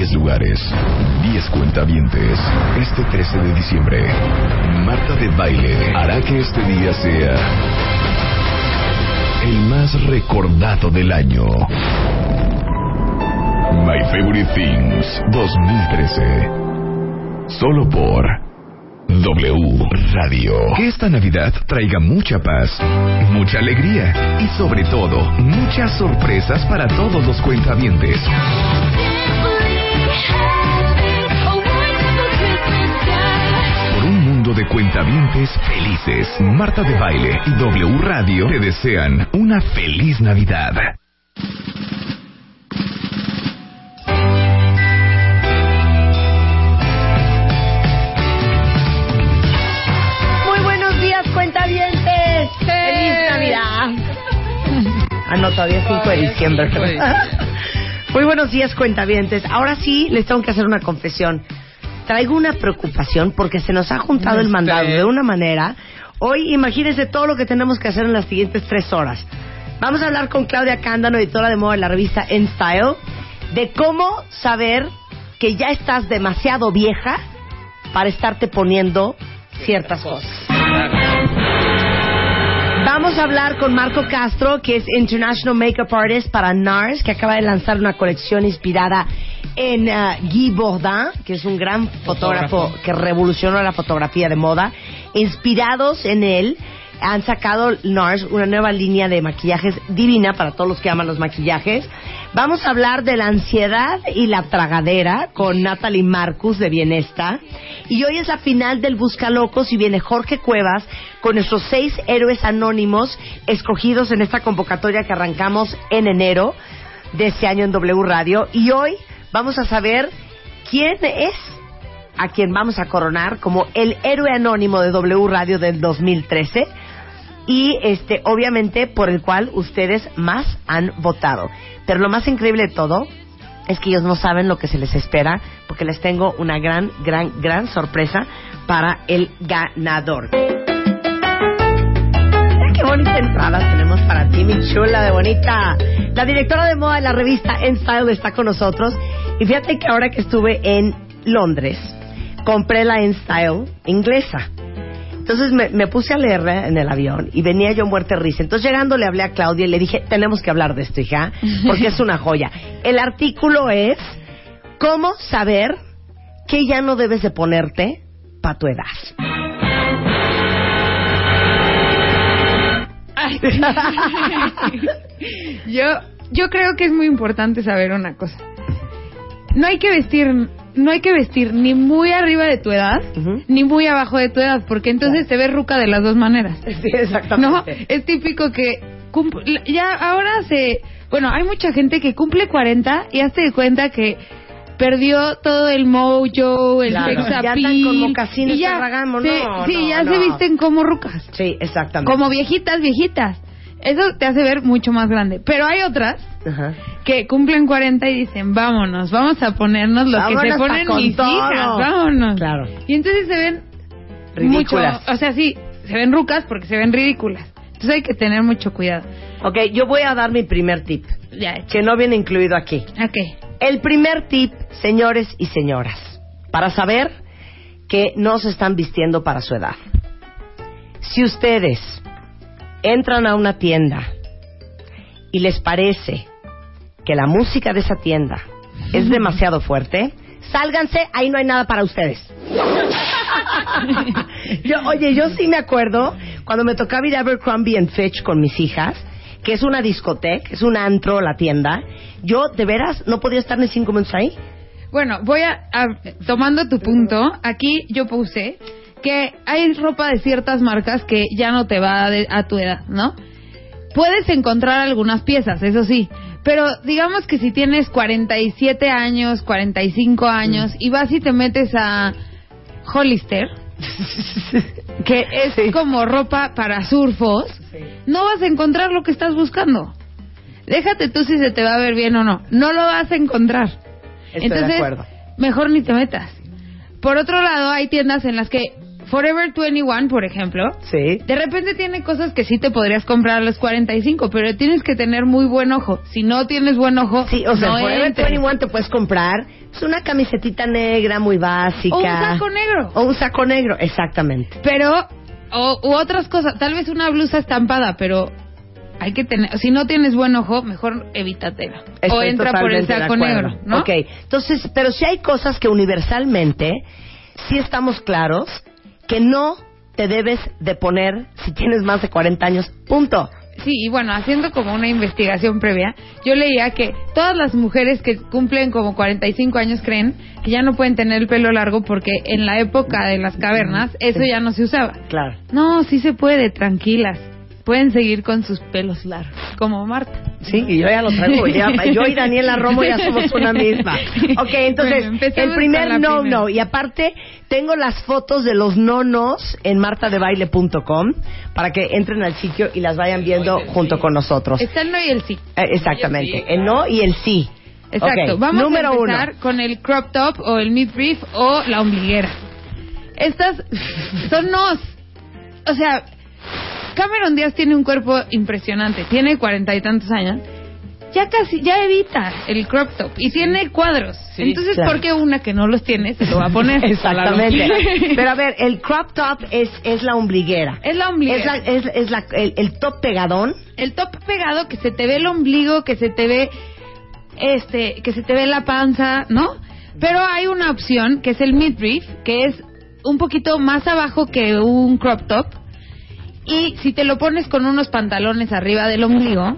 10 lugares, 10 cuentavientes. Este 13 de diciembre, Marta de Baile hará que este día sea el más recordado del año. My Favorite Things 2013. Solo por W Radio. Que esta Navidad traiga mucha paz, mucha alegría y sobre todo muchas sorpresas para todos los cuentavientes. Mundo de cuentavientes felices, Marta de Baile y W Radio te desean una feliz Navidad. Muy buenos días, cuentavientes. ¡Feliz Navidad! Ah, no, todavía es 5 de diciembre. Muy buenos días, cuentavientes. Ahora sí, les tengo que hacer una confesión. Traigo una preocupación porque se nos ha juntado el mandado de una manera. Hoy, imagínense todo lo que tenemos que hacer en las siguientes tres horas. Vamos a hablar con Claudia Cándano, editora de moda de la revista En Style, de cómo saber que ya estás demasiado vieja para estarte poniendo ciertas cosas. Vamos a hablar con Marco Castro, que es International Makeup Artist para NARS, que acaba de lanzar una colección inspirada en uh, Guy Bourdin, que es un gran fotógrafo que revolucionó la fotografía de moda. Inspirados en él, han sacado NARS una nueva línea de maquillajes divina para todos los que aman los maquillajes. Vamos a hablar de la ansiedad y la tragadera con Natalie Marcus de Bienesta. Y hoy es la final del Busca Locos y viene Jorge Cuevas con nuestros seis héroes anónimos escogidos en esta convocatoria que arrancamos en enero de este año en W Radio. Y hoy vamos a saber quién es a quien vamos a coronar como el héroe anónimo de W Radio del 2013 y este obviamente por el cual ustedes más han votado. Pero lo más increíble de todo es que ellos no saben lo que se les espera porque les tengo una gran, gran, gran sorpresa para el ganador. Qué bonita entrada tenemos para ti, mi chula de bonita. La directora de moda de la revista En Style está con nosotros y fíjate que ahora que estuve en Londres compré la En Style inglesa. Entonces me, puse a leerla en el avión y venía yo muerte risa. Entonces llegando le hablé a Claudia y le dije, tenemos que hablar de esto, hija, porque es una joya. El artículo es cómo saber que ya no debes de ponerte para tu edad. yo, yo creo que es muy importante saber una cosa. No hay que vestir no hay que vestir ni muy arriba de tu edad, uh -huh. ni muy abajo de tu edad, porque entonces te ves ruca de las dos maneras. Sí, exactamente. No, es típico que ya ahora se, bueno, hay mucha gente que cumple 40 y hazte de cuenta que perdió todo el mojo, el claro. sex ya appeal, están con mocasines y ya, ragamos, sí, no, sí, no, ya no. se visten como rucas, Sí, exactamente. como viejitas, viejitas. Eso te hace ver mucho más grande. Pero hay otras Ajá. que cumplen 40 y dicen, vámonos, vamos a ponernos lo que Vámonos se pa' ponen con mis todo. hijas, vámonos. Claro. Y entonces se ven Ridículas. mucho, o sea, sí, se ven rucas porque se ven ridículas. Entonces hay que tener mucho cuidado. Ok, yo voy a dar mi primer tip, Ya, que no viene incluido aquí. ok. El primer tip, señores y señoras, para saber que no se están vistiendo para su edad. Si ustedes entran a una tienda y les parece que la música de esa tienda es demasiado fuerte, sálganse, ahí no hay nada para ustedes. yo, oye, yo sí me acuerdo cuando me tocaba ir a Abercrombie con mis hijas, que es una discoteca, es un antro la tienda. Yo, de veras, no podía estar ni cinco minutos ahí. Bueno, voy a, a- tomando tu punto, aquí yo puse que hay ropa de ciertas marcas que ya no te va de- a tu edad, ¿no? Puedes encontrar algunas piezas, eso sí, pero digamos que si tienes 47 años, 45 años y vas y te metes a Hollister, que es Sí. como ropa para surfos, no vas a encontrar lo que estás buscando. Déjate tú si se te va a ver bien o no. No lo vas a encontrar. Estoy Entonces, de acuerdo. mejor ni te metas. Por otro lado, hay tiendas en las que Forever 21, por ejemplo, Sí. de repente tiene cosas que sí te podrías comprar a los 45, pero tienes que tener muy buen ojo. Si no tienes buen ojo, Sí, o sea, no Forever entres. 21 te puedes comprar es una camisetita negra muy básica. O un saco negro. O un saco negro, exactamente. Pero, o, u otras cosas, tal vez una blusa estampada, pero hay que tener, si no tienes buen ojo, mejor evítatela. o Estoy entra por el saco negro, ¿no? Ok, entonces, pero si hay cosas que universalmente sí estamos claros que no te debes de poner si tienes más de 40 años, punto. Sí, y bueno, haciendo como una investigación previa, yo leía que todas las mujeres que cumplen como 45 años creen que ya no pueden tener el pelo largo porque en la época de las cavernas eso ya no se usaba. Claro. No, sí se puede, tranquilas. Pueden seguir con sus pelos largos, como Marta. Sí, y yo ya lo traigo. ya- yo y Daniela Romo ya somos una misma. Ok, entonces, Bueno, el primer no, primera. no. Y aparte, tengo las fotos de los nonos en martadebaile.com para que entren al sitio y las vayan viendo junto con nosotros. Está el no y el sí. Eh, exactamente. El no y el sí. Exacto. Ok, Vamos número a empezar uno. con el crop top o el midriff o la ombliguera. Estas son nos. O sea, Cameron Díaz tiene un cuerpo impresionante. Tiene cuarenta y tantos años. Ya casi, ya evita el crop top y tiene cuadros. Sí, Entonces, claro. ¿por qué una que no los tiene se lo va a poner? Exactamente. Pero a ver, el crop top es, es la ombliguera. Es la ombliguera. Es, la, es, es la- el, el top pegadón. el top pegado que se te ve el ombligo, que se te ve este, que se te ve la panza, ¿no? Pero hay una opción que es el midriff, que es un poquito más abajo que un crop top. Y si te lo pones con unos pantalones arriba del ombligo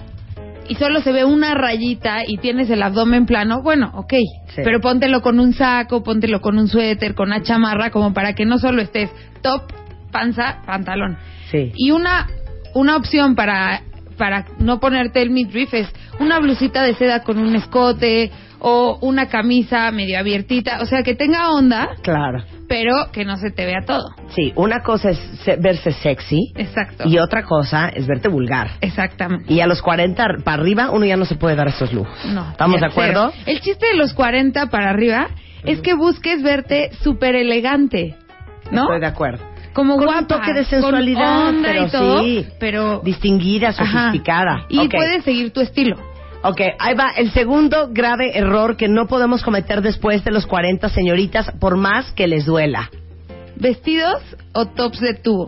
y solo se ve una rayita y tienes el abdomen plano, bueno, ok. Sí. Pero póntelo con un saco, póntelo con un suéter, con una chamarra, como para que no solo estés top, panza, pantalón. Sí. Y una, una opción para, para no ponerte el midriff es una blusita de seda con un escote o una camisa medio abiertita, o sea, que tenga onda, Claro. pero que no se te vea todo. Sí, una cosa es se- verse sexy Exacto. y otra cosa es verte vulgar. Exactamente. Y a los 40 para arriba uno ya no se puede dar esos lujos. No. ¿Estamos de acuerdo? cero. El chiste de los 40 para arriba es que busques verte súper elegante, ¿no? Estoy de acuerdo. Como Con un guapa, toque de con sensualidad, onda pero y todo, sí. pero Distinguida, Ajá. sofisticada. Y puedes seguir tu estilo. Ok, ahí va el segundo grave error que no podemos cometer después de los 40, señoritas, por más que les duela. ¿Vestidos o tops de tubo?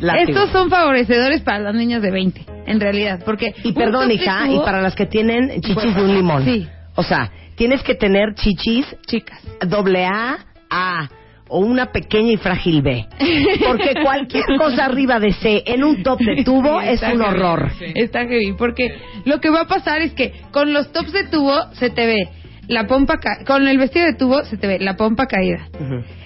Látigo. Estos son favorecedores para las niñas de 20, en realidad, porque... Y perdón, hija, tubo- y para las que tienen chichis de un limón. Sí. O sea, tienes que tener chichis Chicas. doble A, A o una pequeña y frágil B. Porque cualquier cosa arriba de C en un top de tubo Sí, es un heavy. horror. Está heavy, porque lo que va a pasar es que con los tops de tubo se te ve la pompa... ca- Con el vestido de tubo se te ve la pompa caída,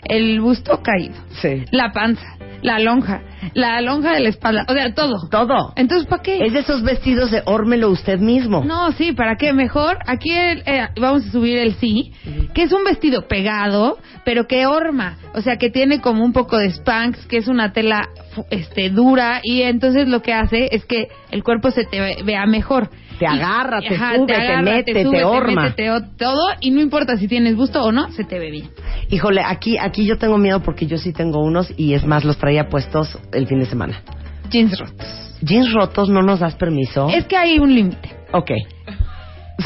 el busto caído, Sí. la panza, la lonja, la lonja de la espalda, o sea, todo. Todo. Entonces, ¿para qué? Es de esos vestidos de órmelo usted mismo. No, sí, ¿para qué? Mejor, aquí el- eh, vamos a subir el sí, que es un vestido pegado, pero que horma, o sea, que tiene como un poco de spanks, que es una tela este dura, y entonces lo que hace es que el cuerpo se te ve- vea mejor. Te Y- agarra, te sube, te mete, te sube, horma. mete, te todo, y no importa si tienes busto o no, se te ve bien. Híjole, aquí, aquí yo tengo miedo porque yo sí tengo unos y es más, los traía puestos el fin de semana. Jeans rotos. Jeans rotos, ¿no nos das permiso? Es que hay un límite. Ok.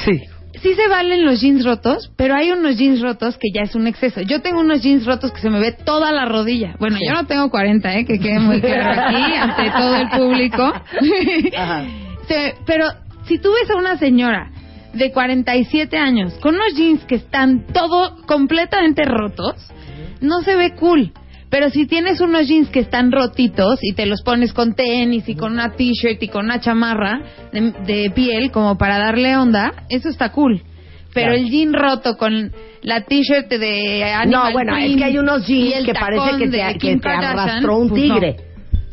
Sí. sí se valen los jeans rotos, pero hay unos jeans rotos que ya es un exceso. Yo tengo unos jeans rotos que se me ve toda la rodilla. Bueno, yo no tengo 40, ¿eh? que quede muy claro aquí ante todo el público. Ajá. Se- pero si tú ves a una señora de 47 años con unos jeans que están todo completamente rotos, no se ve cool. Pero si tienes unos jeans que están rotitos y te los pones con tenis y con una t-shirt y con una chamarra de, de piel como para darle onda, eso está cool. Pero Claro. el jean roto con la t-shirt de Animal No, bueno, es que hay unos jeans que parece que de te, que arrastró un pues no.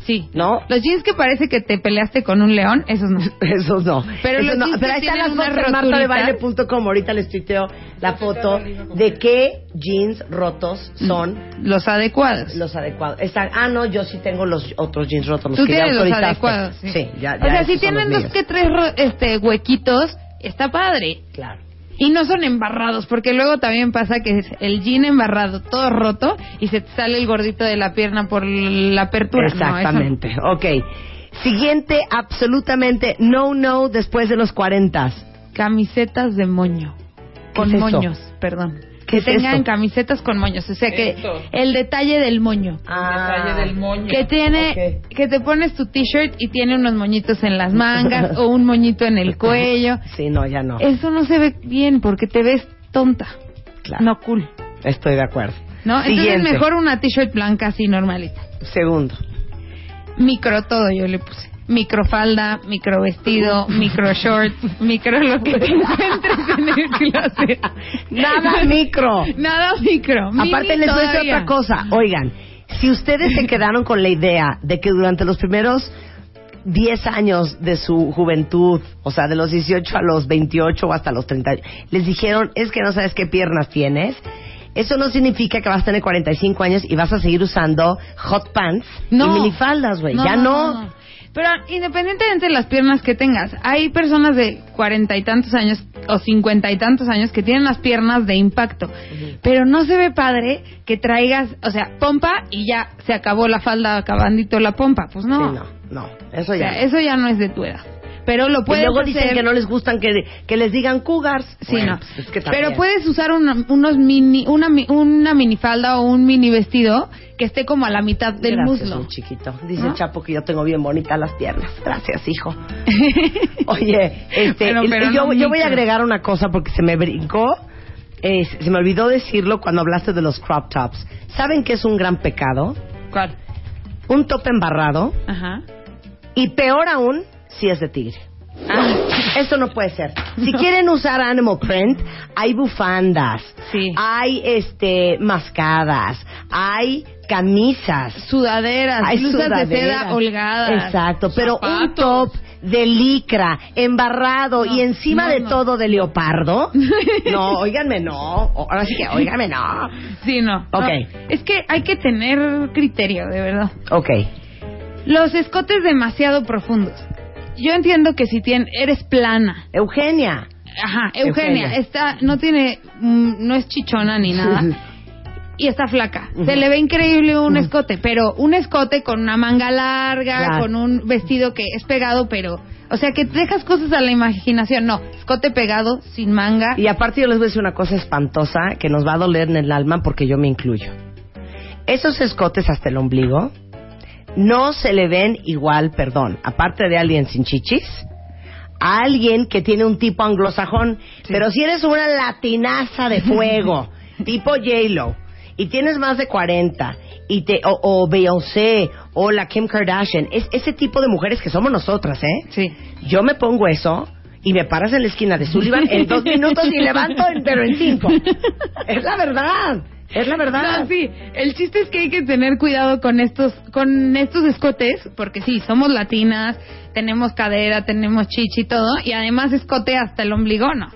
Sí. ¿No? Los jeans que parece que te peleaste con un león, esos no. Esos no. Pero Esos los no. jeans Pero ahí están las tienen fotos rotulitas. martadebaile.com. Ahorita les tuiteo la foto de qué jeans rotos son Los adecuados. los adecuados. Están, ah, no, yo sí tengo los otros jeans rotos. Los Tú que ya tienes los autorizaste. adecuados. Sí, Sí, ya, O sea, ya si tienen los dos que tres ro- este, huequitos, está padre. Claro. Y no son embarrados, porque luego también pasa que es el jean embarrado, todo roto, y se te sale el gordito de la pierna por la apertura. Eso no. Exactamente. Ok. Siguiente, absolutamente no, no, después de los 40. Camisetas de moño. ¿Qué Con es moños, perdón. ¿Qué que es tengan esto? camisetas con moños. O sea que Esto. el detalle del moño. Ah, detalle del moño. Que tiene, Ok. que te pones tu t-shirt y tiene unos moñitos en las mangas o un moñito en el cuello. Sí, no, ya no. Eso no se ve bien porque te ves tonta. Claro. No cool. Estoy de acuerdo. ¿No? Entonces Siguiente. mejor una t-shirt blanca así normalita. Segundo. Micro todo yo le puse. Microfalda, micro vestido, micro short, micro lo que te encuentres en el closet. Nada micro. Nada micro. Aparte les voy a decir otra cosa. Oigan, si ustedes se quedaron con la idea de que durante los primeros 10 años de su juventud, o sea, de los 18 a los 28 o hasta los 30, les dijeron, es que no sabes qué piernas tienes, eso no significa que vas a tener 45 años y vas a seguir usando hot pants No. y minifaldas, güey. ya no. Pero independientemente de las piernas que tengas, hay personas de cuarenta y tantos años o cincuenta y tantos años que tienen las piernas de impacto. Pero no se ve padre que traigas, o sea, pompa y ya se acabó la falda acabandito la pompa. Pues no. Sí, no, no, eso O ya. sea, eso ya no es de tu edad. Pero lo y puedes luego hacer. dicen que no les gustan que, que les digan cougars. Sí, Bueno, no. pues es que Pero puedes usar una, unos mini, una, una minifalda o un mini vestido que esté como a la mitad del Gracias, muslo. un chiquito. Dice ¿No? Chapo que yo tengo bien bonitas las piernas. Gracias, hijo. Oye, este, pero yo, no yo voy a agregar una cosa porque se me brincó, eh, se me olvidó decirlo cuando hablaste de los crop tops. ¿Saben qué es un gran pecado? ¿Cuál? Un top embarrado Ajá. y peor aún si es de tigre. Eso no puede ser. Si quieren usar animal print, hay bufandas, Sí. hay este mascadas, hay camisas, Sudaderas, hay blusas de sudaderas. seda holgadas. Exacto, pero un top de licra, embarrado No, y encima no, de no. todo de leopardo. No, óiganme, no. Ahora sí que, óiganme, no. Sí, no. Ok. Es que hay que tener criterio, de verdad. Ok. Los escotes demasiado profundos. Yo entiendo que si tien- eres plana, Eugenia. ajá, Eugenia, Eugenia. está, no tiene, mm, no es chichona ni nada, y está flaca. Se le ve increíble un escote, pero un escote con una manga larga, Claro. con un vestido que es pegado, pero, o sea, que dejas cosas a la imaginación. No, escote pegado, sin manga. Y aparte yo les voy a decir una cosa espantosa que nos va a doler en el alma porque yo me incluyo. Esos escotes hasta el ombligo no se le ven igual, perdón, aparte de alguien sin chichis, a alguien que tiene un tipo anglosajón. Pero si eres una latinaza de fuego, tipo J-Lo, y tienes más de 40, y te, o, o Beyoncé, o la Kim Kardashian, es ese tipo de mujeres que somos nosotras, ¿eh? Sí. Yo me pongo eso y me paras en la esquina de Sullivan en dos minutos y levanto, en- pero en cinco. Es la verdad, es la verdad. No, sí. El chiste es que hay que tener cuidado con estos, con estos escotes, porque sí, somos latinas, tenemos cadera, tenemos chichi y todo, y además escote hasta el ombligo, no.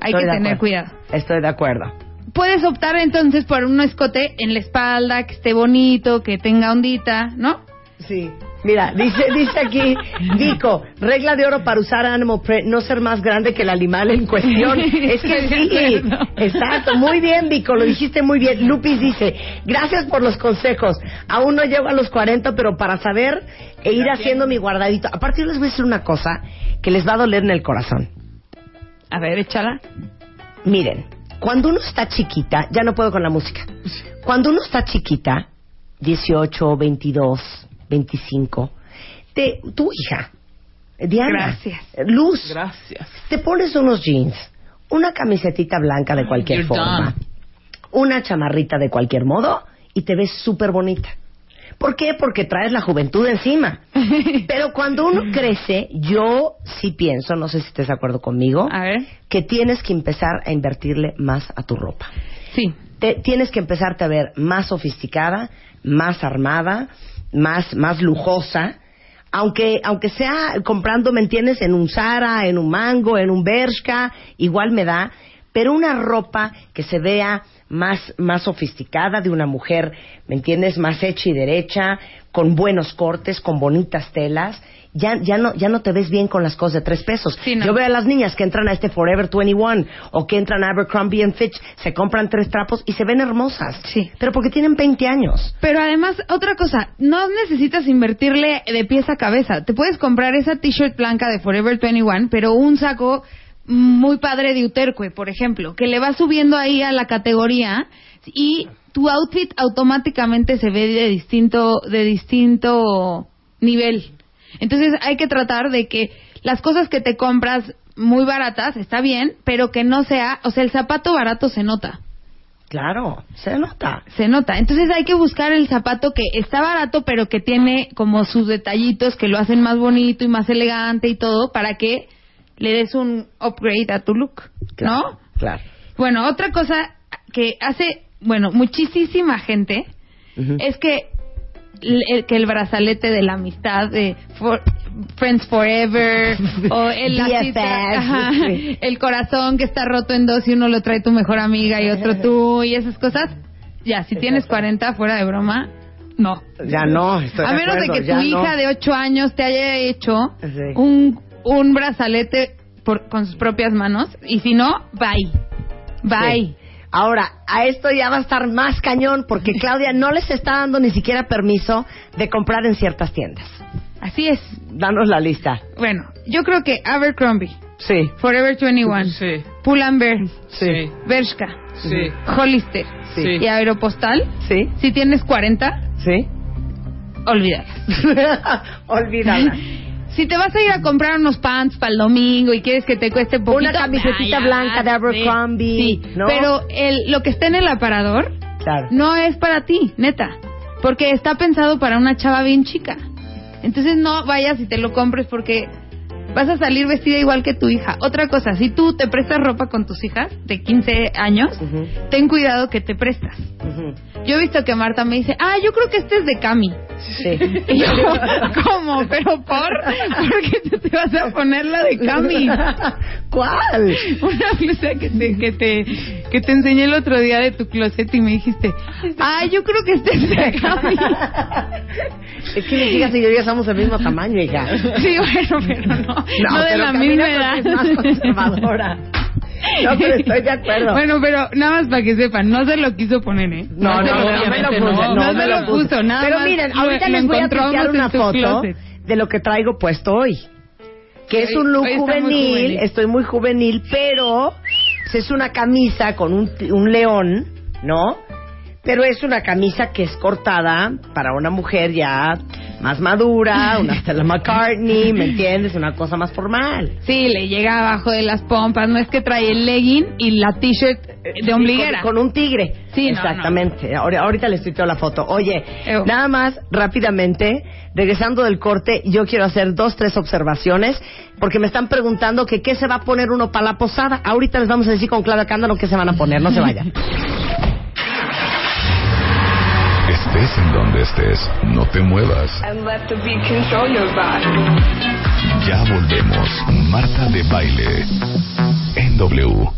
Hay Estoy que tener acuerdo. cuidado. Estoy de acuerdo. Puedes optar entonces por un escote en la espalda, que esté bonito, que tenga ondita, ¿no? Sí. Mira, dice, dice aquí, Vico, regla de oro para usar animal print, no ser más grande que el animal en cuestión. Es que sí, exacto, muy bien, Vico, lo dijiste muy bien. Lupis dice, gracias por los consejos. Aún no llego a los 40, pero para saber e ir haciendo mi guardadito. Aparte, yo les voy a decir una cosa que les va a doler en el corazón. A ver, échala. Miren, cuando uno está chiquita, ya no puedo con la música. Cuando uno está chiquita, 18, 22, 25, te, tu hija, Diana, Gracias. Luz, Gracias. te pones unos jeans, una camisetita blanca de cualquier You're forma, done. una chamarrita de cualquier modo y te ves súper bonita. ¿Por qué? Porque traes la juventud encima. Pero cuando uno crece, yo sí pienso, no sé si estés de acuerdo conmigo, A ver. que tienes que empezar a invertirle más a tu ropa. Sí. Te- tienes que empezarte a ver más sofisticada, más armada, más, más lujosa. Aunque, aunque sea comprando, ¿me entiendes? En un Zara, en un Mango, en un Bershka, igual me da. Pero una ropa que se vea más, más sofisticada de una mujer, ¿me entiendes? Más hecha y derecha, con buenos cortes, con bonitas telas. ya, ya, no, ya no te ves bien con las cosas de tres pesos. Sí, no. Yo veo a las niñas que entran a este Forever 21 o que entran a Abercrombie and Fitch, se compran tres trapos y se ven hermosas. Sí. Pero porque tienen 20 años. Pero además, otra cosa, no necesitas invertirle de pies a cabeza. Te puedes comprar esa t-shirt blanca de Forever 21, pero un saco muy padre de Uterque, por ejemplo, que le va subiendo ahí a la categoría y tu outfit automáticamente se ve de distinto, de distinto nivel. Entonces hay que tratar de que las cosas que te compras muy baratas, está bien, pero que no sea, o sea, el zapato barato se nota. Claro, se nota. Se nota. Entonces hay que buscar el zapato que está barato, pero que tiene como sus detallitos que lo hacen más bonito y más elegante y todo, para que le des un upgrade a tu look, Claro, ¿no? Claro. Bueno, otra cosa que hace, bueno, muchísima gente es que el, que el brazalete de la amistad de for- Friends Forever o el, la cita- ajá, el corazón que está roto en dos y uno lo trae tu mejor amiga y otro tú y esas cosas. Ya, si tienes 40 fuera de broma, no. Ya no, estoy A menos de acuerdo, que tu hija no. de 8 años te haya hecho Sí. un, un brazalete por- con sus propias manos y si no, bye. Bye. Sí. Ahora, a esto ya va a estar más cañón porque Claudia no les está dando ni siquiera permiso de comprar en ciertas tiendas. Así es. Danos la lista. Bueno, yo creo que Abercrombie, Sí. Forever 21, Sí, Pull&Bear, sí, Bershka, sí, Hollister Sí. y Aeropostal, ¿Sí? si tienes 40, ¿Sí? olvídala. Olvídala. Si te vas a ir a comprar unos pants para el domingo y quieres que te cueste poquito, Una camisetita blanca de Abercrombie, Sí, ¿no? pero el, lo que está en el aparador Claro. no es para ti, neta. Porque está pensado para una chava bien chica. Entonces no vayas y te lo compres porque vas a salir vestida igual que tu hija. Otra cosa, si tú te prestas ropa con tus hijas de 15 años, ten cuidado que te prestas. Yo he visto que Marta me dice, ah, yo creo que este es de Cami. Sí. Y yo, ¿cómo? ¿Pero por? ¿Por qué tú te vas a poner la de Cami? ¿Cuál? Una blusa que te, que te, que te enseñé el otro día de tu closet y me dijiste, ah, yo creo que este es de Cami. Es que mis hijas y yo ya somos del mismo tamaño, hija. Sí, bueno, pero no, no, de la misma edad. es más conservadora. No, pero estoy de acuerdo. Bueno, pero nada más para que sepan, no se lo quiso poner, ¿eh? No, no, lo- no, me lo puse, no. no, No me se lo puso, nada Pero miren, ahorita les voy a una foto de lo que traigo puesto hoy. Que es un look juvenil, estoy muy juvenil, pero es una camisa con un, un león, ¿no? Pero es una camisa que es cortada para una mujer ya más madura, una Stella McCartney, ¿me entiendes? Una cosa más formal. Sí, le llega abajo de las pompas, no es que trae el legging y la t-shirt de ombliguera. Con, con un tigre. Sí, no, exactamente. Ahora- Ahorita les tuiteo la foto. Oye, Ew. nada más, rápidamente, regresando del corte, yo quiero hacer dos, tres observaciones, porque me están preguntando que qué se va a poner uno para la posada. Ahorita les vamos a decir con Claudia Cándalo qué se van a poner, no se vayan. Estés en donde estés, no te muevas. and let the beat control your body. Ya volvemos. Marta de Baile. En W.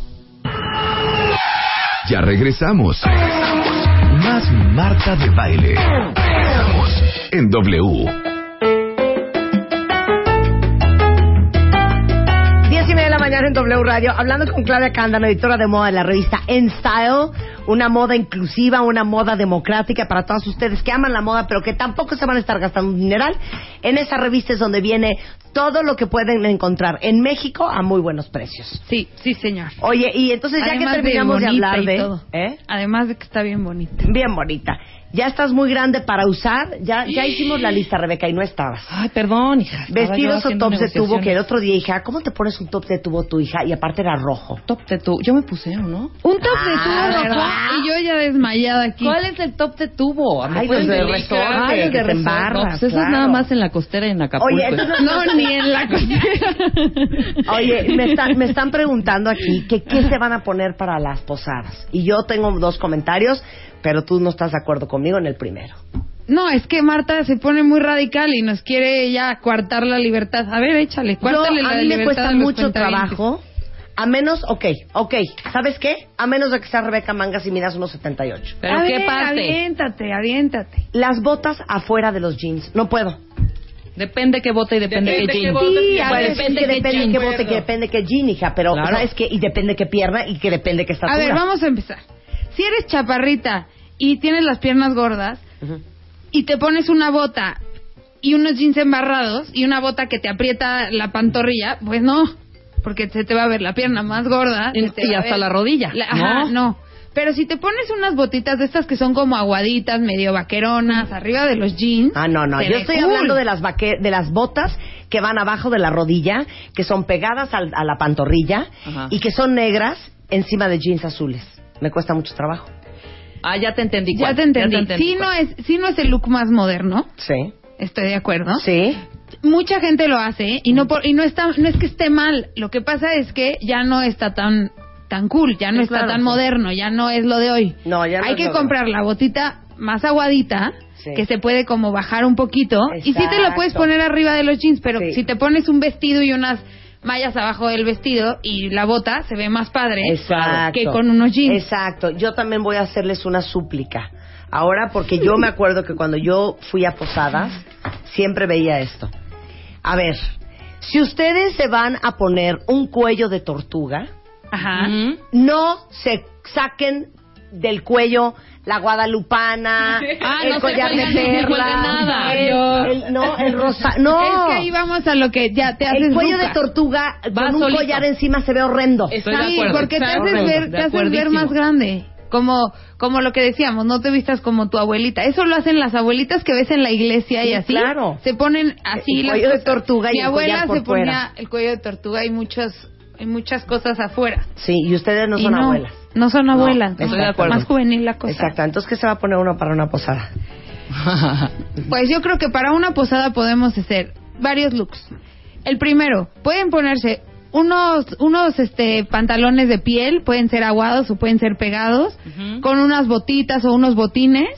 Ya regresamos. Más Marta de Baile. Regresamos. En W. mañana en W Radio, hablando con Claudia Cándalo, editora de moda de la revista En Style, una moda inclusiva, una moda democrática para todos ustedes que aman la moda, pero que tampoco se van a estar gastando un dineral. En esa revista es donde viene todo lo que pueden encontrar en México a muy buenos precios. Sí, sí, señor. Oye, y entonces ya Además que terminamos de, bonita hablar de... todo. ¿eh? Además de que está bien bonita. Bien bonita. Ya estás muy grande para usar. Ya, ya hicimos la lista, Rebeca, y no estabas. Ay, perdón, hija. Vestidos o tops de tubo, que el otro día dije, ah, ¿cómo te pones un top de tubo tu hija? Y aparte era rojo. Top de tubo. Yo me puse, ¿o no? Un top de Ah, tubo rojo ¿verdad? y yo ya desmayada aquí. ¿Cuál es el top de tubo? ¿Me Ay, los de resorte, Ay, que te embarras, No, pues eso claro. es nada más en la costera y en Acapulco. Oye, entonces- No, ni en la costera. Oye, me están, me están preguntando aquí que qué se van a poner para las posadas. Y yo tengo dos comentarios, pero tú no estás de acuerdo conmigo en el primero. No, es que Marta se pone muy radical y nos quiere ya coartar la libertad. A ver, échale, Yo, cuártale la a mí me libertad cuesta mucho trabajo. A menos, ok, ok, ¿sabes qué? A menos de que sea Rebeca Mangas y midas unos 78. Pero A qué ver, parte. Aviéntate, aviéntate. Las botas afuera de los jeans, no puedo. Depende qué bota y depende, Depende qué jean. bota. Sí, a veces depende que qué depende jean. qué bote, que depende qué jean, hija, pero Claro. ¿sabes qué? Y depende qué pierna y que depende qué estatura. A ver, vamos a empezar. Si eres chaparrita y tienes las piernas gordas Ujú. Y te pones una bota y unos jeans embarrados y una bota que te aprieta la pantorrilla, pues no, porque se te va a ver la pierna más gorda. Y- hasta ver- la rodilla, La- ajá, ¿no? no. Pero si te pones unas botitas de estas que son como aguaditas, medio vaqueronas, arriba de los jeans. Ah, no, no. Yo estoy cool. hablando de las vaque- de las botas que van abajo de la rodilla, que son pegadas al- a la pantorrilla Ajá. y que son negras encima de jeans azules. Me cuesta mucho trabajo. Ah, ya te entendí. Ya cuál, te entendí. Sí, no es, sí no es el look más moderno, Sí. estoy de acuerdo. Sí. mucha gente lo hace y no por, y no está no es que esté mal lo que pasa es que ya no está tan tan cool ya no Sí, está claro, tan sí. moderno ya no es lo de hoy No, ya no hay es que lo de comprar la botita más aguadita Sí. que se puede como bajar un poquito y sí te la puedes poner arriba de los jeans pero Sí. si te pones un vestido y unas mallas abajo del vestido y la bota se ve más padre Exacto. que con unos jeans Exacto. Yo también voy a hacerles una súplica. Ahora, porque yo me acuerdo que cuando yo fui a Posadas, siempre veía esto. A ver, si ustedes se van a poner un cuello de tortuga, ajá no se saquen del cuello la guadalupana, Ah, el no collar de se cuelguen perla, el, el- no, el rosa, no. es que ahí vamos a lo que ya te haces el cuello ruca. de tortuga Va con un solito. collar encima se ve horrendo. Estoy de sí, acuerdo. porque te haces ver, De te haces ver más grande. Como, como lo que decíamos, no te vistas como tu abuelita. Eso lo hacen las abuelitas que ves en la iglesia y Sí, así. claro. Se ponen así El las cuello de tortuga y Mi el abuela se ponía fuera. el cuello de tortuga y muchas, y muchas cosas afuera. Sí, y ustedes no y son no, abuelas. No son abuelas. estoy ¿no? de acuerdo. Más juvenil la cosa. Exacto. Entonces, ¿qué se va a poner uno para una posada? Pues yo creo que para una posada podemos hacer varios looks. El primero, pueden ponerse unos unos este pantalones de piel, pueden ser aguados o pueden ser pegados, con unas botitas o unos botines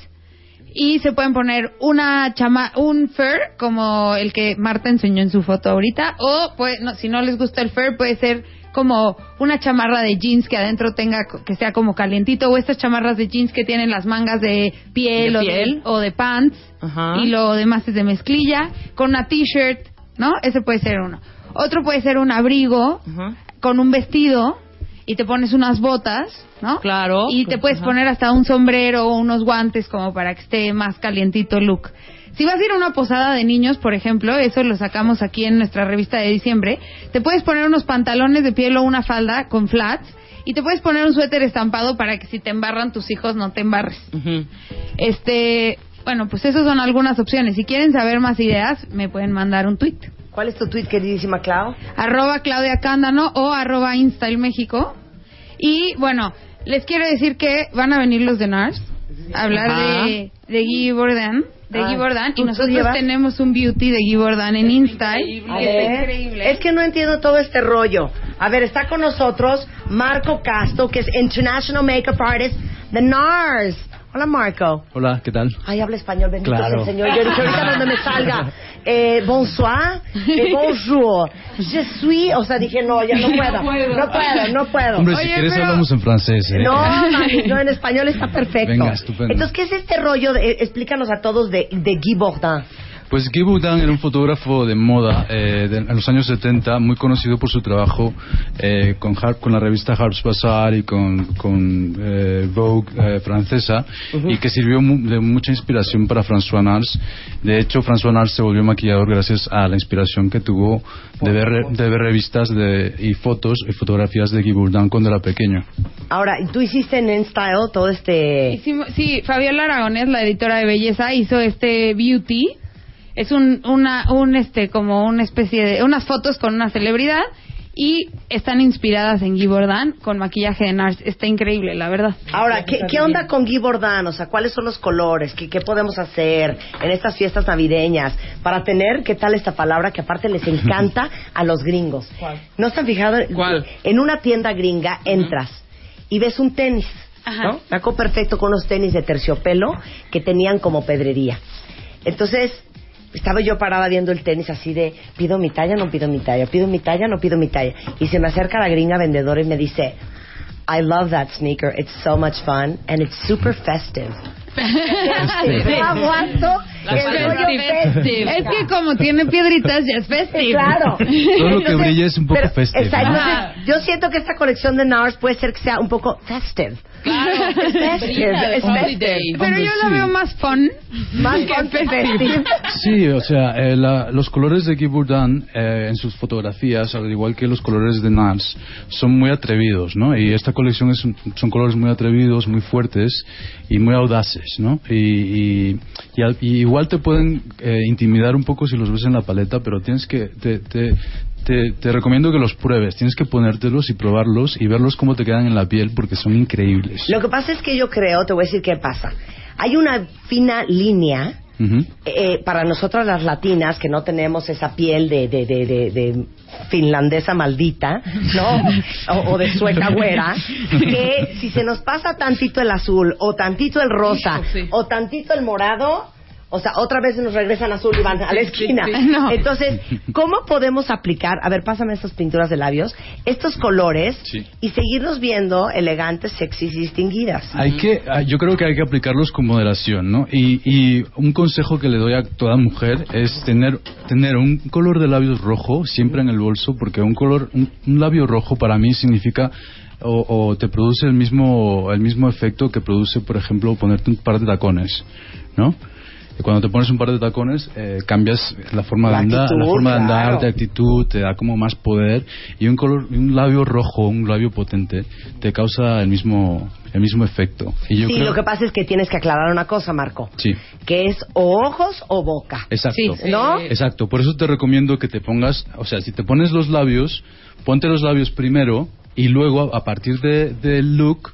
y se pueden poner una chama un fur como el que Marta enseñó en su foto ahorita o pues no, si no les gusta el fur puede ser como una chamarra de jeans que adentro tenga que sea como calientito o estas chamarras de jeans que tienen las mangas de piel, De o, piel. De, o de pants Ajá. y lo demás es de mezclilla con una t-shirt, ¿no? Ese puede ser uno. Otro puede ser un abrigo Ajá. con un vestido y te pones unas botas, ¿no? Claro. Y te puedes Ajá. poner hasta un sombrero o unos guantes como para que esté más calientito el look. Si vas a ir a una posada de niños, por ejemplo, eso lo sacamos aquí en nuestra revista de diciembre, te puedes poner unos pantalones de piel o una falda con flats y te puedes poner un suéter estampado para que si te embarran tus hijos no te embarres. Este, bueno, pues esas son algunas opciones. Si quieren saber más ideas, me pueden mandar un tweet. ¿Cuál es tu tweet, queridísima Clau? Arroba Claudia Cándano o arroba México. Y bueno, les quiero decir que van a venir los de NARS hablar Ajá. de, de Guy Bourdain, de Ah, Guy Bourdain, ¿tú- y nosotros llevas? tenemos un beauty de Guy Bourdain en Instail. A que ver, está increíble. Es que no entiendo todo este rollo. A ver, está con nosotros Marco Castro, que es International Makeup Artist de NARS. Hola, Marco. Hola, ¿qué tal? Ay, habla español, bendito Claro. sea el Señor. Yo dije, ahorita donde me salga, eh, bonsoir, eh, bonjour, je suis, o sea, dije, no, ya no puedo, no puedo, no puedo. Hombre, si Oye, quieres pero- hablamos en francés, ¿eh? No, mami, no, en español está perfecto. Venga, estupendo. Entonces, ¿qué es este rollo? De, eh, explícanos a todos de, de Guy Bourdin. Pues Guy Bourdin era un fotógrafo de moda eh, de- en los años 70, muy conocido por su trabajo eh, con, Har- con la revista Harper's Bazaar y con, con, eh, Vogue eh, francesa y que sirvió mu- de mucha inspiración para François Nars. De hecho, François Nars se volvió maquillador gracias a la inspiración que tuvo de ver, re- de ver revistas de, y fotos y fotografías de Guy Bourdin cuando era pequeño. Ahora, tú hiciste en InStyle todo este... Hicimos- sí, Fabiola Aragonés, la editora de belleza, hizo este beauty. Es un, una, un, este, como una especie de, unas fotos con una celebridad y están inspiradas en Guy Bourdain con maquillaje de NARS. Está increíble, la verdad. Ahora, ¿qué, qué onda con Guy Bourdin? O sea, ¿cuáles son los colores? ¿Qué, ¿Qué podemos hacer en estas fiestas navideñas para tener, qué tal esta palabra que aparte les encanta a los gringos? ¿No están fijados? ¿Cuál? En una tienda gringa entras y ves un tenis, Ajá. ¿no? Acuerdo perfecto con unos tenis de terciopelo que tenían como pedrería. Entonces, estaba yo parada viendo el tenis así de, pido mi talla, no pido mi talla, pido mi talla, no pido mi talla. Y se me acerca la gringa vendedora y me dice, I love that sneaker, it's so much fun and it's super festive. No aguanto el rollo festive. Es que como tiene piedritas ya es festive. Claro. Todo lo que brilla es un poco entonces, yo siento que esta colección de NARS puede ser que sea un poco festive. Es festive, es festive. Pero yo Sí. veo más fun. Más que fun que festive. Sí, o sea, eh, la- los colores de Guy Bourdin eh, en sus fotografías, al igual que los colores de Nars, son muy atrevidos, ¿no? Y esta colección es un- son colores muy atrevidos, muy fuertes y muy audaces, ¿no? Y, y- al- y igual te pueden eh, intimidar un poco si los ves en la paleta, pero tienes que... Te, te- te- te recomiendo que los pruebes, tienes que ponértelos y probarlos y verlos cómo te quedan en la piel porque son increíbles. Lo que pasa es que yo creo, te voy a decir qué pasa. Hay una fina línea Eh, para nosotras las latinas que no tenemos esa piel de, de, de, de- de finlandesa maldita, ¿no? O, o de sueca güera, que si se nos pasa tantito el azul, o tantito el rosa, Sí. o tantito el morado, o sea, otra vez nos regresan azul y van a la esquina. sí. No. Entonces, ¿cómo podemos aplicar, a ver, pásame estas pinturas de labios, estos colores Sí. y seguirnos viendo elegantes, sexys y distinguidas? Hay que, ah, yo creo que hay que aplicarlos con moderación, ¿no? Y, y un consejo que le doy a toda mujer es tener, tener un color de labios rojo siempre en el bolso, porque un color, un, un labio rojo para mí significa o, o te produce el mismo, el mismo efecto que produce, por ejemplo, ponerte un par de tacones, ¿no? Cuando te pones un par de tacones eh, cambias la forma La de andar, la actitud, forma de andar, claro. de actitud, te da como más poder y un color, un labio rojo, un labio potente te causa el mismo, el mismo efecto. Y yo sí, creo, lo que pasa es que tienes que aclarar una cosa, Marco. Sí. Que es o ojos o boca. Exacto. Sí, ¿No? Exacto. Por eso te recomiendo que te pongas, o sea, si te pones los labios, ponte los labios primero y luego a partir de- del look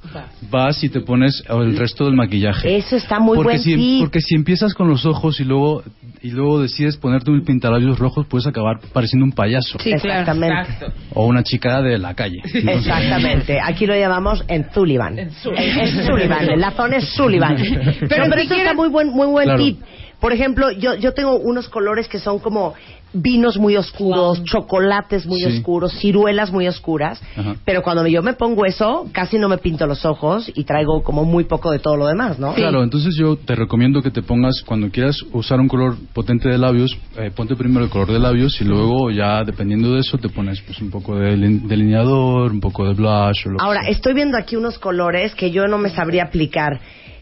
vas y te pones el resto del maquillaje. Eso está muy porque buen si, tip. porque si empiezas con los ojos y luego y luego decides ponerte un pintalabios rojos, puedes acabar pareciendo un payaso Sí. Exactamente. o una chica de la calle. Exactamente. Aquí lo llamamos en Sullivan. En Sullivan. La zona es Sullivan. Pero, pero si eso está muy buen, muy buen Claro. tip. Por ejemplo, yo, yo tengo unos colores que son como vinos muy oscuros, chocolates muy Sí. oscuros, ciruelas muy oscuras. Ajá. Pero cuando yo me pongo eso, casi no me pinto los ojos y traigo como muy poco de todo lo demás, ¿no? Claro, entonces yo te recomiendo que te pongas, cuando quieras usar un color potente de labios, eh, ponte primero el color de labios y luego ya dependiendo de eso te pones pues un poco de lin- delineador, un poco de blush o lo que Ahora, sea. estoy viendo aquí unos colores que yo no me sabría aplicar.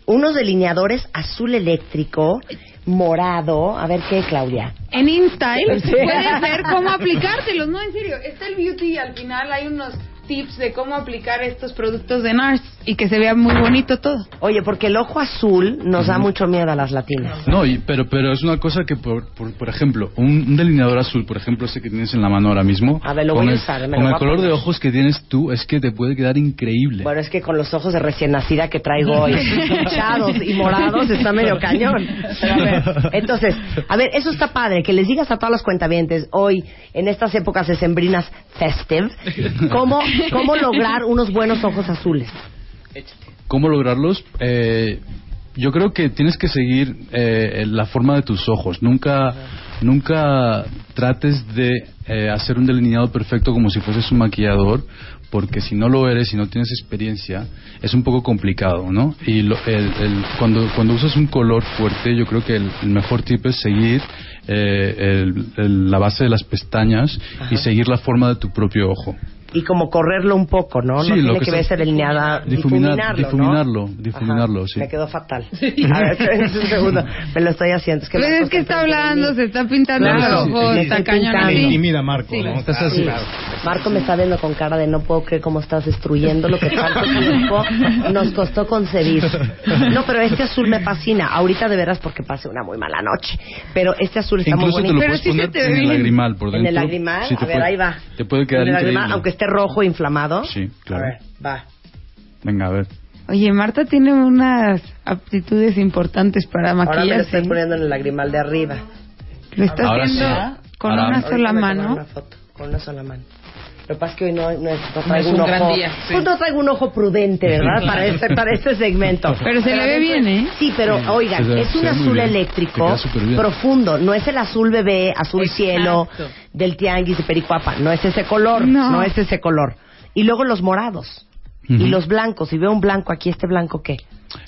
Unos delineadores azul eléctrico, morado. A ver qué, Claudia. En InStyle puedes ver cómo aplicártelos, no, en serio. Está el beauty y al final hay unos tips de cómo aplicar estos productos de NARS y que se vea muy bonito todo. Oye, porque el ojo azul nos da mucho miedo a las latinas. No, y, pero, pero es una cosa que, por, por, por ejemplo, un, un delineador azul, por ejemplo, ese que tienes en la mano ahora mismo, A ver, lo con voy a el, usar, me con el color de ojos que tienes tú, es que te puede quedar increíble. Bueno, es que con los ojos de recién nacida que traigo hoy, hinchados y morados, está medio cañón. Pero a ver, entonces, a ver, eso está padre, que les digas a todas las cuentavientes hoy, en estas épocas decembrinas festive, cómo, cómo lograr unos buenos ojos azules. ¿Cómo lograrlos? Eh, yo creo que tienes que seguir eh, la forma de tus ojos. Nunca, nunca trates de eh, hacer un delineado perfecto como si fueses un maquillador, porque si no lo eres y no tienes experiencia, es un poco complicado, ¿no? Y lo- el- el- cuando, cuando usas un color fuerte, yo creo que el, el mejor tip es seguir eh, el- el- la base de las pestañas y seguir la forma de tu propio ojo. Y como correrlo un poco, ¿no? Sí, no lo tiene que que se- verse delineada, Difuminar- difuminarlo, ¿no? difuminarlo, difuminarlo, Ajá, sí. Me quedó fatal. A ver, un segundo. Me lo estoy haciendo. Es que Pero Marco es que está hablando, se está pintando Claro, los ojos, me está cañón pintando. así. Intimida a Marco, Sí. ¿no? Estás así. Sí. Marco me está viendo con cara de no puedo creer cómo estás destruyendo lo que tanto tiempo nos costó concebir. No, pero este azul me fascina. Ahorita de veras porque pasé una muy mala noche. Pero este azul está Incluso muy te lo bonito. Pero puedes poner en el lagrimal por dentro. En el lagrimal, a ver, ahí va. Te puede quedar En el lagrimal, increíble. aunque esté rojo e inflamado. Sí, claro. A ver, va. Venga, a ver. Oye, Marta tiene unas aptitudes importantes para Ahora me lo maquillarse. estoy poniendo en el lagrimal de arriba. Lo está Ahora haciendo sí. con Ahora- una sola mano. Una foto, con una sola mano. Lo que pasa es que hoy no, no, es- no traigo es un un gran ojo. día, sí. Pues no traigo un ojo prudente, ¿verdad? Para este, para este segmento. Pero se le ve bien, ¿eh? Sí, pero oigan, Se es un se azul eléctrico profundo. No es el azul bebé, azul Exacto. cielo del tianguis de Pericuapa. No es ese color. No. No, es ese color. Y luego los morados. Y los blancos. Y veo un blanco aquí. ¿Este blanco qué?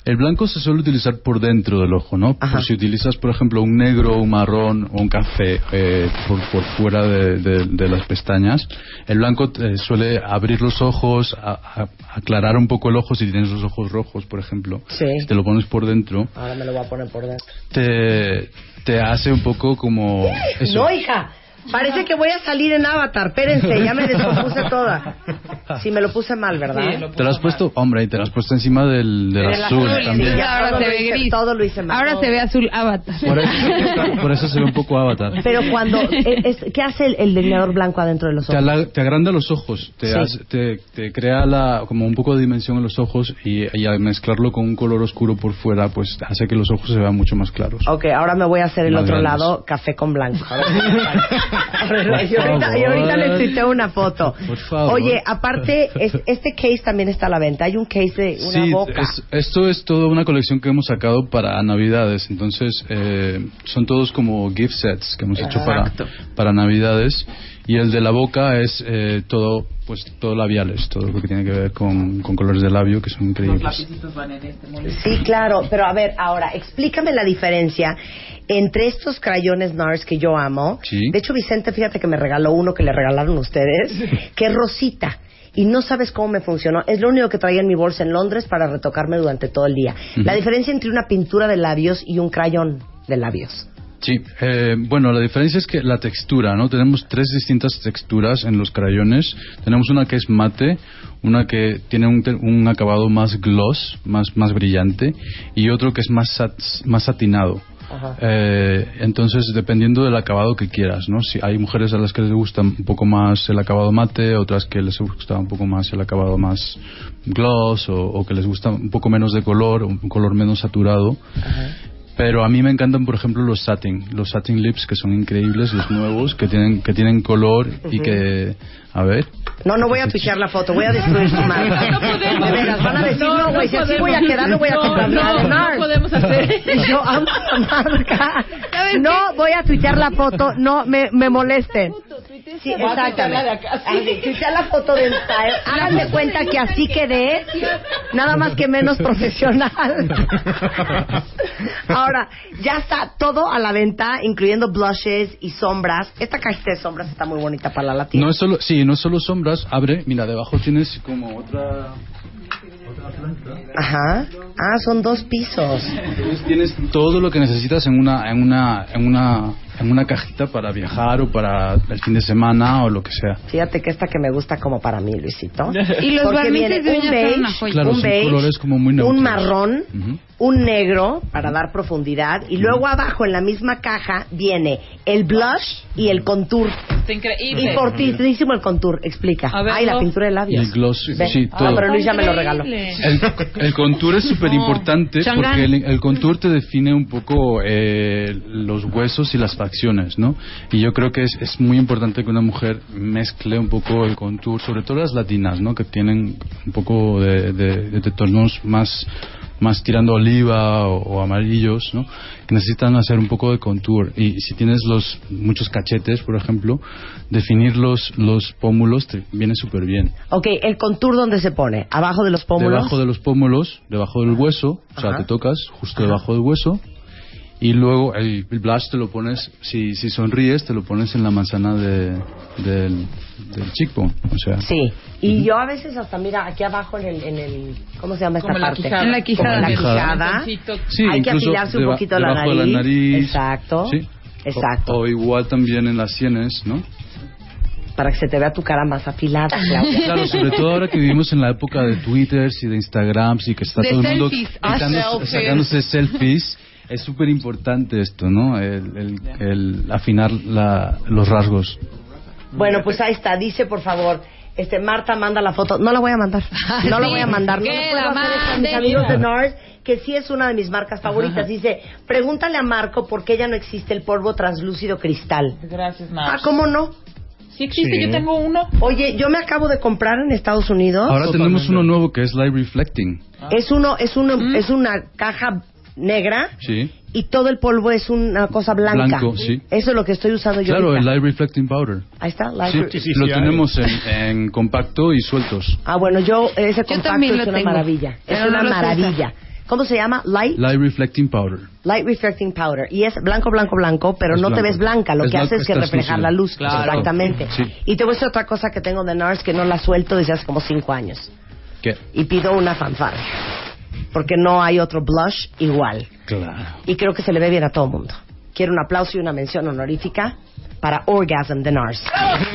El blanco se suele utilizar por dentro del ojo, ¿no? Por si utilizas, por ejemplo, un negro, un marrón o un café eh, por, por fuera de, de- de las pestañas, el blanco eh, suele abrir los ojos, a- a- aclarar un poco el ojo si tienes los ojos rojos, por ejemplo. Sí. Si te lo pones por dentro, Ahora me lo voy a poner por dentro. te, te hace un poco como... eso. No, hija. Parece que voy a salir en Avatar. Espérense, ya me descompuse toda. Sí, me lo puse mal, ¿verdad? Te lo has puesto, hombre, y te lo has puesto encima del, del Del azul, azul, también. sí, Ahora todo se lo ve hice- gris. Todo lo hice mal. Ahora se ve azul avatar. Por eso, por eso se ve un poco avatar. Pero cuando... eh, es- ¿Qué hace el, el delineador blanco adentro de los Te, ojos? ala- te agranda los ojos, te, Sí. hace- te, te crea la, como un poco de dimensión en los ojos y, y al mezclarlo con un color oscuro por fuera, pues hace que los ojos se vean mucho más claros. Ok, ahora me voy a hacer el otro lado, café con blanco. Y, ahorita, y ahorita le tuiteo una foto. Por favor. Oye, aparte, es- este case también está a la venta. Hay un case de una Sí, boca. es- esto es toda una colección que hemos sacado para Navidades. Entonces, eh, son todos como gift sets que hemos hecho para, para Navidades. Y el de la boca es eh, todo, pues, todo labiales, todo lo que tiene que ver con, con colores de labio que son increíbles. Sí, claro, pero a ver, ahora, explícame la diferencia entre estos crayones NARS que yo amo. Sí. De hecho, Vicente, fíjate que me regaló uno que le regalaron ustedes, que es rosita. Y no sabes cómo me funcionó. Es lo único que traía en mi bolsa en Londres para retocarme durante todo el día. La diferencia entre una pintura de labios y un crayón de labios. Sí, eh, bueno, la diferencia es que la textura, ¿no? Tenemos tres distintas texturas en los crayones. Tenemos una que es mate, una que tiene un, un acabado más gloss, más, más brillante, y otro que es más, sat- más satinado. Ajá. Eh, entonces, dependiendo del acabado que quieras, ¿no? Si hay mujeres a las que les gusta un poco más el acabado mate, otras que les gusta un poco más el acabado más gloss, o, o que les gusta un poco menos de color, un color menos saturado. Pero a mí me encantan, por ejemplo, los satin, los satin lips que son increíbles, los nuevos, que tienen que tienen color y que, a ver, No, no voy a pichar la foto, voy a destruir su marca. No podemos. De veras, van a decir, No, no, güey, no si así voy a quedar, no voy a No, comprar no, nada de no NARS. podemos hacer. Y yo amo la marca. ¿Sabes No qué? voy a tuitear la foto, no me, me molesten. Sí, exactamente. Así, tuitear la foto del style. Háganme cuenta que así quedé, nada más que menos profesional. Ahora, ya está todo a la venta, incluyendo blushes y sombras. Esta cajita de sombras está muy bonita para la latina. no es solo, sí, no es solo sombras, abre, mira, debajo tienes como otra, Ajá. Ah, son dos pisos. Entonces tienes todo lo que necesitas en una, en una, en una, en una cajita para viajar o para el fin de semana o lo que sea. Fíjate que esta que me gusta como para mí, Luisito. Y los Porque viene de un beige, una joya. Claro, un son beige, colores como muy neutros. un marrón, un negro para dar profundidad y luego abajo en la misma caja viene el blush y el contour. Está increíble. Importantísimo el contour, explica. A ver, Ay, la pintura de Y labios. el gloss, Ve. sí, Ah, todo. pero Luis ya me lo regaló. El, el contour es súper importante Changán. porque el, el contour te define un poco eh, los huesos y las facciones, ¿no? Y yo creo que es, es muy importante que una mujer mezcle un poco el contour, sobre todo las latinas, ¿no? Que tienen un poco de, de- de tonos más más tirando oliva o, o amarillos, ¿no? Que necesitan hacer un poco de contour. Y si tienes los muchos cachetes, por ejemplo, definir los, los pómulos te viene súper bien. Ok, el contour donde se pone, abajo de los pómulos. Debajo de los pómulos, debajo del hueso, o sea, te tocas justo debajo del hueso. Y luego el, el blush te lo pones, si, si sonríes, te lo pones en la manzana de, del, del cheekbone. O sea, Sí, y yo a veces hasta, mira, aquí abajo en el, en el ¿cómo se llama esta Como en la parte? quijada. En la quijada. En la Quijada. quijada. Sí, Hay que afilarse un poquito la debajo de nariz. la nariz. Exacto. Sí. Exacto. O, o igual también en las sienes, ¿no? Para que se te vea tu cara más afilada, Claudia. Claro, sobre todo ahora que vivimos en la época de Twitter y de Instagrams y que está De todo el mundo selfies. Ah, sacándose selfies. Es súper importante esto, ¿no? El, el- el afinar la- los rasgos. Bueno, pues ahí está. Dice, por favor, este Marta manda la foto. No la voy a mandar. No la voy a mandar. No puedo la hacer esto a mis amigos de NARS, que sí es una de mis marcas favoritas. Dice, pregúntale a Marco por qué ya no existe el polvo translúcido cristal. Gracias, Ah, Nars. ¿cómo no? Sí existe, Sí. yo tengo uno. Oye, yo me acabo de comprar en Estados Unidos. Ahora tenemos uno nuevo que es Light Reflecting. Es uno, es uno, es una caja negra Sí. y todo el polvo es una cosa blanca. Blanco, sí. Eso es lo que estoy usando yo. Claro, el. Light Reflecting Powder. Ahí está. Light Sí, Re- lo tenemos en, en compacto y sueltos. Ah, bueno, yo ese compacto también es una tengo, maravilla. Es una no maravilla. ¿Cómo se llama? Light, Light Reflecting Powder. light reflecting powder. Y es blanco, blanco, blanco, pero Es no te blanco. ves blanca. Lo Es que hace es que reflejar la luz. Claro. Exactamente. Sí. Y te voy a decir otra cosa que tengo de NARS que no la suelto desde hace como cinco años. ¿Qué? Y pido una fanfarria. Porque no hay otro blush igual. Claro. Y creo que se le ve bien a todo el mundo. Quiero un aplauso y una mención honorífica para Orgasm de NARS.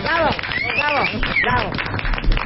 ¡Bravo! ¡Bravo! ¡Bravo! ¡Bravo!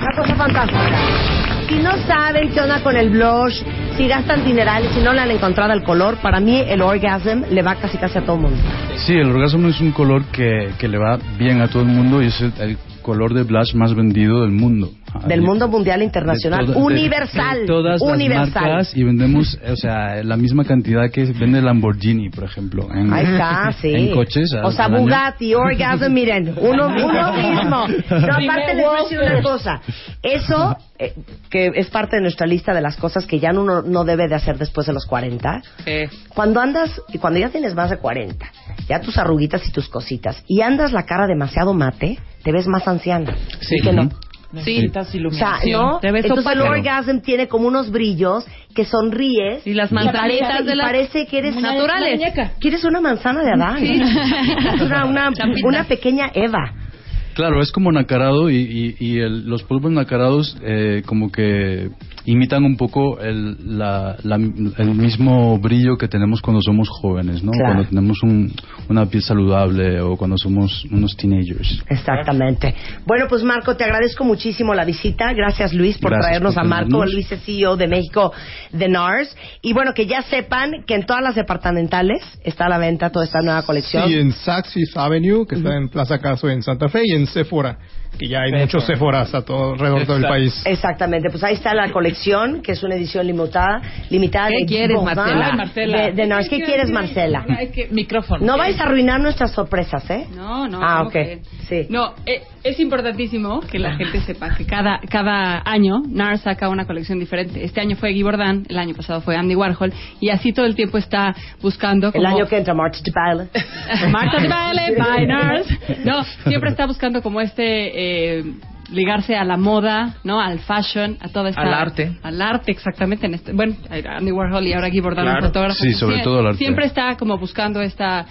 Una cosa fantástica. Si no saben qué onda con el blush, si gastan dinerales, si no le han encontrado el color, para mí el Orgasm le va casi casi a todo el mundo. Sí, el orgasmo es un color que, que le va bien a todo el mundo y es el, el color de blush más vendido del mundo. Del Ahí- mundo mundial internacional, de toda- de- universal, de todas universal. las marcas y vendemos, o sea, la misma cantidad que vende Lamborghini, por ejemplo. En, Ahí está, sí. En coches. O sea. Bugatti, Orgasm, miren, uno, uno mismo. No, aparte les voy a decir una cosa. Eso, eh, que es parte de nuestra lista de las cosas que ya uno no debe de hacer después de los 40. Eh, Cuando andas, y cuando ya tienes más de 40, ya tus arruguitas y tus cositas, y andas la cara demasiado mate, te ves más anciana. Sí. ¿Sí que no? Necesitas O sea, iluminación. ¿no? Te ves Entonces el orgasm tiene como unos brillos que sonríes Y las manzanitas de y las parece que eres naturales. Quieres una manzana de Adán. Es una, una, pequeña Eva. Claro, es como nacarado y, y, y el- los polvos nacarados eh, como que imitan un poco el, la- la- el mismo brillo que tenemos cuando somos jóvenes, ¿no? Claro. Cuando tenemos un- una piel saludable o cuando somos unos teenagers. Exactamente. Bueno, pues Marco, te agradezco muchísimo la visita. Gracias Luis por Gracias traernos por a Marco. Luis es CEO de México de NARS. Y bueno, que ya sepan que en todas las departamentales está a la venta toda esta nueva colección. Sí, en Saks Fifth Avenue, que está en Plaza Caso en Santa Fe, y en Sephora, que ya hay muchos Sephoras a todo alrededor del país. Exactamente, pues ahí está la colección, que es una edición limitada, limitada ¿Qué de quieres, Marcela? Ay, Marcela. De, de NARS. ¿Qué quieres, Marcela? Es que micrófono. No vais a arruinar nuestras sorpresas, ¿eh? No, no. Ah, ¿cómo ok. que? Sí. No, eh, es importantísimo que la gente sepa que cada, cada año NARS saca una colección diferente. Este año fue Guy Bourdin, el año pasado fue Andy Warhol, y así todo el tiempo está buscando El año que entra, March de Baile. Marta de baile, by NARS. No, siempre está buscando como este... eh, ligarse a la moda, ¿no? Al fashion, a toda esta... Al arte. Al arte, exactamente. En este, bueno, Andy Warhol y ahora Guy Claro. un fotógrafo. Sí, sobre Sie- todo el arte. Siempre está como buscando esta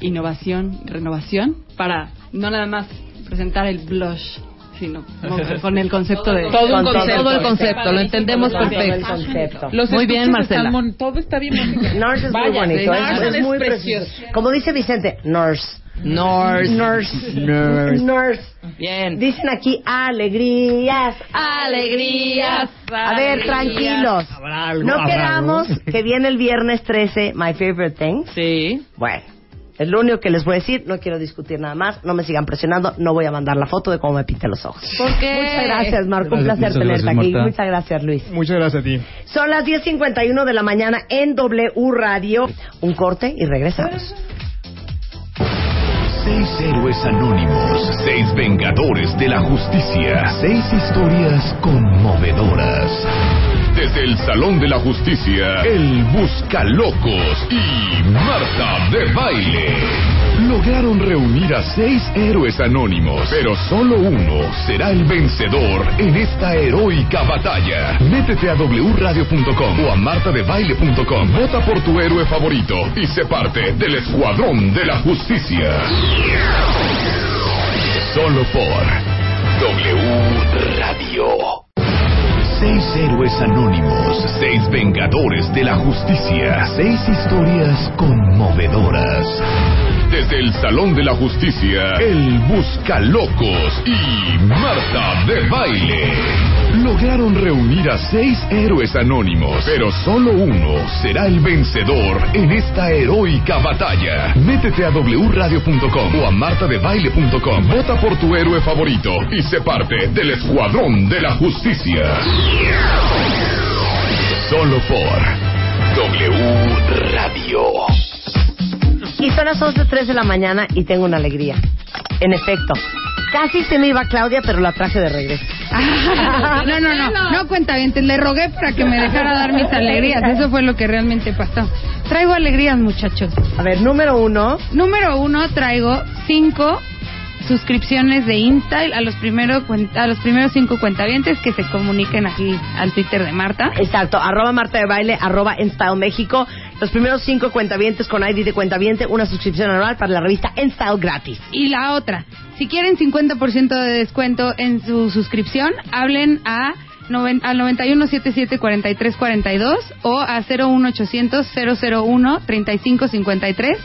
innovación, renovación, para no nada más presentar el blush, sino con el concepto de... Todo un Con concepto. Todo el concepto, lo entendemos perfecto. Los Muy bien, Marcela. mon- todo está bien. Nurse es muy bonito, sí, es, Nurse es muy precioso. precioso. Como dice Vicente, nurse. Nurse. Nurse. Nurse. Nurse. Bien. Dicen aquí alegrías. Alegrías. A ver, tranquilos. No quedamos que viene el viernes 13, My Favorite Thing. Sí. Bueno, es lo único que les voy a decir. No quiero discutir nada más. No me sigan presionando. No voy a mandar la foto de cómo me pinté los ojos. ¿Por qué? Muchas gracias, Marco. Un placer tenerte gracias, aquí. Marta. Muchas gracias, Luis. Muchas gracias a ti. Son las 10.51 de la mañana en W Radio. Un corte y regresamos. Seis héroes anónimos, seis vengadores de la justicia, seis historias conmovedoras. Desde el Salón de la Justicia, el Buscalocos y Marta de Baile lograron reunir a seis héroes anónimos, pero solo uno será el vencedor en esta heroica batalla. Métete a wradio.com o a martadebaile.com. Vota por tu héroe favorito y sé parte del Escuadrón de la Justicia. Solo por W Radio. Seis héroes anónimos, seis vengadores de la justicia, seis historias conmovedoras. Desde el Salón de la Justicia, el Buscalocos y Marta de Baile lograron reunir a seis héroes anónimos, pero solo uno será el vencedor en esta heroica batalla. Métete a wradio.com o a martadebaile.com. Vota por tu héroe favorito y sé parte del Escuadrón de la Justicia. Solo por W Radio. Y son las 11.03 de la mañana y tengo una alegría. En efecto, casi se me iba Claudia, pero la traje de regreso. No, no, no, no cuenta bien, le rogué para que me dejara dar mis alegrías, eso fue lo que realmente pasó. Traigo alegrías, muchachos. A ver, número uno. Número uno, traigo cinco suscripciones de InStyle a los primeros a los primeros cinco cuentavientes que se comuniquen aquí al Twitter de Marta. Exacto, arroba Marta de Baile, arroba Enstyle México. Los primeros cinco cuentavientes con ID de cuentaviente, una suscripción anual para la revista Enstyle gratis. Y la otra, si quieren 50% de descuento en su suscripción, hablen a noven- al 91774342 o a 01800 001 3553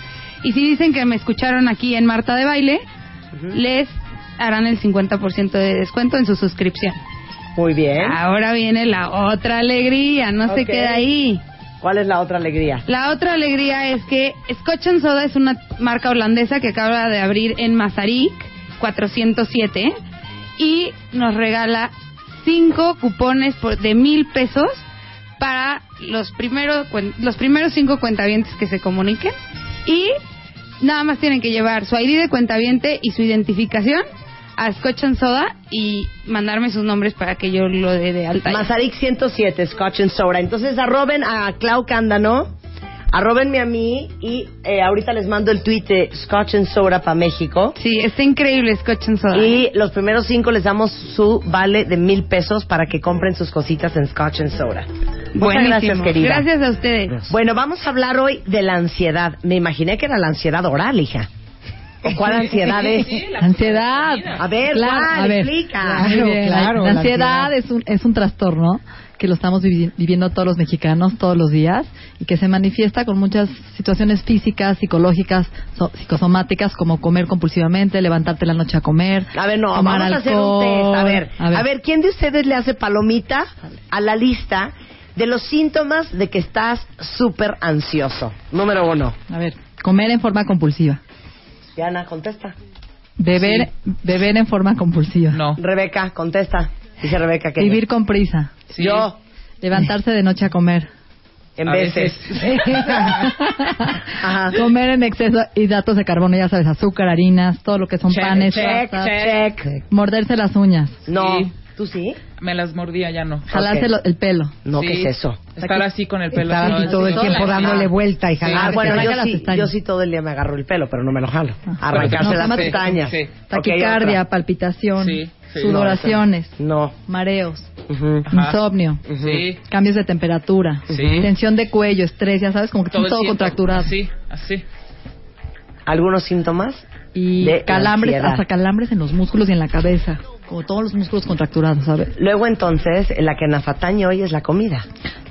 y si dicen que me escucharon aquí en Marta de Baile, les harán el 50% de descuento en su suscripción. Muy bien. Ahora viene la otra alegría, no se queda ahí. ¿Cuál es la otra alegría? La otra alegría es que Scotch and Soda es una marca holandesa que acaba de abrir en Mazarik 407 y nos regala cinco cupones por, de mil pesos para los primeros los primeros cinco cuentavientes que se comuniquen y nada más tienen que llevar su ID de cuentaviente y su identificación a Scotch and Soda y mandarme sus nombres para que yo lo dé de alta. Mazarik 107, Scotch and Soda. Entonces arroben a Clau Cándano, arrobenme a mí y eh, ahorita les mando el tweet de Scotch and Soda para México. Sí, está increíble Scotch and Soda. Y los primeros cinco les damos su vale de mil pesos para que compren sus cositas en Scotch and Soda. Muchas gracias, querida. Gracias a ustedes. Bueno, vamos a hablar hoy de la ansiedad. Me imaginé que era la ansiedad oral, hija. ¿O cuál ansiedad es? Ansiedad. A ver, Claro, ¿cuál? a ver. Explica. La- claro, La, la ansiedad, ansiedad. es un es un trastorno que lo estamos vivi- viviendo todos los mexicanos todos los días y que se manifiesta con muchas situaciones físicas, psicológicas, so- psicosomáticas como comer compulsivamente, levantarte la noche a comer, A ver, no, tomar vamos a hacer un test. A ver, a ver, a ver, ¿quién de ustedes le hace palomita a la lista de los síntomas de que estás súper ansioso? Número uno. a ver, comer en forma compulsiva, Diana, contesta. beber beber en forma compulsiva, No. Rebeca, contesta. Dice Rebeca que vivir con prisa, Sí. yo, levantarse de noche a comer. en A veces. Ajá. Comer en exceso hidratos de carbono, ya sabes, azúcar, harinas, todo lo que son Check, panes, Check, check. morderse las uñas, No. Sí. ¿Tú sí? Me las mordía, ya no. jalarse el pelo. No, Sí. ¿qué es eso? Estar así con el pelo. Estar así, todo el tiempo dándole vuelta y Sí. Ah, bueno, yo sí, yo sí todo el día me agarro el pelo, pero no me lo jalo. Arrancarse Pero- las pestañas. sí. Taquicardia, palpitación, Sí, sí. sudoraciones, No. mareos, insomnio, Sí. cambios de temperatura, Sí. tensión de cuello, estrés, ya sabes, como que Todo todo, contracturado. Así, así. ¿Algunos síntomas? Y De calambres, ansiedad. hasta calambres en los músculos y en la cabeza, como todos los músculos contracturados, ¿sabes? Luego entonces, la que nos atañe hoy es la comida.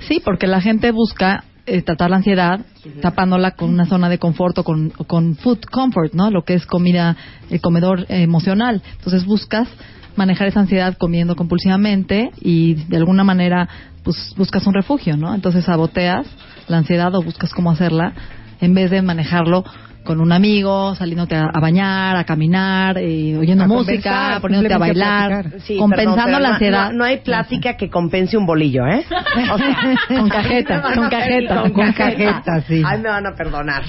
Sí, porque la gente busca eh, tratar la ansiedad tapándola con una zona de confort o con, o con food comfort, ¿no? Lo que es comida, el comedor eh, emocional. Entonces buscas manejar esa ansiedad comiendo compulsivamente y de alguna manera pues buscas un refugio, ¿no? Entonces saboteas la ansiedad o buscas cómo hacerla en vez de manejarlo con un amigo, saliéndote a, a bañar, a caminar, eh, oyendo A música, poniéndote a bailar. Sí, compensando perdón, la ansiedad. No, no hay plática que compense un bolillo, ¿eh? O sea, Con cajeta, con cajeta, con cajeta, sí. Ay, me van a perdonar.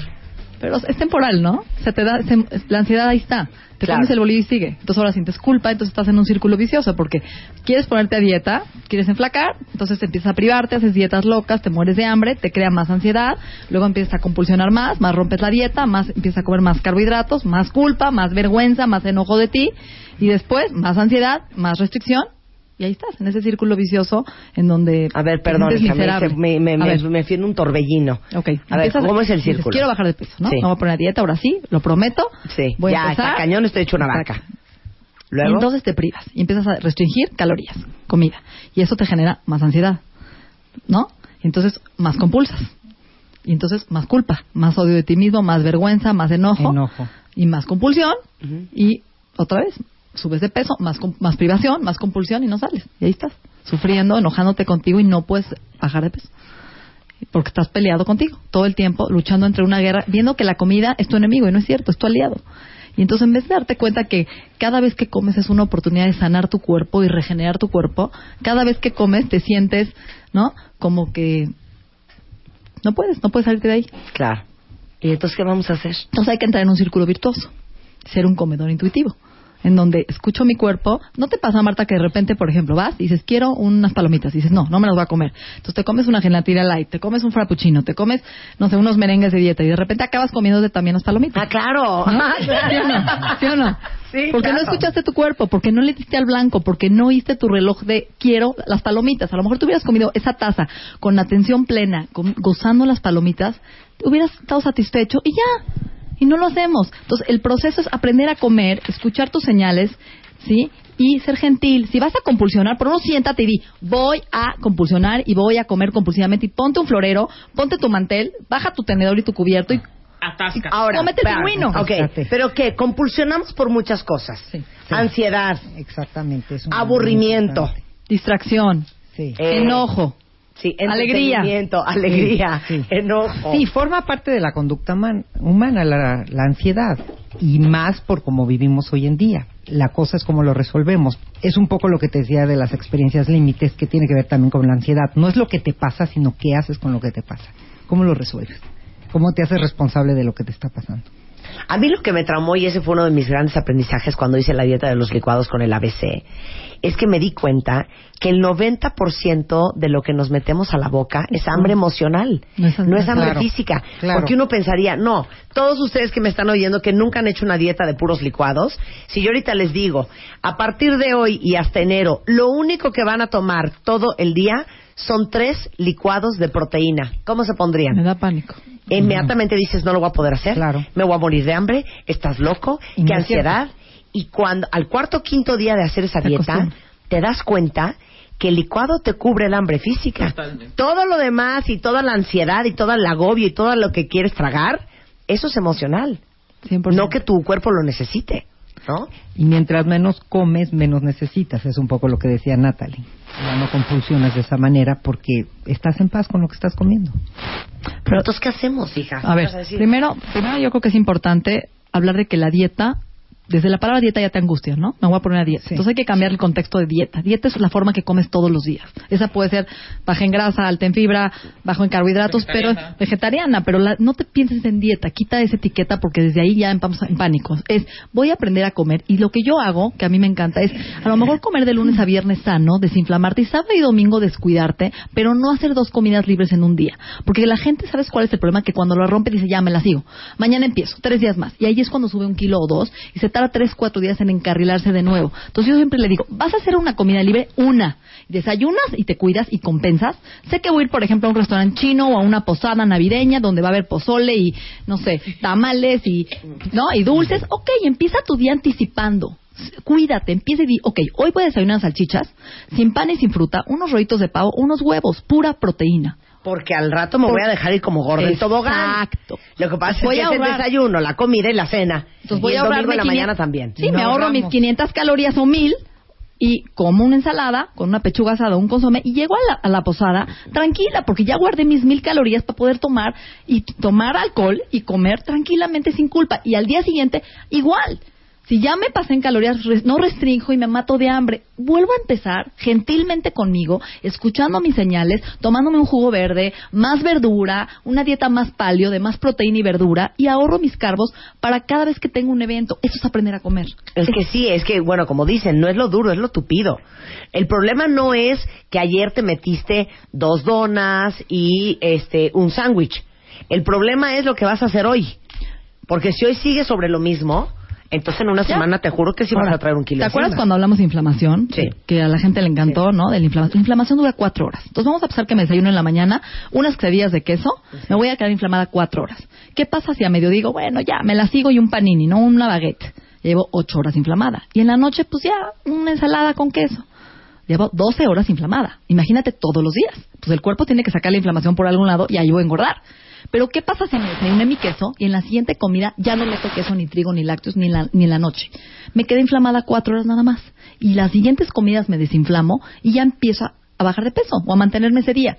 Pero es temporal, ¿no? Se te da, se- la ansiedad ahí está. Te Claro. comes el bolillo y sigue. Entonces ahora sientes culpa, entonces estás en un círculo vicioso porque quieres ponerte a dieta, quieres enflacar, entonces te empiezas a privarte, haces dietas locas, te mueres de hambre, te crea más ansiedad, luego empiezas a compulsionar más, más rompes la dieta, más empiezas a comer más carbohidratos, más culpa, más vergüenza, más enojo de ti y después más ansiedad, más restricción y ahí estás, en ese círculo vicioso en donde A ver, perdón, me, miserable. me, me, A me, ver. me fui en un torbellino. Ok. A ver, ¿cómo es el dices, círculo? quiero bajar de peso, ¿no? Sí. Voy a poner a dieta, ahora sí, lo prometo. Sí, Voy a ya, empezar. está cañón, estoy hecho una vaca. Y Luego, entonces te privas y empiezas a restringir calorías, comida. Y eso te genera más ansiedad, ¿no? Y entonces más compulsas. Y entonces más culpa, más odio de ti mismo, más vergüenza, más enojo. Enojo. Y más compulsión. Y otra vez, subes de peso, más, más privación, más compulsión y no sales. Y ahí estás, sufriendo, enojándote contigo y no puedes bajar de peso. Porque estás peleado contigo todo el tiempo, luchando entre una guerra, viendo que la comida es tu enemigo y no es cierto, es tu aliado. Y entonces en vez de darte cuenta que cada vez que comes es una oportunidad de sanar tu cuerpo y regenerar tu cuerpo, cada vez que comes te sientes, ¿no? Como que no puedes, no puedes salirte de ahí. claro. ¿Y entonces qué vamos a hacer? Entonces hay que entrar en un círculo virtuoso, ser un comedor intuitivo. En donde escucho mi cuerpo. ¿No te pasa, Marta, que de repente, por ejemplo, vas y dices, quiero unas palomitas? Y dices, no, no me las voy a comer. Entonces te comes una gelatina light, te comes un frappuccino, te comes, no sé, unos merengues de dieta y de repente acabas comiendo también las palomitas. Ah, claro. ¿No? Ah, ¿Sí o no? ¿Sí o no? Sí, porque no escuchaste tu cuerpo, porque no le diste al blanco, porque no oíste tu reloj de quiero las palomitas. A lo mejor tú hubieras comido esa taza con atención plena, con- gozando las palomitas, hubieras estado satisfecho y ya. Y no lo hacemos. Entonces, el proceso es aprender a comer, escuchar tus señales, ¿sí? Y ser gentil. Si vas a compulsionar, por uno siéntate y di, voy a compulsionar y voy a comer compulsivamente. Y ponte un florero, ponte tu mantel, baja tu tenedor y tu cubierto y Atasca. Ahora, Cómete el pingüino. Ok, Fíjate. pero que compulsionamos por muchas cosas. Sí. Ansiedad, Exactamente. es un- aburrimiento, distracción, Sí. eh, enojo. Sí, alegría. alegría, Sí, sí. enojo. Sí, forma parte de la conducta man- humana, la, la ansiedad, y más por cómo vivimos hoy en día. La cosa es cómo lo resolvemos. Es un poco lo que te decía de las experiencias límites, que tiene que ver también con la ansiedad. No es lo que te pasa, sino qué haces con lo que te pasa. ¿Cómo lo resuelves? ¿Cómo te haces responsable de lo que te está pasando? A mí lo que me traumó, y ese fue uno de mis grandes aprendizajes cuando hice la dieta de los licuados con el ABC, es que me di cuenta que el 90% de lo que nos metemos a la boca es hambre emocional, No es- no es hambre claro, física. claro. Porque uno pensaría, no, todos ustedes que me están oyendo que nunca han hecho una dieta de puros licuados, si yo ahorita les digo, a partir de hoy y hasta enero, lo único que van a tomar todo el día son tres licuados de proteína. ¿Cómo se pondrían? Me da pánico. Inmediatamente dices no lo voy a poder hacer, Claro. me voy a morir de hambre, estás loco, Y qué ansiedad. Y cuando al cuarto o quinto día de hacer esa Te dieta, te das cuenta que el licuado te cubre el hambre física. Totalmente. Todo lo demás y toda la ansiedad y todo el agobio y todo lo que quieres tragar, eso es emocional. 100%. No que tu cuerpo lo necesite, ¿no? Y mientras menos comes, menos necesitas. Es un poco lo que decía Natalie. Ya no compulsionas de esa manera porque estás en paz con lo que estás comiendo. Pero entonces, ¿qué hacemos, hija? A ver, primero, primero yo creo que es importante hablar de que la dieta, desde la palabra dieta ya te angustia, ¿no? Me voy a poner a dieta. Sí. Entonces hay que cambiar el contexto de dieta. Dieta es la forma que comes todos los días. Esa puede ser baja en grasa, alta en fibra, bajo en carbohidratos, Vegetariana. pero vegetariana, pero la- no te pienses en dieta, quita esa etiqueta porque desde ahí ya vamos en pánico. Es, voy a aprender a comer y lo que yo hago, que a mí me encanta, es a lo mejor comer de lunes a viernes sano, desinflamarte y sábado y domingo descuidarte, pero no hacer dos comidas libres en un día. Porque la gente, ¿sabes cuál es el problema? Que cuando lo rompe dice, ya me la sigo. Mañana empiezo, tres días más. Y ahí es cuando sube un kilo o dos y se tarda tres, cuatro días en encarrilarse de nuevo. Entonces yo siempre le digo, vas a hacer una comida libre, una. Desayunas y te cuidas y compensas. Sé que voy a ir, por ejemplo, a un restaurante chino o a una posada navideña donde va a haber pozole y, no sé, tamales y, ¿no? Y dulces. Ok, empieza tu día anticipando. Cuídate, empieza y di, ok, hoy voy a desayunar salchichas, sin pan y sin fruta, unos rollitos de pavo, unos huevos, pura proteína. Porque al rato me voy a dejar ir como gordo en tobogán. Exacto. Lo que pasa Voy es que es el ahorrar. desayuno, la comida y la cena. Entonces y voy el a en la 500 mañana también. Sí, No me ahorro mis ahorramos. 500 calorías o 1000 y como una ensalada con una pechuga asada, un consomé y llego a la, a la posada tranquila porque ya guardé mis 1000 calorías para poder tomar y tomar alcohol y comer tranquilamente sin culpa y al día siguiente igual. Si ya me pasé en calorías, no restringo y me mato de hambre. Vuelvo a empezar gentilmente conmigo, escuchando mis señales, tomándome un jugo verde, más verdura, una dieta más palio, de más proteína y verdura, y ahorro mis carbos para cada vez que tengo un evento. Eso es aprender a comer. Es que sí, es que, bueno, como dicen, no es lo duro, es lo tupido. El problema no es que ayer te metiste dos donas y este un sándwich. El problema es lo que vas a hacer hoy. Porque si hoy sigues sobre lo mismo, entonces en una Ya. semana te juro que sí vas Ahora, a traer un kilo. ¿Te acuerdas encima. cuando hablamos de inflamación? Sí. Que a la gente le encantó, ¿no? De la inflamación. La inflamación dura cuatro horas. Entonces vamos a pensar que me desayuno en la mañana unas quesadillas de queso, me voy a quedar inflamada cuatro horas. ¿Qué pasa si a medio digo, bueno, ya, me la sigo y un panini, no una baguette? Llevo ocho horas inflamada. Y en la noche, pues ya, una ensalada con queso. Llevo 12 horas inflamada. Imagínate todos los días. Pues el cuerpo tiene que sacar la inflamación por algún lado y ahí voy a engordar. Pero ¿qué pasa si me desayuné mi queso y en la siguiente comida ya no meto queso, ni trigo, ni lácteos, ni, la, ni en la noche? Me quedé inflamada cuatro horas nada más. Y las siguientes comidas me desinflamo y ya empiezo a bajar de peso o a mantenerme ese día.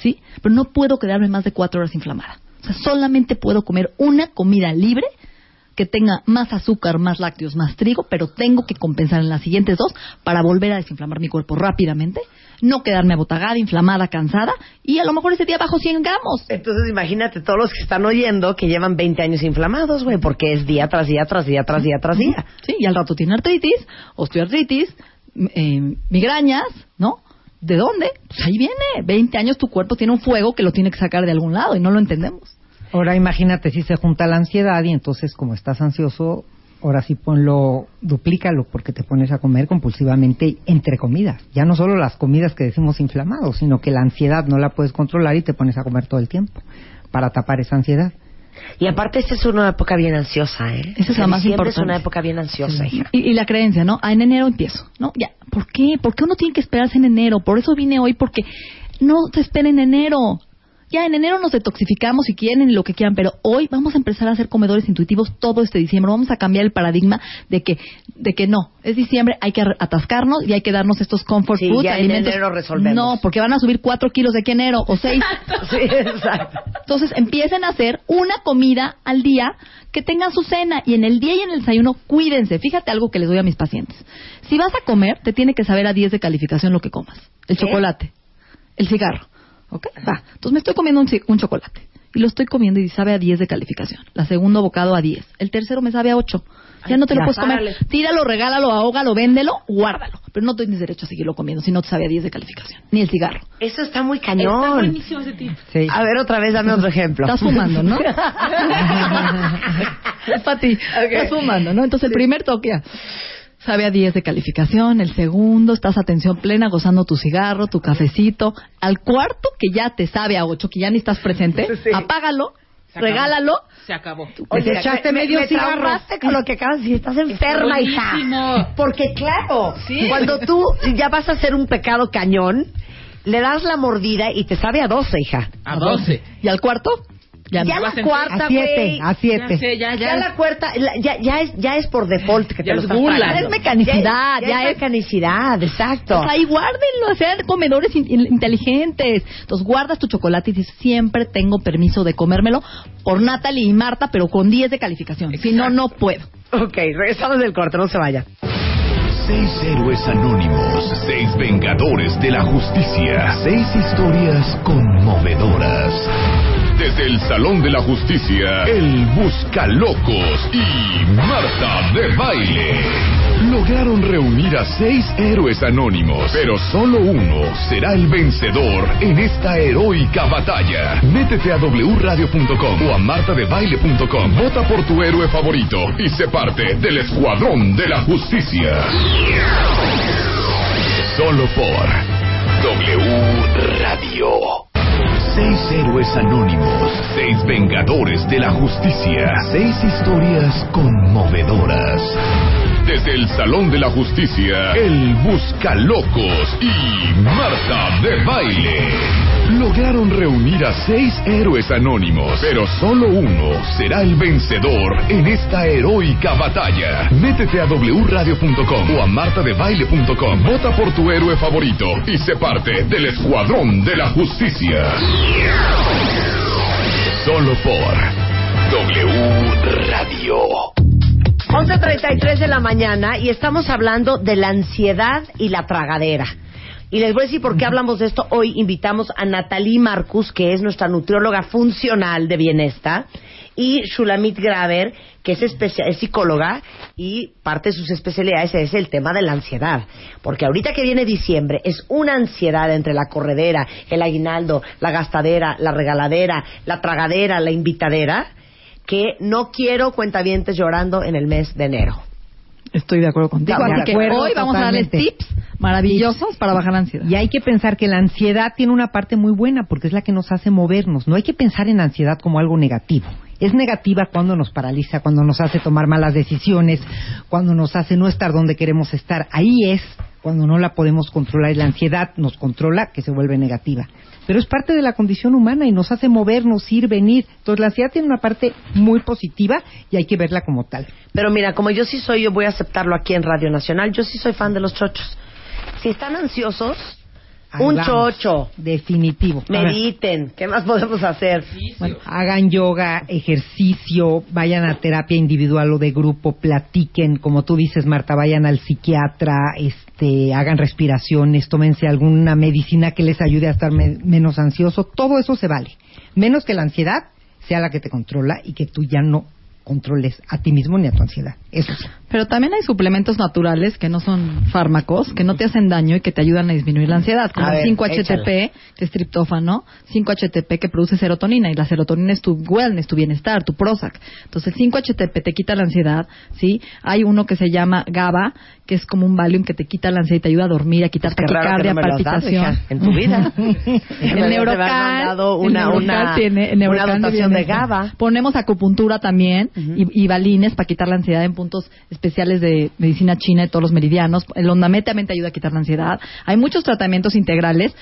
¿Sí? Pero no puedo quedarme más de cuatro horas inflamada. O sea, solamente puedo comer una comida libre que tenga más azúcar, más lácteos, más trigo, pero tengo que compensar en las siguientes dos para volver a desinflamar mi cuerpo rápidamente no quedarme abotagada, inflamada, cansada, y a lo mejor ese día bajo 100 gramos. Entonces imagínate todos los que están oyendo que llevan 20 años inflamados, güey, porque es día tras día, tras día, tras día, tras día. Sí, y al rato tiene artritis, osteoartritis, eh, migrañas, ¿no? ¿De dónde? Pues ahí viene. 20 años tu cuerpo tiene un fuego que lo tiene que sacar de algún lado y no lo entendemos. Ahora imagínate si se junta la ansiedad y entonces como estás ansioso, ahora sí ponlo, duplícalo porque te pones a comer compulsivamente entre comidas. Ya no solo las comidas que decimos inflamados, sino que la ansiedad no la puedes controlar y te pones a comer todo el tiempo para tapar esa ansiedad. Y aparte esta es una época bien ansiosa, ¿eh? Esa es la más importante. es una época bien ansiosa, hija. Y, y la creencia, ¿no? Ah, en enero empiezo, ¿no? Ya, ¿por qué? ¿Por qué uno tiene que esperarse en enero? Por eso vine hoy, porque no se espera en enero. Ya en enero nos detoxificamos si quieren y lo que quieran, pero hoy vamos a empezar a hacer comedores intuitivos todo este diciembre. Vamos a cambiar el paradigma de que de que no, es diciembre, hay que atascarnos y hay que darnos estos comfort Sí, foods, ya en enero resolvemos. No, porque van a subir cuatro kilos de aquí enero o seis. Sí, exacto. Entonces empiecen a hacer una comida al día que tengan su cena y en el día y en el desayuno cuídense. Fíjate algo que les doy a mis pacientes. Si vas a comer, te tiene que saber a 10 de calificación lo que comas. El ¿Qué? chocolate, el cigarro. ¿Ok? Va. Entonces me estoy comiendo un, un chocolate y lo estoy comiendo y sabe a 10 de calificación. La segundo bocado a 10. El tercero me sabe a 8. Ya no te lo puedes comer. párale. Tíralo, regálalo, ahógalo, véndelo, guárdalo. Pero no tienes derecho a seguirlo comiendo si no te sabe a 10 de calificación. Ni el cigarro. Eso está muy Está cañón. buenísimo ese tip. Sí. A ver, otra vez, dame otro ejemplo. Estás fumando, ¿no? es para ti. Estás fumando, ¿no? Entonces, el primer toque ya sabe a 10 de calificación. El segundo, estás atención plena, gozando tu cigarro, tu cafecito. Al cuarto, que ya te sabe a 8, que ya ni estás presente, Sí. apágalo, Se regálalo. Se acabó. Oye, Te echaste me, medio me cigarro. con lo que acabas de decir. Estás enferma, hija. Porque claro, cuando tú ya vas a hacer un pecado cañón, le das la mordida y te sabe a 12, hija. A 12. ¿Y al cuarto? Ya, la cuarta, A siete, a siete. Ya sé, ya, Ya, ya. la cuarta, la- ya, ya, es, ya es por default que te Ya lo es estás burla. tragando. Ya es mecanicidad, Ya, ya es es- mecanicidad, exacto. Pues ahí guárdenlo, hacer comedores in- in- inteligentes. Entonces guardas tu chocolate y dices, siempre tengo permiso de comérmelo por Natalie y Marta, pero con 10 de calificación. Si no, no puedo. Ok, regresamos del corte, no se vaya. Seis héroes anónimos, seis vengadores de la justicia, seis historias conmovedoras. Desde el Salón de la Justicia, el Buscalocos y Marta de Baile lograron reunir a seis héroes anónimos, pero solo uno será el vencedor en esta heroica batalla. Métete a wradio.com o a martadebaile.com, vota por tu héroe favorito y sé parte del Escuadrón de la Justicia. Solo por W Radio. Seis héroes anónimos, seis vengadores de la justicia, seis historias conmovedoras. Desde el Salón de la Justicia, el Buscalocos y Marta de Baile lograron reunir a seis héroes anónimos, pero solo uno será el vencedor en esta heroica batalla. Métete a wradio.com o a martadebaile.com, vota por tu héroe favorito y sé parte del Escuadrón de la Justicia. Solo por W Radio. 11.33 de la mañana y estamos hablando de la ansiedad y la tragadera. Y les voy a decir por qué hablamos de esto. Hoy invitamos a Natalie Marcus, que es nuestra nutrióloga funcional de bienestar, y Shulamit Graver, que es, es psicóloga y parte de sus especialidades es el tema de la ansiedad. Porque ahorita que viene diciembre es una ansiedad entre la corredera, el aguinaldo, la gastadera, la regaladera, la tragadera, la invitadera, que no quiero cuentavientes llorando en el mes de enero. Estoy de acuerdo contigo. Así que acuerdo hoy vamos a darles tips maravillosos para bajar la ansiedad. Y hay que pensar que la ansiedad tiene una parte muy buena porque es la que nos hace movernos. No hay que pensar en ansiedad como algo negativo. Es negativa cuando nos paraliza, cuando nos hace tomar malas decisiones, cuando nos hace no estar donde queremos estar. Ahí es cuando no la podemos controlar y la ansiedad nos controla que se vuelve negativa. Pero es parte de la condición humana y nos hace movernos, ir, venir. Entonces la ansiedad tiene una parte muy positiva y hay que verla como tal. Pero mira, como yo sí soy, yo voy a aceptarlo aquí en Radio Nacional, yo sí soy fan de los chochos. Si están ansiosos, Ahí Un vamos. chocho. Definitivo. Mediten. ¿Qué más podemos hacer? Bueno, hagan yoga, ejercicio, vayan a terapia individual o de grupo, platiquen, como tú dices, Marta, vayan al psiquiatra, este, hagan respiraciones, tómense alguna medicina que les ayude a estar me- menos ansioso. Todo eso se vale. Menos que la ansiedad sea la que te controla y que tú ya no controles a ti mismo ni a tu ansiedad. Eso sí. Pero también hay suplementos naturales que no son fármacos, que no te hacen daño y que te ayudan a disminuir la ansiedad, como el ver, 5-HTP, que es triptófano, 5-HTP que produce serotonina, y la serotonina es tu wellness, tu bienestar, tu Prozac. Entonces el 5-HTP te quita la ansiedad, ¿sí? Hay uno que se llama GABA, que es como un Valium que te quita la ansiedad y te ayuda a dormir, a quitar que taquicardia, no dado, palpitación. hija, en tu vida. el el una, una, tiene el una dotación de. GABA. Ponemos acupuntura también y, y balines para quitar la ansiedad en puntos especiales de medicina china y todos los meridianos. El Ondamé también te ayuda a quitar la ansiedad. Hay muchos tratamientos integrales.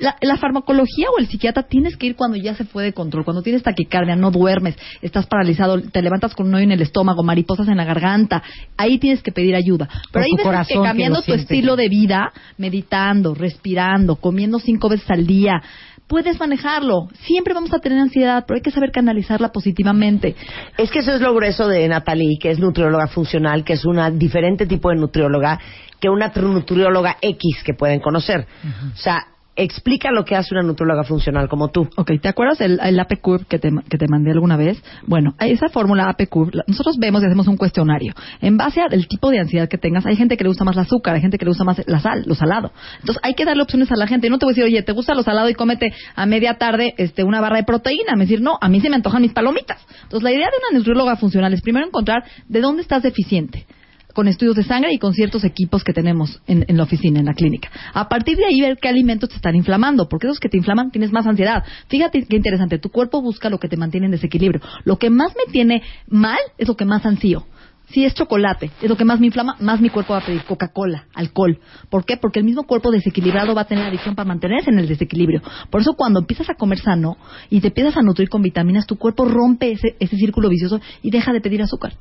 La, la farmacología o el psiquiatra tienes que ir cuando ya se fue de control, cuando tienes taquicardia, no duermes, estás paralizado, te levantas con un hoyo en el estómago, mariposas en la garganta. Ahí tienes que pedir ayuda. Pero veces corazón que cambiando tu estilo de vida, meditando, respirando, comiendo cinco veces al día, puedes manejarlo. Siempre vamos a tener ansiedad, pero hay que saber canalizarla positivamente. Es que eso es lo grueso de Natalie, que es nutrióloga funcional, que es una diferente tipo de nutrióloga que una nutrióloga X que pueden conocer. O sea, explica lo que hace una nutrióloga funcional como tú. Ok, ¿te acuerdas el, el AP Curve que te, que te mandé alguna vez? Bueno, esa fórmula AP Curve, nosotros vemos y hacemos un cuestionario. En base al tipo de ansiedad que tengas, hay gente que le gusta más el azúcar, hay gente que le gusta más la sal, lo salado. Entonces hay que darle opciones a la gente. No te voy a decir, oye, ¿te gusta lo salado y cómete a media tarde este, una barra de proteína? Me decir, no, a mí se me antojan mis palomitas. Entonces la idea de una nutrióloga funcional es primero encontrar de dónde estás deficiente con estudios de sangre y con ciertos equipos que tenemos en, en la oficina, en la clínica. A partir de ahí ver qué alimentos te están inflamando, porque esos que te inflaman tienes más ansiedad. Fíjate qué interesante, tu cuerpo busca lo que te mantiene en desequilibrio. Lo que más me tiene mal es lo que más ansío. Si es chocolate, es lo que más me inflama, más mi cuerpo va a pedir Coca-Cola, alcohol. ¿Por qué? Porque el mismo cuerpo desequilibrado va a tener adicción para mantenerse en el desequilibrio. Por eso cuando empiezas a comer sano y te empiezas a nutrir con vitaminas, tu cuerpo rompe ese, ese círculo vicioso y deja de pedir azúcar.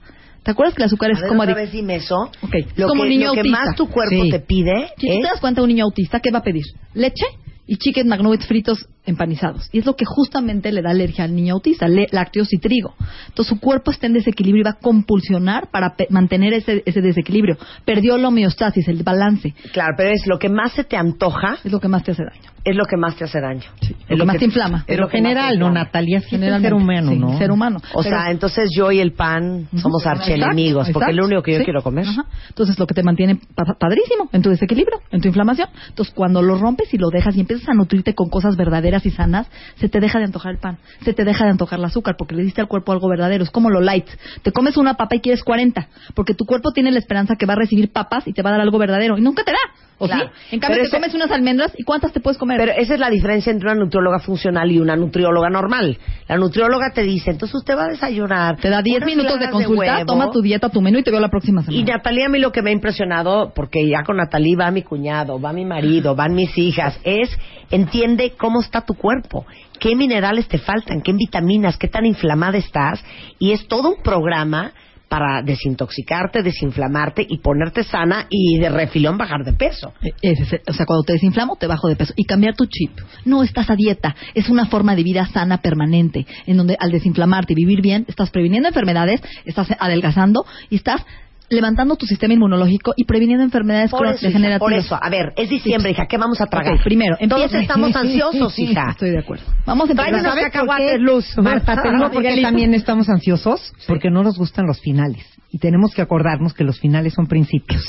¿Te acuerdas que el azúcar es A ver, como otra vez dime eso. Ok, es Lo como que, un niño lo que autista. más tu cuerpo Sí. te pide Si tú es... te das cuenta un niño autista, ¿qué va a pedir? Leche y chicken McNuggets fritos empanizados. Y es lo que justamente le da alergia al niño autista, le- lácteos y trigo. Entonces su cuerpo está en desequilibrio y va a compulsionar para pe- mantener ese, ese desequilibrio. Perdió la homeostasis, el balance. Claro, pero es lo que más se te antoja, Es lo que más te hace daño. es lo que más te hace daño. Lo que más te inflama. es Pero lo general, ¿no. Natalia? Sí, es Generalmente, ser humano, sí, ¿no? ser humano. O Pero- sea, entonces yo y el pan somos archienemigos, porque es lo único que yo Sí. quiero comer. Ajá. Entonces, lo que te mantiene pa- padrísimo en tu desequilibrio, en tu inflamación. Entonces, cuando lo rompes y lo dejas y empiezas a nutrirte con cosas verdaderas y sanas, se te deja de antojar el pan, se te deja de antojar el azúcar, porque le diste al cuerpo algo verdadero. Es como lo light. Te comes una papa y quieres 40, porque tu cuerpo tiene la esperanza que va a recibir papas y te va a dar algo verdadero, y nunca te da. ¿O Claro. sí? En cambio, Pero te ese- comes unas almendras y ¿cuántas te puedes comer? Pero esa es la diferencia entre una nutrióloga funcional y una nutrióloga normal. La nutrióloga te dice, entonces usted va a desayunar. te da 10 unas minutos de consulta, toma tu dieta, tu menú y te veo la próxima semana. Y Natalia, a mí lo que me ha impresionado, porque ya con Natalie va mi cuñado, va mi marido, van mis hijas, es entiende cómo está tu cuerpo, qué minerales te faltan, qué vitaminas, qué tan inflamada estás, y es todo un programa para desintoxicarte, desinflamarte y ponerte sana y de refilón bajar de peso. El- o sea, cuando te desinflamo, te bajo de peso. Y cambiar tu chip. No estás a dieta. Es una forma de vida sana permanente. En donde al desinflamarte y vivir bien, estás previniendo enfermedades, estás adelgazando y estás levantando tu sistema inmunológico y previniendo enfermedades Por eso, degenerativas. por eso, a ver, es diciembre, hija, ¿qué vamos a tragar? Primero, Todos empieza- estamos ansiosos, hija. Estoy de acuerdo. Vamos a empezar. unos ¿Sabes por cacahuates, Luz? Marta, te digo por qué Miguelito. también estamos ansiosos? Porque no nos gustan los finales. Y tenemos que acordarnos que los finales son principios.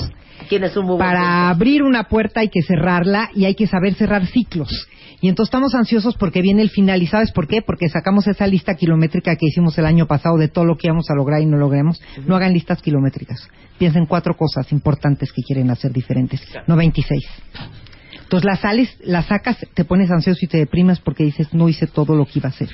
Tienes un muy Para abrir una puerta hay que cerrarla y hay que saber cerrar ciclos. Y entonces estamos ansiosos porque viene el final. ¿Y sabes por qué? Porque sacamos esa lista kilométrica que hicimos el año pasado de todo lo que íbamos a lograr y no logremos. No hagan listas kilométricas. Piensen cuatro cosas importantes que quieren hacer diferentes, no 26. Entonces las sales, las sacas, te pones ansioso y te deprimes porque dices, no hice todo lo que iba a hacer.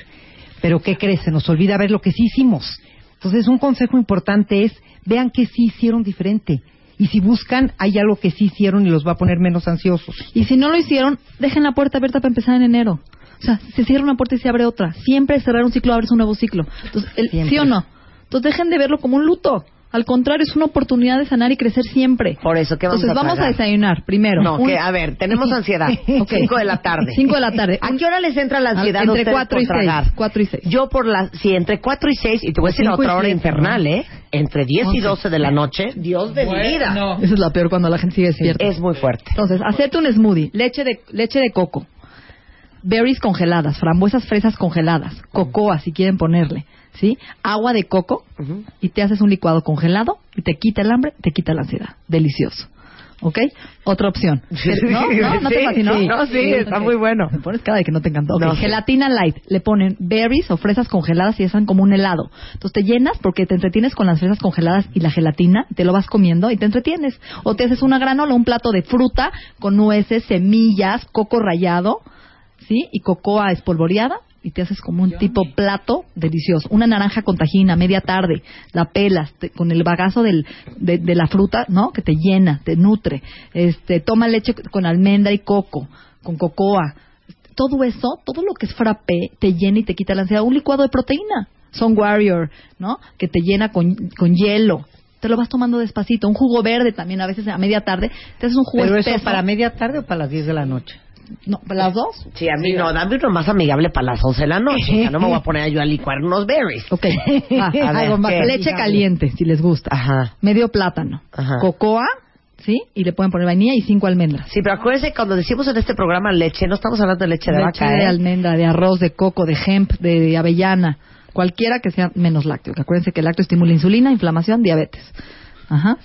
Pero ¿qué crees? Se nos olvida ver lo que sí hicimos. Entonces un consejo importante es, vean qué sí hicieron diferente. Y si buscan, hay algo que sí hicieron y los va a poner menos ansiosos. Y si no lo hicieron, dejen la puerta abierta para empezar en enero. O sea, se cierra una puerta y se abre otra. Siempre cerrar un ciclo abres un nuevo ciclo. Entonces, el- ¿sí o no? Entonces dejen de verlo como un luto. Al contrario, es una oportunidad de sanar y crecer siempre. Por eso, ¿qué vamos Entonces, a vamos a tragar? desayunar primero. No, Un- que, a ver, tenemos ansiedad. Ok. Cinco de la tarde. Cinco de la tarde. ¿A qué hora les entra la ansiedad a Entre cuatro y seis. tragar? Cuatro y seis. Yo por las... Sí, entre 4 y 6, y te voy a decir a otra hora siete, infernal, ¿no? ¿eh? Entre 10 y 12 de la noche, Dios de mi vida. Bueno. Esa es la peor cuando la gente sigue despierta. Es muy fuerte. Entonces, hacerte un smoothie, leche de, leche de coco, berries congeladas, frambuesas fresas congeladas, cocoa si quieren ponerle, ¿sí? Agua de coco y te haces un licuado congelado y te quita el hambre, te quita la ansiedad. Delicioso. ¿Ok? Otra opción. ¿No? ¿No? ¿No te Sí, fascinó? sí, no, sí, está muy bueno. Me pones cara de que no te encantó. No. Gelatina light. Le ponen berries o fresas congeladas y hacen como un helado. Entonces te llenas porque te entretienes con las fresas congeladas y la gelatina, te lo vas comiendo y te entretienes. O te haces una granola, un plato de fruta con nueces, semillas, coco rallado, ¿sí? Y cocoa espolvoreada y te haces como un tipo plato delicioso. Una naranja con tajina, media tarde, la pelas te- con el bagazo del, de, de la fruta, ¿no? Que te llena, te nutre. Este, toma leche con almendra y coco, con cocoa. Todo eso, todo lo que es frappé, te llena y te quita la ansiedad. Un licuado de proteína, Son Warrior, ¿no? Que te llena con, con hielo. Te lo vas tomando despacito. Un jugo verde también, a veces a media tarde. Te haces un jugo ¿Pero espeso. eso para media tarde o para las 10 de la noche? No, ¿para las dos? Sí, a mí no, dame uno más amigable para las 11 de la noche. O sea, no me voy a poner yo a licuar unos berries. Ok. Ah, A ver, algo más. Leche caliente, si les gusta. Ajá. Medio plátano. Ajá. Cocoa, ¿sí? Y le pueden poner vainilla y cinco almendras. Sí, pero acuérdense, cuando decimos en este programa leche, no estamos hablando de leche de Leche vaca, de ¿eh? almendra, de arroz, de coco, de hemp, de avellana. Cualquiera que sea menos lácteo. Que acuérdense que el lácteo estimula insulina, inflamación, diabetes. Ajá.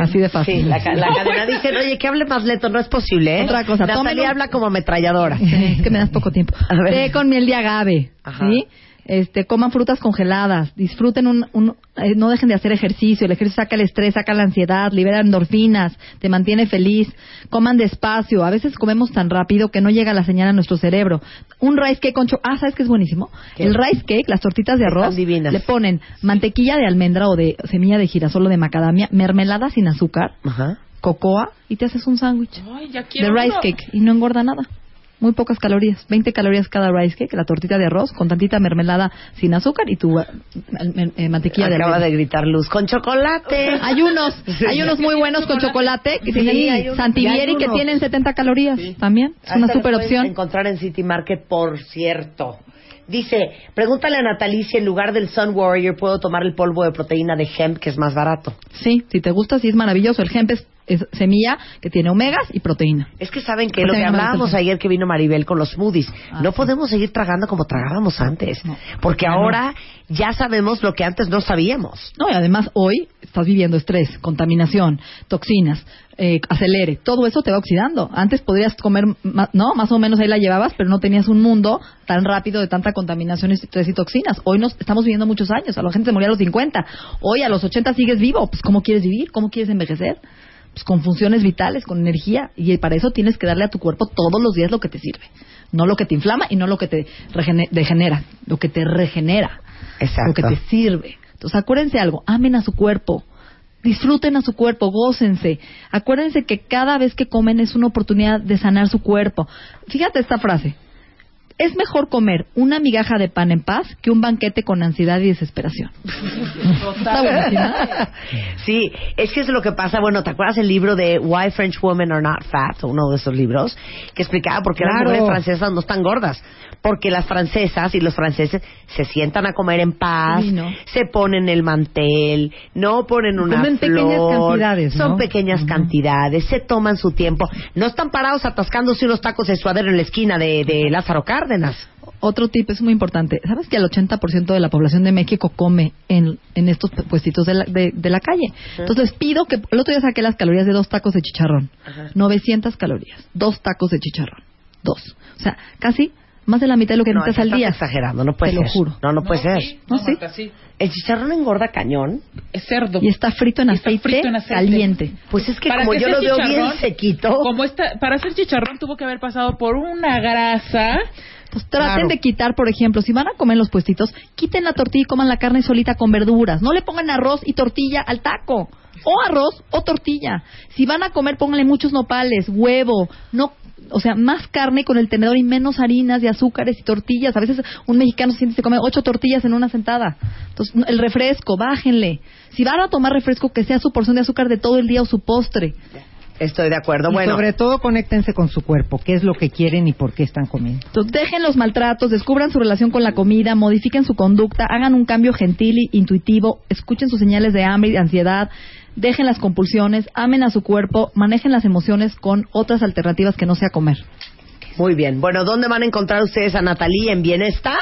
Así de fácil. Sí, la, ca- la cadena dice, oye, que hable más lento, no es posible, ¿eh? Otra cosa, Natalia un- habla como ametralladora. Es que me das poco tiempo. A ver. Té con miel de agave, Ajá. ¿sí? Este, coman frutas congeladas, disfruten un, un- eh, no dejen de hacer ejercicio, el ejercicio saca el estrés, saca la ansiedad, libera endorfinas, te mantiene feliz, coman despacio, a veces comemos tan rápido que no llega la señal a nuestro cerebro. Un rice cake con ah, ¿sabes qué es buenísimo? ¿Qué? El rice cake, las tortitas de arroz, divinas. le ponen mantequilla de almendra o de semilla de girasol o de macadamia, mermelada sin azúcar, Ajá. cocoa y te haces un sándwich de rice uno. cake y no engorda nada. Muy pocas calorías, 20 calorías cada rice cake, la tortita de arroz con tantita mermelada sin azúcar y tu eh, eh, mantequilla de Acaba de gritar Luz, con chocolate. Hay unos, hay unos muy buenos con chocolate Sí, unos- Santivieri que tienen 70 calorías también. Es una super opción. encontrar en City Market, por cierto. Dice, pregúntale a Natalie si en lugar del Sun Warrior puedo tomar el polvo de proteína de hemp, que es más barato. Sí, si te gusta, sí es maravilloso. El hemp es, es semilla que tiene omegas y proteína. Es que saben que lo que hablábamos ayer que vino Maribel con los smoothies, Ah, no sí. podemos seguir tragando como tragábamos antes, No. porque no. ahora ya sabemos lo que antes no sabíamos. No, y además hoy estás viviendo estrés, contaminación, toxinas, eh, acelere, todo eso te va oxidando. Antes podrías comer, ¿no? Más o menos ahí la llevabas, pero no tenías un mundo tan rápido de tanta contaminación, estrés y toxinas. Hoy nos estamos viviendo muchos años, a la gente se moría a los 50. Hoy a los 80 sigues vivo, pues ¿cómo quieres vivir? ¿Cómo quieres envejecer? Pues con funciones vitales, con energía. Y para eso tienes que darle a tu cuerpo todos los días lo que te sirve. No lo que te inflama y no lo que te degenera, lo que te regenera Exacto. lo que te sirve. Entonces, acuérdense algo, amen a su cuerpo, disfruten a su cuerpo, gócense. Acuérdense que cada vez que comen es una oportunidad de sanar su cuerpo. Fíjate esta frase. Es mejor comer una migaja de pan en paz que un banquete con ansiedad y desesperación. Está. Sí, es que es lo que pasa. Bueno, ¿te acuerdas el libro de Why French Women Are Not Fat? Uno de esos libros que explicaba por qué las mujeres francesas no están gordas. Porque las francesas y los franceses se sientan a comer en paz, Sí, ¿no? se ponen el mantel, no ponen una Comen pequeñas flor, cantidades, son ¿no? pequeñas cantidades, se toman su tiempo, no están parados atascándose unos tacos de suadero en la esquina de, de Lázaro Cárdenas. Otro tip es muy importante. ¿Sabes que el 80% de la población de México come en, en estos pu- puestitos de la, de, de la calle? Entonces pido que... El otro día saqué las calorías de dos tacos de chicharrón. 900 calorías. Dos tacos de chicharrón. Dos. O sea, casi más de la mitad de lo que No, necesitas al estás día. exagerando, no puede Te lo ser. juro. No, no puede ser. No, No, sí. El chicharrón engorda cañón. Es cerdo. Y está frito en está aceite, frito en aceite. caliente. Pues es que Para como que yo lo veo bien sequito. Como esta, para hacer chicharrón tuvo que haber pasado por una grasa. Pues traten Claro. de quitar, por ejemplo, si van a comer los puestitos, quiten la tortilla y coman la carne solita con verduras. No le pongan arroz y tortilla al taco. O arroz o tortilla. Si van a comer, pónganle muchos nopales, huevo, no o sea, más carne con el tenedor y menos harinas y azúcares y tortillas. A veces un mexicano se siente se come ocho tortillas en una sentada. Entonces, el refresco, bájenle. Si van a tomar refresco, que sea su porción de azúcar de todo el día o su postre. Estoy de acuerdo. Y bueno, sobre todo conéctense con su cuerpo, qué es lo que quieren y por qué están comiendo. Entonces, dejen los maltratos, descubran su relación con la comida, modifiquen su conducta, hagan un cambio gentil y intuitivo, escuchen sus señales de hambre y de ansiedad, dejen las compulsiones, amen a su cuerpo, manejen las emociones con otras alternativas que no sea comer. Muy bien. Bueno, ¿dónde van a encontrar ustedes a Natalie en Bienesta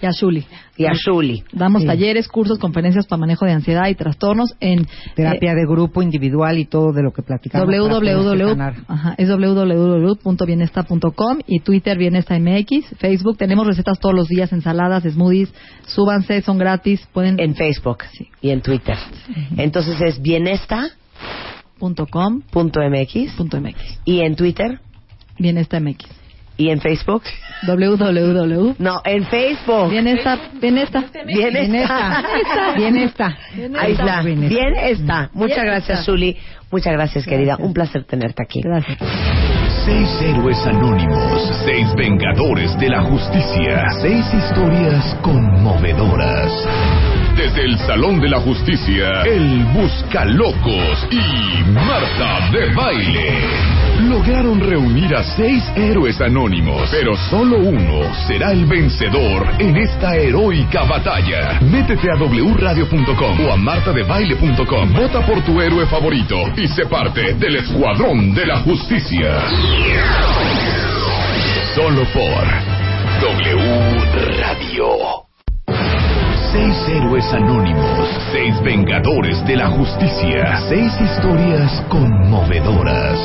Y a Shuli. y a Shuli? Damos Sí. talleres, cursos, conferencias para manejo de ansiedad y trastornos en Terapia eh, de grupo, individual y todo de lo que platicamos. www, ajá, es www.bienesta.com y Twitter Bienesta MX, Facebook, tenemos recetas todos los días, ensaladas, smoothies, súbanse, son gratis, pueden En Facebook Sí. y en Twitter. Entonces es bienesta.mx punto .com, punto MX, y en Twitter Bienesta MX, y en Facebook. www, No, en Facebook. Bienesta, Bienesta, Bienesta. Bienesta. Ahí está. Bienesta. Bien está. Muchas Bien gracias. Shuli. Muchas gracias, querida. Un placer tenerte aquí. Gracias. Seis héroes anónimos, seis vengadores de la justicia, seis historias conmovedoras. Desde el Salón de la Justicia, el Buscalocos y Marta de Baile lograron reunir a seis héroes anónimos, pero solo uno será el vencedor en esta heroica batalla. Métete a wradio.com o a martadebaile.com, vota por tu héroe favorito y sé parte del Escuadrón de la Justicia. Solo por W Radio. Seis héroes anónimos, seis vengadores de la justicia, seis historias conmovedoras.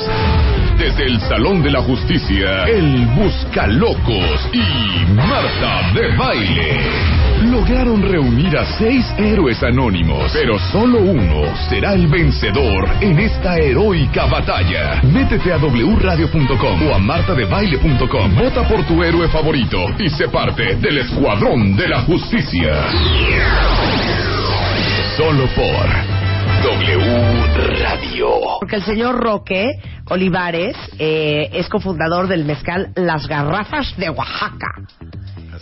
Desde el Salón de la Justicia, el Buscalocos y Marta de Baile lograron reunir a seis héroes anónimos, pero solo uno será el vencedor en esta heroica batalla. Métete a wradio.com o a martadebaile.com, vota por tu héroe favorito y sé parte del Escuadrón de la Justicia. Solo por W Radio. Porque el señor Roque Olivares eh, es cofundador del mezcal Las Garrafas de Oaxaca.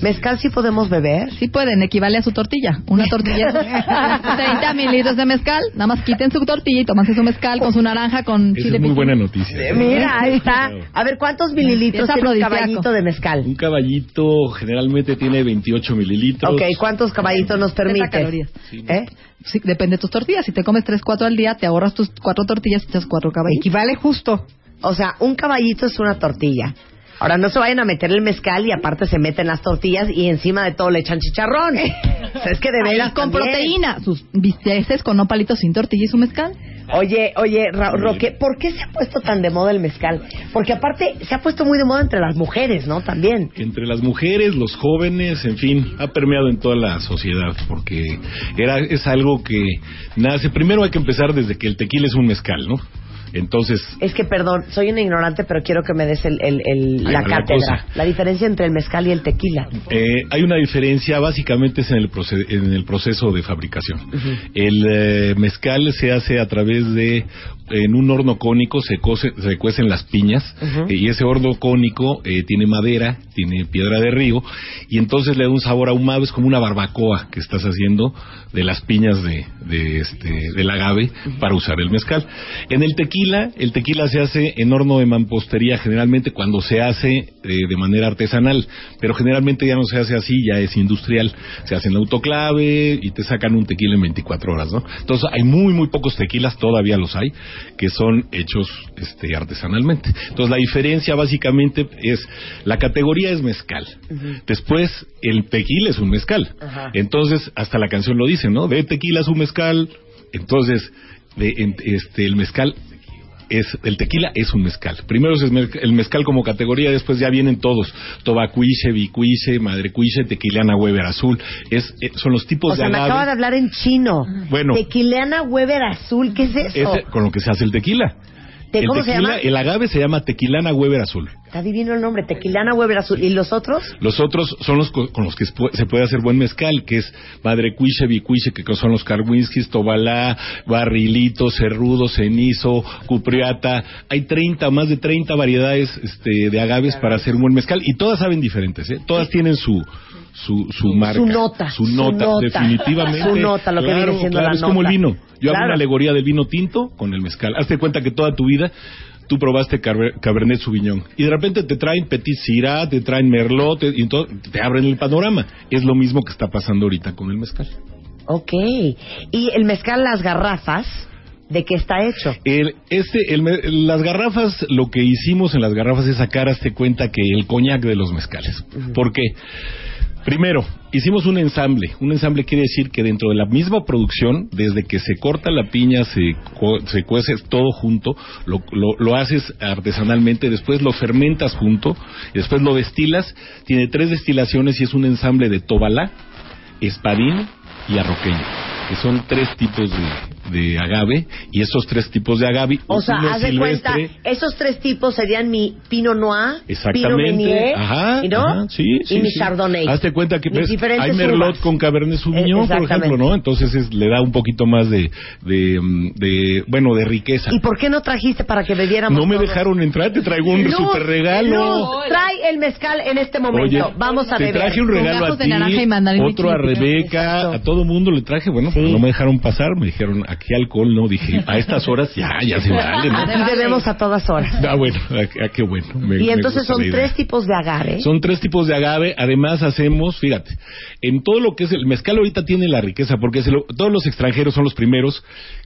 ¿Mezcal sí podemos beber? Sí pueden, equivale a su tortilla. Una tortilla, 30 mililitros de mezcal. Nada más quiten su tortilla y tómanse su mezcal con su naranja, con Esa chile es muy buena noticia. Mira, ahí está. A ver, ¿cuántos mililitros Es tiene un caballito de mezcal? Un caballito generalmente tiene 28 mililitros. Ok, ¿cuántos caballitos nos 70 permite? calorías. ¿Eh? Sí, depende de tus tortillas. Si te comes 3, 4 al día, te ahorras tus 4 tortillas y echas 4 caballitos. Equivale justo. O sea, un caballito es una tortilla. Ahora no se vayan a meter el mezcal y aparte se meten las tortillas y encima de todo le echan chicharrón. O sea, es que de Ahí veras con también. proteína. Sus bisteces con nopalitos sin tortilla y su mezcal. Oye, oye, Ra- Roque, ¿por qué se ha puesto tan de moda el mezcal? Porque aparte se ha puesto muy de moda entre las mujeres, ¿no? También. Entre las mujeres, los jóvenes, en fin, ha permeado en toda la sociedad porque era es algo que nace. Primero hay que empezar desde que el tequila es un mezcal, ¿no? Entonces, Es que, perdón, soy una ignorante, pero quiero que me des el, el- el- Ahí la cátedra. La diferencia entre el mezcal y el tequila. Eh, hay una diferencia, básicamente es en el, en el proceso de fabricación. El eh, mezcal se hace a través de, en un horno cónico se, cose- se cuecen las piñas eh, y ese horno cónico eh, tiene madera, tiene piedra de río y entonces le da un sabor ahumado, es como una barbacoa que estás haciendo de las piñas de, de este, del agave para usar el mezcal. En el tequila, el tequila se hace en horno de mampostería generalmente cuando se hace eh, de manera artesanal, pero generalmente ya no se hace así, ya es industrial. Se hace en autoclave y te sacan un tequila en 24 horas, ¿no? Entonces hay muy, muy pocos tequilas, todavía los hay, que son hechos este, artesanalmente. Entonces la diferencia básicamente es, la categoría es mezcal. Después, el tequila es un mezcal. Entonces, hasta la canción lo dice, ¿no? De tequila es un mezcal. Entonces, de, en- este, el mezcal es el tequila es un mezcal. Primero es el mezcal- como categoría, después ya vienen todos. Tobacuiche, bicuiche, madrecuiche, tequiliana Weber azul. Es, eh, son los tipos O sea, de me agave acaba de hablar en chino. Bueno. Tequileana Weber azul, ¿qué es eso? con lo que se hace el tequila. ¿Te- el cómo se tequila, llama? el agave se llama Tequilana Weber Azul. Está divino el nombre, Tequilana Weber Azul. ¿Y los otros? Los otros son los co- con los que se puede- hacer buen mezcal, que es Madre Cuiche, Bicuiche, que son los Carwinskis, Tobalá, Barrilito, Cerrudo, Cenizo, Cupriata. Hay 30, más de 30 variedades este, de agaves para hacer un buen mezcal y todas saben diferentes, ¿eh? Todas tienen su su, su marca. nota, Su su nota, definitivamente. Su nota, lo que Claro, viene siendo claro, la es como el vino. Yo hago una alegoría del vino tinto con el mezcal. Hazte cuenta que toda tu vida tú probaste Caber- Cabernet Sauvignon y de repente te traen Petit Syrah, te traen Merlot te- y entonces te abren el panorama. Es lo mismo que está pasando ahorita con el mezcal. Ok. ¿Y el mezcal, las garrafas, de qué está hecho? El, este, el las garrafas, lo que hicimos en las garrafas es sacar, hazte cuenta que el coñac de los mezcales. ¿Por qué? Primero, hicimos un ensamble. Un ensamble quiere decir que dentro de la misma producción, desde que se corta la piña, se, se cuece todo junto, lo, lo- lo haces artesanalmente, después lo fermentas junto, después lo destilas. Tiene tres destilaciones y es un ensamble de tobalá, espadín y arroqueño, que son tres tipos de, de agave, y esos tres tipos de agave, O sea, haz de cuenta, esos tres tipos serían mi Pinot Noir, Pinot Exactamente. Meunier, Ajá, ¿y no? ajá, sí, y mi sí. Chardonnay. Hazte cuenta que ves, hay Merlot uvas. con Cabernet Sauvignon, Eh, por ejemplo, ¿no? Entonces es- le da un poquito más de, de, mm, de, bueno, de riqueza. ¿Y por qué no trajiste para que bebiéramos No me todos? dejaron entrar, te traigo un Luz, super regalo. Luz, trae el mezcal en este momento. Oye, Vamos a te beber. traje un regalo a de ti, naranja y mandarín otro a. Rebeca, a todo mundo le traje. Bueno, pues no me dejaron pasar, me dijeron, aquí alcohol no. Dije, a estas horas ya, ya se vale, ¿no? Y bebemos a todas horas. Ah, bueno, ah, ah, qué bueno. me- y entonces son tres tipos de agave. Son tres tipos de agave. Además, hacemos, fíjate, en todo lo que es el mezcal ahorita tiene la riqueza, porque se lo- todos los extranjeros son los primeros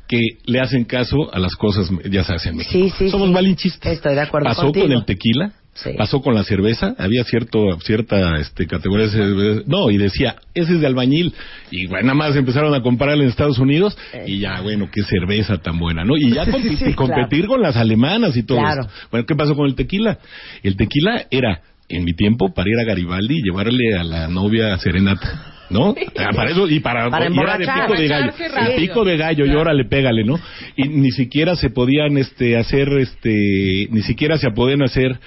que le hacen caso a las cosas, ya sabes, en México. Sí, sí, Somos sí. malinchistas. Estoy de acuerdo Pasó contigo. con el tequila. Sí. Pasó con la cerveza, había cierto cierta este, categoría de cerveza. No, y decía, ese es de albañil. Y bueno, nada más empezaron a comprarla en Estados Unidos. Y ya, bueno, qué cerveza tan buena, ¿no? Y ya Sí, compi- sí, competir con las alemanas y todo Claro. Bueno, ¿qué pasó con el tequila? El tequila era, en mi tiempo, para ir a Garibaldi y llevarle a la novia serenata. ¿No? Ah, Para eso y para, Para y era de pico de gallo. Rápido. pico de gallo, y órale, pégale, ¿no? Y ni siquiera se podían este hacer este ni siquiera se podían hacer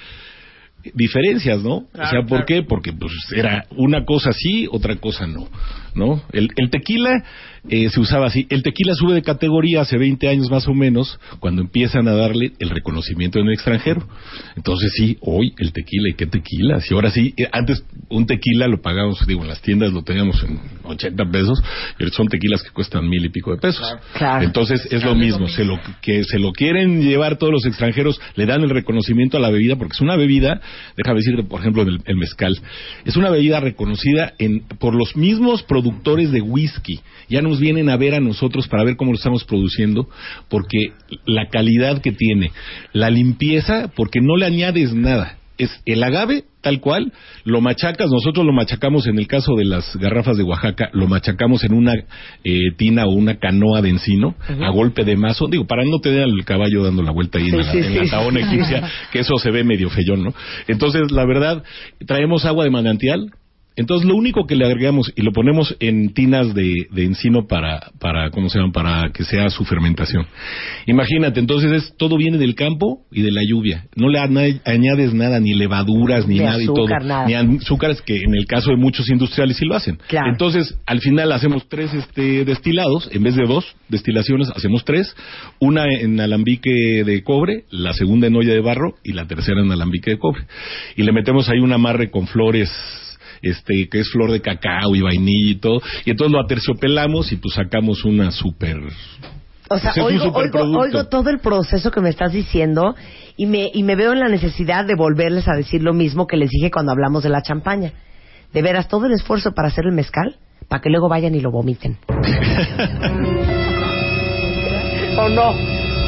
diferencias, ¿no? o sea, ¿por qué? Porque pues era una cosa sí, otra cosa no, ¿no? El, el tequila eh, se usaba así. El tequila sube de categoría hace 20 años más o menos, cuando empiezan a darle el reconocimiento en el extranjero. Entonces sí, hoy el tequila, ¿y qué tequila? Si ahora sí, eh, antes un tequila lo pagábamos, digo, en las tiendas lo teníamos en 80 pesos, y son tequilas que cuestan mil y pico de pesos. Claro. Entonces es lo mismo, se lo que se lo quieren llevar todos los extranjeros, le dan el reconocimiento a la bebida porque es una bebida, déjame decirte, por ejemplo, el, el mezcal, es una bebida reconocida en por los mismos productores de whisky. Ya nos vienen a ver a nosotros para ver cómo lo estamos produciendo, porque la calidad que tiene, la limpieza, porque no le añades nada. Es el agave tal cual, lo machacas, nosotros lo machacamos en el caso de las garrafas de Oaxaca, lo machacamos en una eh, tina o una canoa de encino a golpe de mazo, digo, para no tener al caballo dando la vuelta ahí en, Sí, la, sí, en la sí. taona egipcia, que eso se ve medio feyón, ¿no? Entonces, la verdad, traemos agua de manantial, entonces lo único que le agregamos y lo ponemos en tinas de, de encino para, para, ¿cómo se llama? Para que sea su fermentación. Imagínate, entonces es, todo viene del campo y de la lluvia. No le añades nada, ni levaduras, ni nada y todo. nada. Ni azúcares que en el caso de muchos industriales sí lo hacen. Claro. Entonces, al final hacemos tres este, destilados, en vez de dos destilaciones, hacemos tres. Una en alambique de cobre, la segunda en olla de barro y la tercera en alambique de cobre. Y le metemos ahí un amarre con flores este que es flor de cacao y vainilla y todo, y entonces lo aterciopelamos y pues sacamos una super O sea, Pues oigo, oigo, oigo todo el proceso que me estás diciendo y me, y me veo en la necesidad de volverles a decir lo mismo que les dije cuando hablamos de la champaña. De veras, todo el esfuerzo para hacer el mezcal, para que luego vayan y lo vomiten. ¿O no?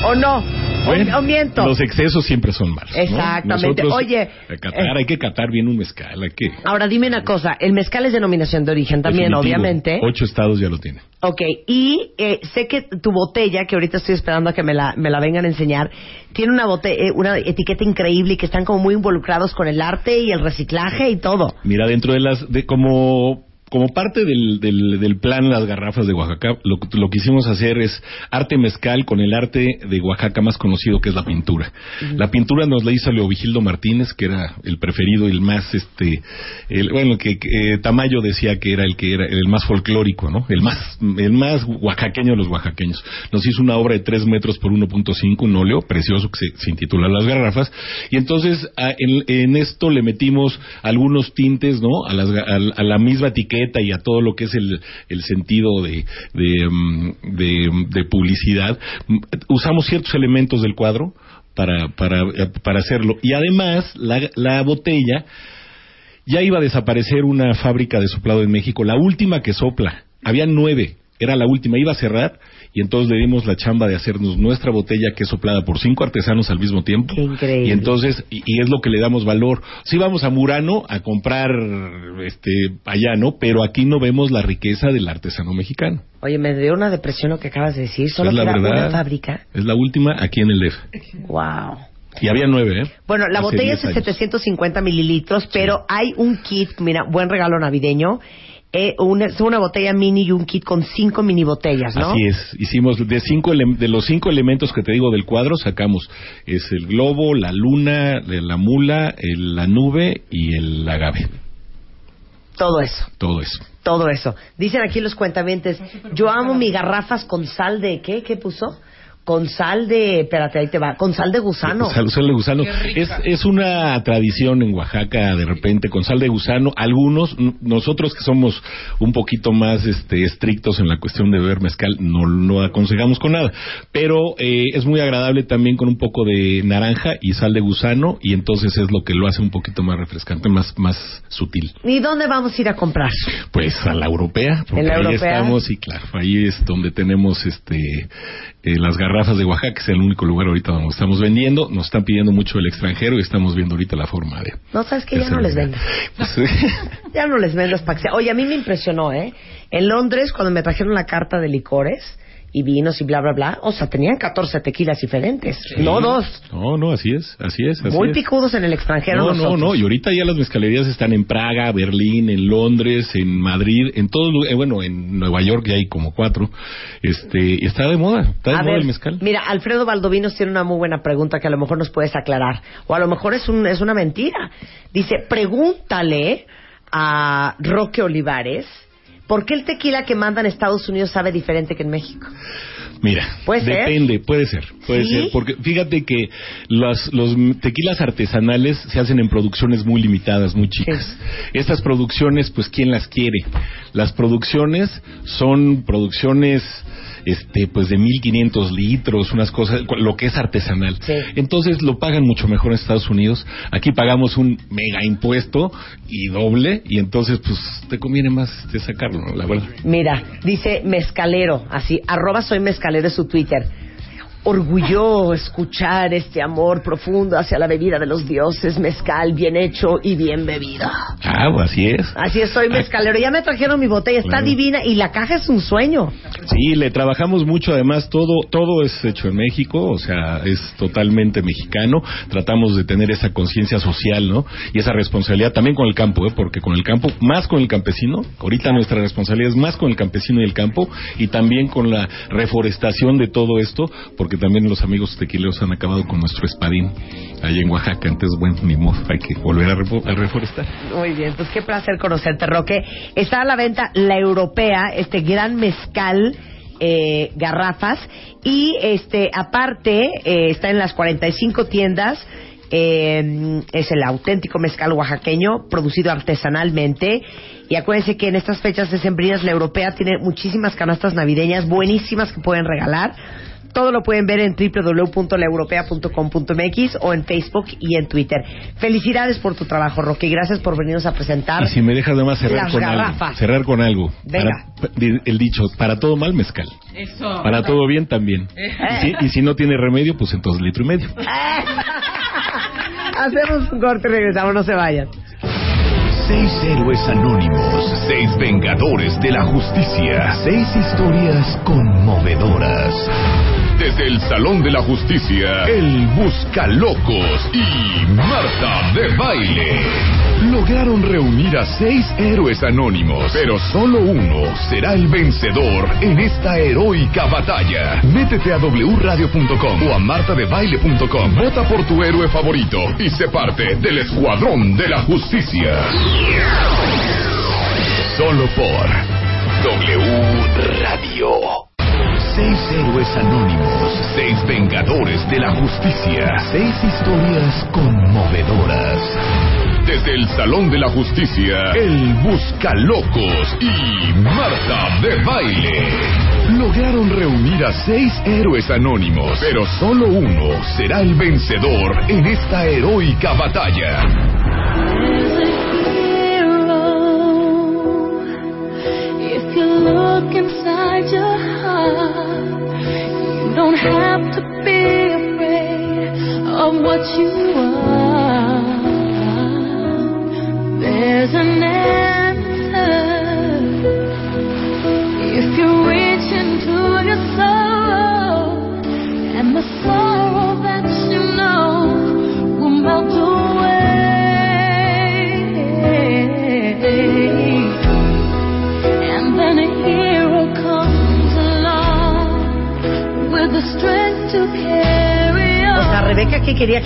¿O no? ¿O- Bueno, ¿O miento? Los excesos siempre son malos. ¿no? Exactamente. Nosotros, Oye, eh, catar, hay que catar bien un mezcal, hay que Ahora dime una cosa, el mezcal es denominación de origen también, Definitivo. obviamente. Ocho estados ya lo tienen. Ok, y eh, sé que tu botella, que ahorita estoy esperando a que me la, me la vengan a enseñar, tiene una, bote eh, una etiqueta increíble y que están como muy involucrados con el arte y el reciclaje y todo. Mira, dentro de las, de como como parte del, del, del plan Las Garrafas de Oaxaca, lo, que- lo que quisimos hacer es arte mezcal con el arte de Oaxaca más conocido que es la pintura. La pintura nos la hizo Leovigildo Martínez, que era el preferido y el más, este, el, bueno, que, eh, Tamayo decía que era el que era el más folclórico, ¿no? El más, el más oaxaqueño de los oaxaqueños. Nos hizo una obra de 3 metros por 1.5, un óleo precioso que se, se intitula Las Garrafas. Y entonces a- en, en esto le metimos algunos tintes, ¿no? A, las a, a la misma etiqueta y a todo lo que es el, el sentido de, de, mm, de- de publicidad. Mm, Usamos ciertos elementos del cuadro para, para, eh, para hacerlo. Y además, la, la botella ya iba a desaparecer una fábrica de soplado en México, la última que sopla. Había nueve, era la última, iba a cerrar y entonces le dimos la chamba de hacernos nuestra botella que es soplada por cinco artesanos al mismo tiempo. increíble. Y entonces, y, y es lo que le damos valor. Si vamos a Murano a comprar este allá, ¿no? Pero aquí no vemos la riqueza del artesano mexicano. Oye, me dio una depresión lo que acabas de decir. Solo es la queda verdad. una fábrica. Es la última aquí en el DEF. Wow. Y había nueve, ¿eh? Bueno, la Hace botella 10 es de años. 750 mililitros, pero hay un kit, mira, buen regalo navideño. Eh, una, es una botella mini y un kit con cinco mini botellas, ¿no? Así es, hicimos de cinco ele- de los cinco elementos que te digo del cuadro sacamos es el globo, la luna, la mula, el- la nube y el agave, Todo eso, todo eso. todo eso. Dicen aquí los cuentavientes, yo amo mis garrafas con sal de, ¿qué? ¿Qué puso? Con sal de, espérate, ahí te va, con sal de gusano. Sal, sal de gusano. Es, es una tradición en Oaxaca, de repente, con sal de gusano. Algunos, nosotros que somos un poquito más este, estrictos en la cuestión de beber mezcal, no lo aconsejamos con nada. Pero eh, es muy agradable también con un poco de naranja y sal de gusano, y entonces es lo que lo hace un poquito más refrescante, más, más sutil. ¿Y dónde vamos a ir a comprar? Pues a la europea, porque ¿En la ahí europea? estamos y claro, ahí es donde tenemos este eh, las garrafas de Oaxaca, que es el único lugar ahorita donde estamos vendiendo. Nos están pidiendo mucho el extranjero y estamos viendo ahorita la forma de. No, sabes que ya no les. Pues, Ya no les sea. Oye, a mí me impresionó, ¿eh? En Londres, cuando me trajeron la carta de licores y vinos y bla, bla, bla, o sea, tenían 14 tequilas diferentes, no dos. no, no, así es, así es. Así Muy picudos en el extranjero No, no, nosotros. no, y ahorita ya las mezcalerías están en Praga, Berlín, en Londres, en Madrid, en todo, lu- eh, bueno, en Nueva York ya hay como cuatro, este, y está de moda, está de A moda ver, el mezcal. mira, Alfredo Valdovinos tiene una muy buena pregunta que a lo mejor nos puedes aclarar. O a lo mejor es, un, es una mentira. Dice, pregúntale a Roque Olivares por qué el tequila que manda en Estados Unidos sabe diferente que en México. Mira, ¿Puede ser? depende, puede ser, puede ¿Sí? ser, porque fíjate que los, los tequilas artesanales se hacen en producciones muy limitadas, muy chicas. Estas producciones, pues, ¿quién las quiere? Las producciones son producciones, este, pues, de 1500 litros, unas cosas, lo que es artesanal. Entonces lo pagan mucho mejor en Estados Unidos. Aquí pagamos un mega impuesto y doble, y entonces, pues, te conviene más de sacarlo, ¿no? la verdad. Mira, dice mezcalero, así, arroba soy mezcalero es su Twitter. Orgullo escuchar este amor profundo hacia la bebida de los dioses, mezcal bien hecho y bien bebido. Ah, pues, así es. Así es, soy mezcalero. Ya me trajeron mi botella, está Claro. divina y la caja es un sueño. Sí, le trabajamos mucho, además todo todo es hecho en México, o sea, es totalmente mexicano. Tratamos de tener esa conciencia social, ¿no? Y esa responsabilidad también con el campo, ¿eh? Porque con el campo, más con el campesino, ahorita nuestra responsabilidad es más con el campesino y el campo, y también con la reforestación de todo esto, porque también los amigos tequileros han acabado con nuestro espadín allá en Oaxaca, entonces bueno, ni modo, hay que volver a, a reforestar. Muy bien, pues qué placer conocerte, Roque. Está a la venta la europea, este gran mezcal. eh, garrafas y este aparte eh, está en las 45 tiendas eh, es el auténtico mezcal oaxaqueño producido artesanalmente y acuérdense que en estas fechas decembrinas la europea tiene muchísimas canastas navideñas buenísimas que pueden regalar todo lo pueden ver en www.laeuropea.com.mx o en Facebook y en Twitter. Felicidades por tu trabajo, Roque, y gracias por venirnos a presentar. Y si me dejas nada más cerrar Las con garrafas. algo, cerrar con algo. Venga. Para- di- el dicho, para todo mal mezcal. Eso. Para todo bien también. Y si, y si no tiene remedio, pues entonces litro y medio. Hacemos un corte y regresamos, no se vayan. Seis héroes anónimos, seis vengadores de la justicia, seis historias conmovedoras. Desde el Salón de la Justicia, el Buscalocos y Marta de Baile lograron reunir a seis héroes anónimos, pero solo uno será el vencedor en esta heroica batalla. Métete a wradio.com o a martadebaile.com. Vota por tu héroe favorito y sé parte del Escuadrón de la Justicia. Solo por W Radio. Seis héroes anónimos, seis vengadores de la justicia, seis historias conmovedoras. Desde el Salón de la Justicia, el Buscalocos y Marta de Baile lograron reunir a seis héroes anónimos, pero solo uno será el vencedor en esta heroica batalla. Look inside your heart, you don't have to be afraid of what you are. There's an answer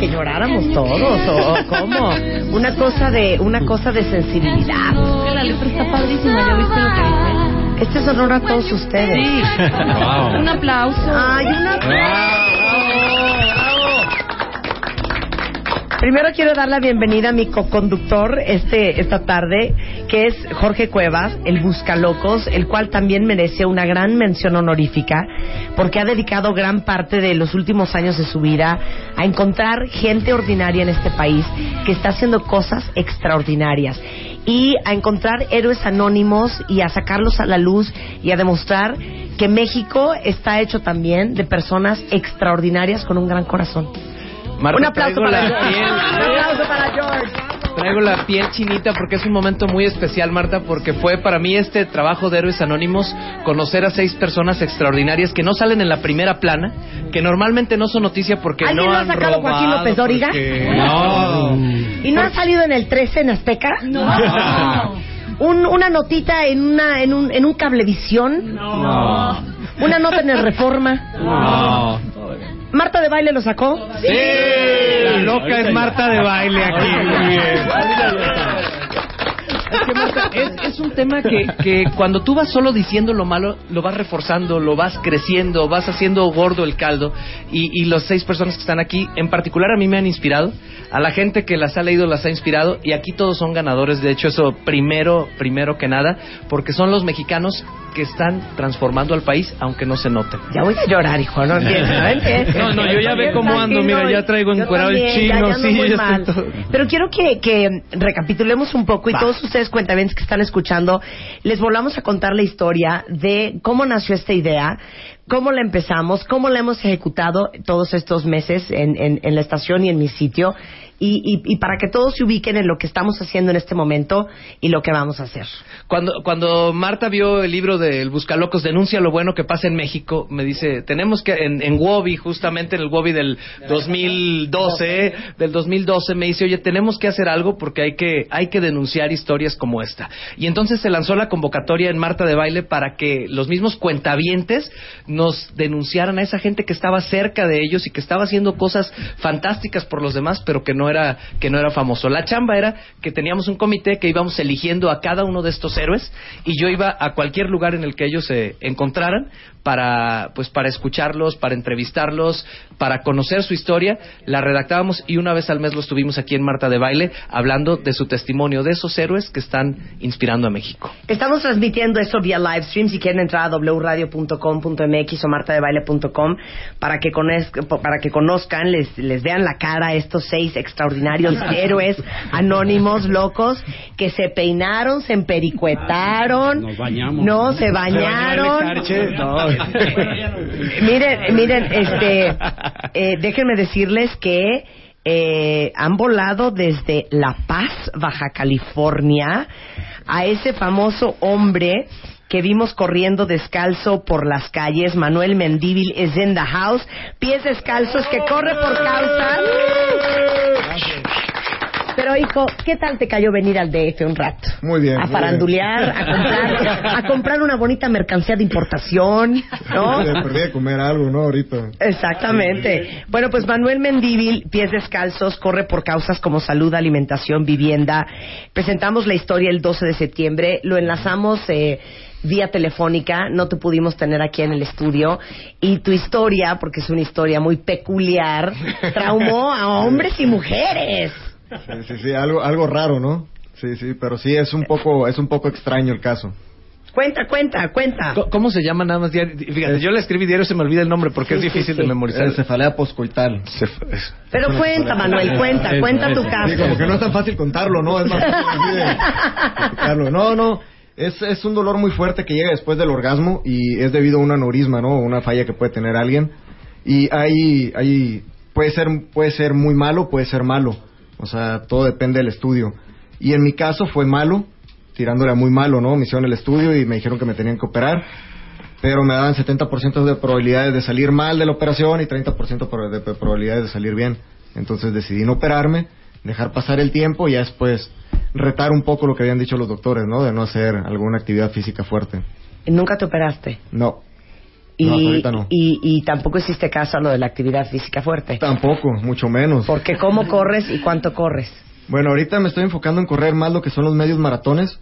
que lloráramos todos o, o cómo? Una cosa de una cosa de sensibilidad. La letra está padrísima, ¿ya viste lo que dice? Este es honor a todos ustedes. Sí. Un aplauso. Ay, un aplauso. Primero quiero dar la bienvenida a mi coconductor este, esta tarde, que es Jorge Cuevas, el Buscalocos, el cual también merece una gran mención honorífica, porque ha dedicado gran parte de los últimos años de su vida a encontrar gente ordinaria en este país que está haciendo cosas extraordinarias y a encontrar héroes anónimos y a sacarlos a la luz y a demostrar que México está hecho también de personas extraordinarias con un gran corazón. Marta, un aplauso para George. Un aplauso para George. Traigo la piel chinita porque es un momento muy especial, Marta, porque fue para mí este trabajo de Héroes Anónimos conocer a seis personas extraordinarias que no salen en la primera plana, que normalmente no son noticia porque ¿Alguien no lo ha han sacado robado. Joaquín López Dóriga? porque- No. ¿Y no ha salido en el 13 en Azteca? No. Un- una notita en, una, en, un, en un cablevisión. No. Una nota en el Reforma. No. ¿Marta de baile lo sacó? Sí. La loca es Marta de baile aquí. Muy bien. Es que, Marta, es, es un tema que, que cuando tú vas solo diciendo lo malo, lo vas reforzando, lo vas creciendo, vas haciendo gordo el caldo. Y, y las seis personas que están aquí, en particular a mí me han inspirado, a la gente que las ha leído las ha inspirado, y aquí todos son ganadores. De hecho, eso primero, primero que nada, porque son los mexicanos que están transformando al país, aunque no se note. Ya voy a llorar, hijo, no empieces, ¿saben qué? No, no, yo ya ve cómo ando, mira, ya traigo encuerado el ya- chino, ya sí, ya mal. todo. Pero quiero que, que recapitulemos un poco y todos ustedes cuentavientes que están escuchando, les volvamos a contar la historia de cómo nació esta idea, cómo la empezamos, cómo la hemos ejecutado todos estos meses en, en- en la estación y en mi sitio, y, y- y para que todos se ubiquen en lo que estamos haciendo en este momento y lo que vamos a hacer. Cuando, cuando Marta vio el libro del Buscalocos, denuncia lo bueno que pasa en México, me dice, tenemos que, en, en Wobby, justamente en el Wobby del 2012, del 2012, me dice, oye, tenemos que hacer algo porque hay que, hay que denunciar historias como esta. Y entonces se lanzó la convocatoria en Marta de Baile para que los mismos cuentavientes nos denunciaran a esa gente que estaba cerca de ellos y que estaba haciendo cosas fantásticas por los demás, pero que no era, que no era famoso. La chamba era que teníamos un comité que íbamos eligiendo a cada uno de estos héroes y yo iba a cualquier lugar en el que ellos se encontraran para, pues, para escucharlos, para entrevistarlos, para conocer su historia. La redactábamos y una vez al mes los tuvimos aquí en Marta de Baile hablando de su testimonio, de esos héroes que están inspirando a México. Estamos transmitiendo eso vía live stream. Si quieren entrar a wradio.com.mx o martadebaile.com para que para que conozcan, les, les vean la cara a estos seis extraordinarios héroes anónimos, locos, que se peinaron, se empericuetaron, Nos bañamos. no se bañaron. miren, miren, este, eh, déjenme decirles que eh, han volado desde La Paz, Baja California, a ese famoso hombre que vimos corriendo descalzo por las calles. Manuel Mendívil es in the house. Pies descalzos que corre por causa. Pero hijo, ¿qué tal te cayó venir al DF un rato? Muy bien. A farandulear, a comprar, a comprar una bonita mercancía de importación, ¿no? bien. Perdí comer algo, ¿no? Ahorita. Exactamente. Bueno, pues Manuel Mendívil, pies descalzos, corre por causas como salud, alimentación, vivienda. Presentamos la historia el 12 de septiembre, lo enlazamos eh, vía telefónica, no te pudimos tener aquí en el estudio. Y tu historia, porque es una historia muy peculiar, traumó a hombres y mujeres. Sí, sí, sí, algo, algo raro, ¿no? Sí, sí, pero sí es un poco, es un poco extraño el caso. Cuenta, cuenta, cuenta. ¿Cómo se llama nada más? diario? Fíjate, yo le escribí diario, se me olvida el nombre porque es Sí, difícil sí. de memorizar. Es cefalea poscoital. Pero cuenta, Manuel, cuenta, cuenta tu caso. como que no es tan fácil contarlo, ¿no? Es más fácil así de explicarlo. No, no. Es, es un dolor muy fuerte que llega después del orgasmo y es debido a un aneurisma, ¿no? Una falla que puede tener alguien. Y hay, hay, puede ser, puede ser muy malo, puede ser malo. O sea, todo depende del estudio. Y en mi caso fue malo, tirándole a muy malo, ¿no? Me hicieron el estudio y me dijeron que me tenían que operar. Pero me daban 70% de probabilidades de salir mal de la operación y 30% pro- de probabilidades de salir bien. Entonces decidí no operarme, dejar pasar el tiempo y ya después retar un poco lo que habían dicho los doctores, ¿no? De no hacer alguna actividad física fuerte. Nunca te operaste. No. Y, No, hasta ahorita no. y, y tampoco hiciste caso a lo de la actividad física fuerte. Tampoco, mucho menos. Porque cómo corres y cuánto corres. Bueno, ahorita me estoy enfocando en correr más lo que son los medios maratones,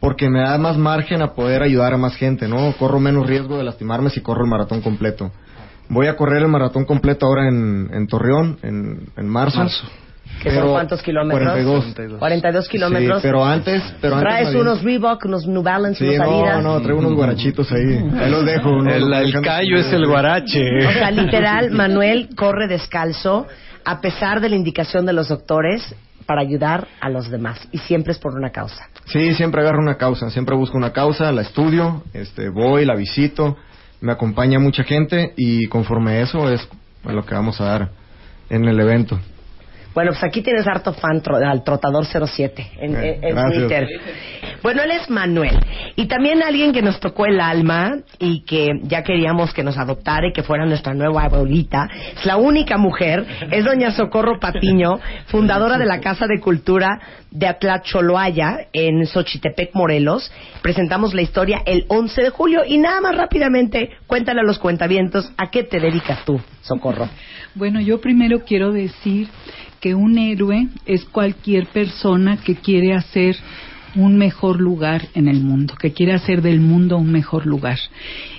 porque me da más margen a poder ayudar a más gente, ¿no? Corro menos riesgo de lastimarme si corro el maratón completo. Voy a correr el maratón completo ahora en, en Torreón, en, en marzo. Marzo. ¿Que son Pero- cuántos kilómetros? 42. 42 kilómetros. Sí, pero antes, pero antes Traes unos Reebok, unos New Balance, Sí, unos no, Adidas. no, traigo unos guarachitos ahí. Ahí los dejo. ¿no? El, callo es el guarache. O sea, literal, Manuel corre descalzo a pesar de la indicación de los doctores para ayudar a los demás. Y siempre es por una causa. Sí, siempre agarro una causa, siempre busco una causa, la estudio, este, voy, la visito, me acompaña mucha gente y conforme eso es lo que vamos a dar en el evento. Bueno, pues aquí tienes harto fan tro- al Trotador 07 en, Eh, en-. Twitter. Bueno, él es Manuel. Y también alguien que nos tocó el alma y que ya queríamos que nos adoptara y que fuera nuestra nueva abuelita. Es la única mujer, es doña Socorro Patiño, fundadora de la Casa de Cultura de Atlacholoaya en Xochitepec, Morelos. Presentamos la historia el 11 de julio y nada más rápidamente cuéntale a los cuentavientos a qué te dedicas tú, Socorro. Bueno, yo primero quiero decir que un héroe es cualquier persona que quiere hacer un mejor lugar en el mundo, que quiere hacer del mundo un mejor lugar.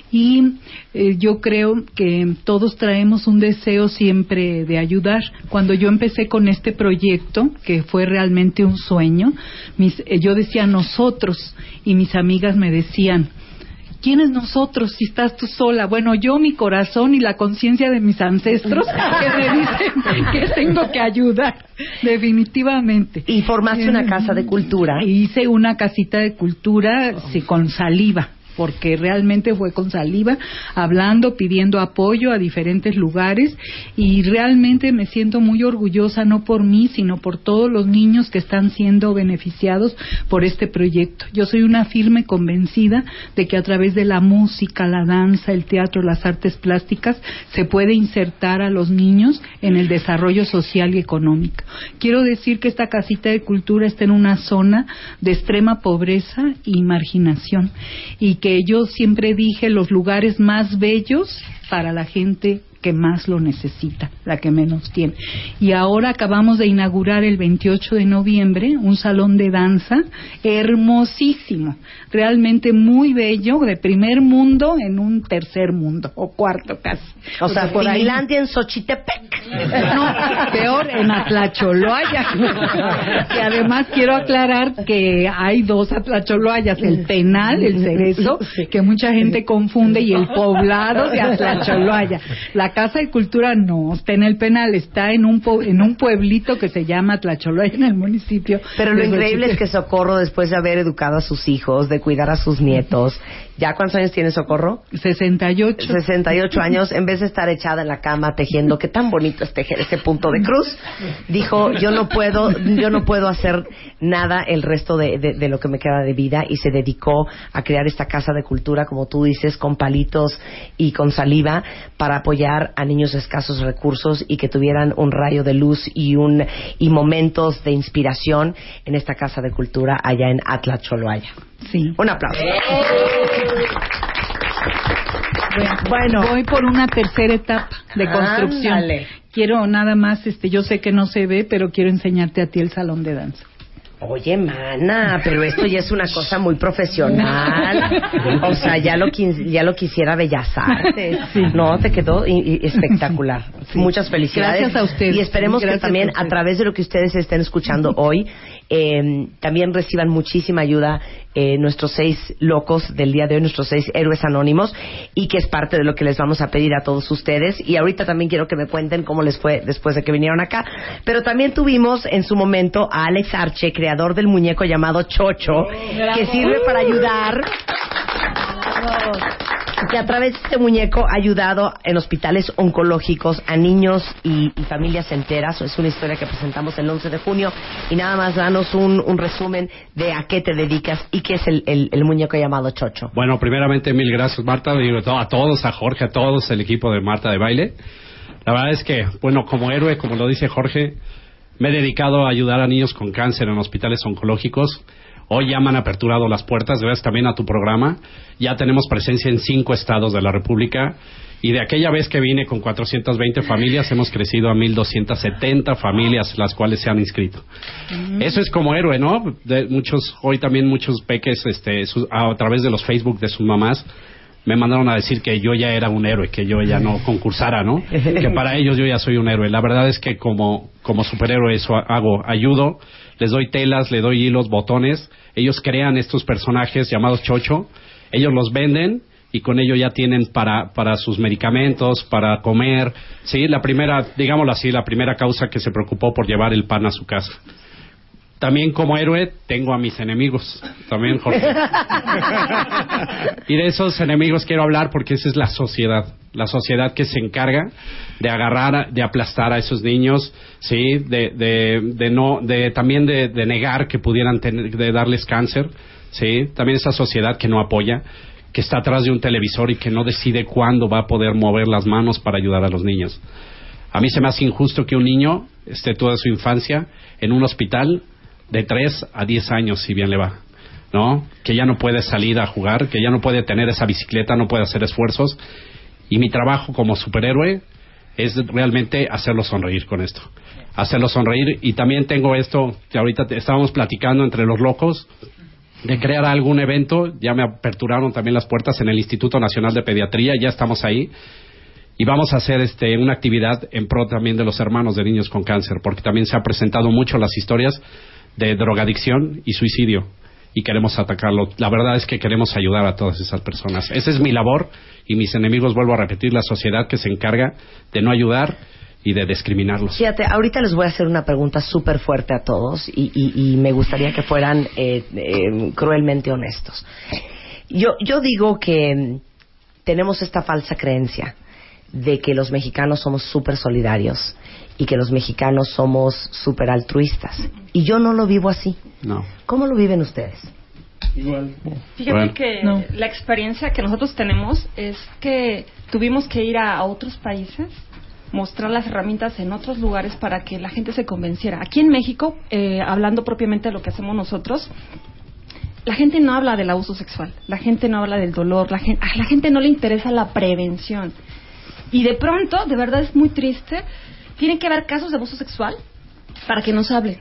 Y eh, yo creo que todos traemos un deseo siempre de ayudar. Cuando yo empecé con este proyecto, que fue realmente un sueño, mis, eh, yo decía nosotros y mis amigas me decían, ¿Quiénes nosotros si estás tú sola? Bueno, yo, mi corazón y la conciencia de mis ancestros que me dicen que tengo que ayudar, definitivamente. Y formaste una casa de cultura. Hice una casita de cultura sí, con saliva porque realmente fue con saliva, hablando, pidiendo apoyo a diferentes lugares y realmente me siento muy orgullosa no por mí, sino por todos los niños que están siendo beneficiados por este proyecto. Yo soy una firme convencida de que a través de la música, la danza, el teatro, las artes plásticas se puede insertar a los niños en el desarrollo social y económico. Quiero decir que esta casita de cultura está en una zona de extrema pobreza y marginación y que yo siempre dije los lugares más bellos para la gente que más lo necesita, la que menos tiene. Y ahora acabamos de inaugurar el 28 de noviembre un salón de danza hermosísimo, realmente muy bello, de primer mundo en un tercer mundo, o cuarto casi. O sea, por ahí- Finlandia en Xochitepec. no, peor en Atlacholoaya. que además quiero aclarar que hay dos Atlacholoayas, el penal, el cerezo, que mucha gente confunde, y el poblado de Atlacholoaya. La La Casa de Cultura no está en el penal, está en un en un pueblito que se llama Tlacholoya en el municipio. Pero lo increíble es que Socorro, después de haber educado a sus hijos, de cuidar a sus nietos, ¿ya cuántos años tiene Socorro? 68. 68 años, en vez de estar echada en la cama tejiendo, qué tan bonito es tejer ese punto de cruz, dijo, yo no puedo, yo no puedo hacer nada el resto de, de- de lo que me queda de vida y se dedicó a crear esta casa de cultura, como tú dices, con palitos y con saliva para apoyar a niños de escasos recursos y que tuvieran un rayo de luz y un y momentos de inspiración en esta casa de cultura allá en Atla Choloaya. Sí. Un aplauso. Bueno, voy por una tercera etapa de construcción. Ándale. Quiero nada más, este, yo sé que no se ve, pero quiero enseñarte a ti el salón de danza. Oye, mana, pero esto ya es una cosa muy profesional. O sea, ya lo, ya lo quisiera Bellas Artes. No, te quedó espectacular. Muchas felicidades. Gracias a ustedes. Y esperemos Gracias que también a través de lo que ustedes estén escuchando hoy, eh, también reciban muchísima ayuda eh, nuestros seis locos del día de hoy, nuestros seis héroes anónimos, y que es parte de lo que les vamos a pedir a todos ustedes. Y ahorita también quiero que me cuenten cómo les fue después de que vinieron acá. Pero también tuvimos en su momento a Alex Arche, creador del muñeco llamado Chocho, que sirve para ayudar que a través de este muñeco ha ayudado en hospitales oncológicos a niños y, familias enteras. Es una historia que presentamos el 11 de junio. Y nada más danos un, un resumen de a qué te dedicas y qué es el, el- muñeco llamado Chocho. Bueno, primeramente mil gracias Marta, digo a todos, a Jorge, a todos, el equipo de Marta de Baile. La verdad es que, bueno, como héroe, como lo dice Jorge, me he dedicado a ayudar a niños con cáncer en hospitales oncológicos. Hoy ya me han aperturado las puertas, gracias también a tu programa. Ya tenemos presencia en cinco estados de la República. Y de aquella vez que vine con 420 familias, hemos crecido a 1.270 familias, las cuales se han inscrito. Eso es como héroe, ¿no? De muchos, hoy también muchos peques, este, su- a través de los Facebook de sus mamás, me mandaron a decir que yo ya era un héroe, que yo ya no concursara, ¿no? que para ellos yo ya soy un héroe. La verdad es que como, como superhéroe eso hago, ayudo, les doy telas, le doy hilos, botones, ellos crean estos personajes llamados chocho, ellos los venden y con ello ya tienen para, para sus medicamentos, para comer, sí, la primera, digámoslo así, la primera causa que se preocupó por llevar el pan a su casa. También como héroe tengo a mis enemigos, también Jorge. Y de esos enemigos quiero hablar porque esa es la sociedad, la sociedad que se encarga de agarrar, de aplastar a esos niños, sí, de, de, de no, de también de, de negar que pudieran tener, de darles cáncer, sí, también esa sociedad que no apoya, que está atrás de un televisor y que no decide cuándo va a poder mover las manos para ayudar a los niños. A mí se me hace injusto que un niño esté toda su infancia en un hospital de 3 a 10 años, si bien le va. ¿No? Que ya no puede salir a jugar, que ya no puede tener esa bicicleta, no puede hacer esfuerzos. Y mi trabajo como superhéroe es realmente hacerlo sonreír con esto. Hacerlo sonreír. Y también tengo esto que ahorita estábamos platicando entre los locos de crear algún evento. Ya me aperturaron también las puertas en el Instituto Nacional de Pediatría, ya estamos ahí. Y vamos a hacer este, una actividad en pro también de los hermanos de niños con cáncer, porque también se ha presentado mucho las historias de drogadicción y suicidio. Y queremos atacarlo. La verdad es que queremos ayudar a todas esas personas. Esa es mi labor y mis enemigos, vuelvo a repetir, la sociedad que se encarga de no ayudar y de discriminarlos. Fíjate, ahorita les voy a hacer una pregunta súper fuerte a todos y, y- me gustaría que fueran eh, eh, cruelmente honestos. Yo, yo digo que mm, tenemos esta falsa creencia de que los mexicanos somos súper solidarios y que los mexicanos somos súper altruistas. Y yo no lo vivo así. No. ¿Cómo lo viven ustedes? Fíjate Bueno. que la experiencia que nosotros tenemos es que tuvimos que ir a, a otros países, mostrar las herramientas en otros lugares para que la gente se convenciera. Aquí en México, eh, hablando propiamente de lo que hacemos nosotros, la gente no habla del abuso sexual, la gente no habla del dolor, la gente, a la gente no le interesa la prevención. Y de pronto, de verdad es muy triste, tienen que haber casos de abuso sexual para que nos hablen.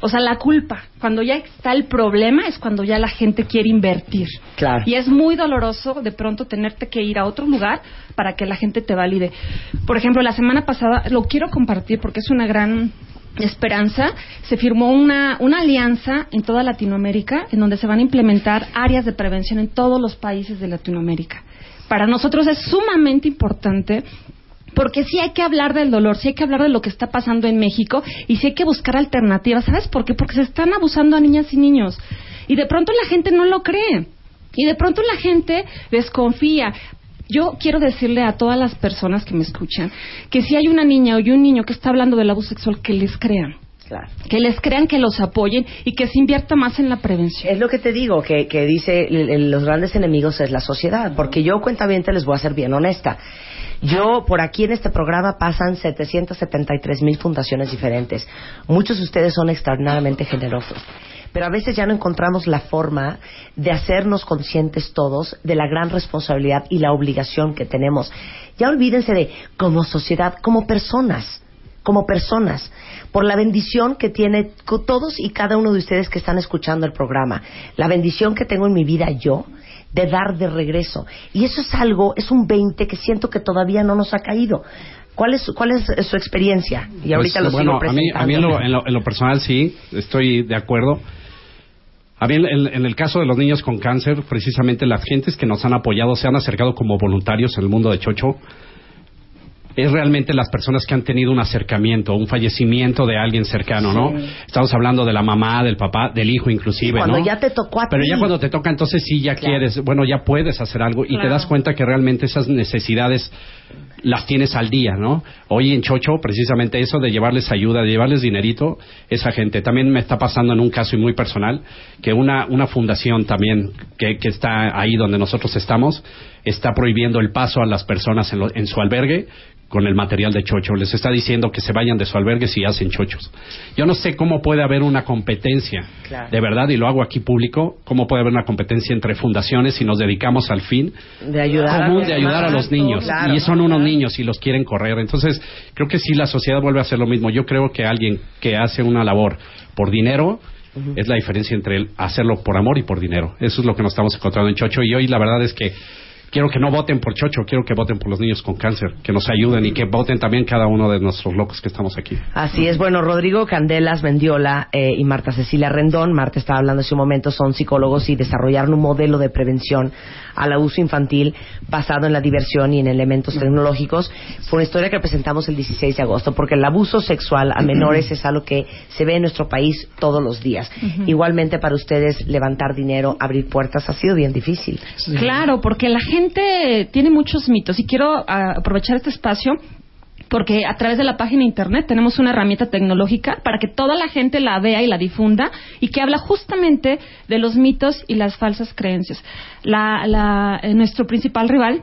O sea, la culpa, cuando ya está el problema, es cuando ya la gente quiere invertir. Claro. Y es muy doloroso de pronto tenerte que ir a otro lugar para que la gente te valide. Por ejemplo, la semana pasada, lo quiero compartir porque es una gran esperanza, se firmó una, una alianza en toda Latinoamérica en donde se van a implementar áreas de prevención en todos los países de Latinoamérica. Para nosotros es sumamente importante Porque sí hay que hablar del dolor, sí hay que hablar de lo que está pasando en México y sí hay que buscar alternativas. ¿Sabes por qué? Porque se están abusando a niñas y niños. Y de pronto la gente no lo cree. Y de pronto la gente desconfía. Yo quiero decirle a todas las personas que me escuchan que si hay una niña o un niño que está hablando del abuso sexual, que les crean. Claro. Que les crean, que los apoyen y que se invierta más en la prevención. Es lo que te digo, que, que dice los grandes enemigos es la sociedad, porque yo cuentamente les voy a ser bien honesta. Yo, por aquí en este programa pasan 773 mil fundaciones diferentes. Muchos de ustedes son extraordinariamente generosos. Pero a veces ya no encontramos la forma de hacernos conscientes todos de la gran responsabilidad y la obligación que tenemos. Ya olvídense de como sociedad, como personas como personas, por la bendición que tiene todos y cada uno de ustedes que están escuchando el programa, la bendición que tengo en mi vida yo de dar de regreso. Y eso es algo, es un 20 que siento que todavía no nos ha caído. ¿Cuál es, cuál es su experiencia? Y ahorita Pues, lo bueno, sigo a mí, a mí en, lo, en lo- en lo personal sí, estoy de acuerdo. A mí en- en el caso de los niños con cáncer, precisamente las gentes que nos han apoyado se han acercado como voluntarios en el mundo de Chocho. Es realmente las personas que han tenido un acercamiento, un fallecimiento de alguien cercano, ¿no? Sí. Estamos hablando de la mamá, del papá, del hijo inclusive, Cuando ¿no? ya te tocó a Pero ti. ya cuando te toca, entonces sí ya Claro. quieres, bueno, ya puedes hacer algo y te das cuenta que realmente esas necesidades las tienes al día, ¿no? Hoy en Chocho, precisamente eso de llevarles ayuda, de llevarles dinerito, esa gente. También me está pasando en un caso y muy personal, que una, una fundación también que, que está ahí donde nosotros estamos, está prohibiendo el paso a las personas en, lo- en su albergue con el material de chocho. Les está diciendo que se vayan de su albergue si hacen chochos. Yo no sé cómo puede haber una competencia, Claro. de verdad, y lo hago aquí público, cómo puede haber una competencia entre fundaciones si nos dedicamos al fin de ayudar común a de ayudar a los niños Claro. y son unos niños y los quieren correr. Entonces creo que sí la sociedad vuelve a hacer lo mismo. Yo creo que alguien que hace una labor por dinero es la diferencia entre el hacerlo por amor y por dinero. Eso es lo que nos estamos encontrando en Chocho. Y hoy la verdad es que quiero que no voten por Chocho quiero que voten por los niños con cáncer que nos ayuden y que voten también cada uno de nuestros locos que estamos aquí Así es, bueno, Rodrigo Candelas Mendiola eh, y Marta Cecilia Rendón, Marta estaba hablando hace un momento, son psicólogos y desarrollaron un modelo de prevención al abuso infantil basado en la diversión y en elementos tecnológicos. Fue una historia que presentamos el 16 de agosto, porque el abuso sexual a menores es algo que se ve en nuestro país todos los días. Igualmente para ustedes levantar dinero, abrir puertas, ha sido bien difícil. Claro, porque la gente tiene muchos mitos y quiero ah, aprovechar este espacio porque a través de la página internet tenemos una herramienta tecnológica para que toda la gente la vea y la difunda y que habla justamente de los mitos y las falsas creencias. La, la- eh, nuestro principal rival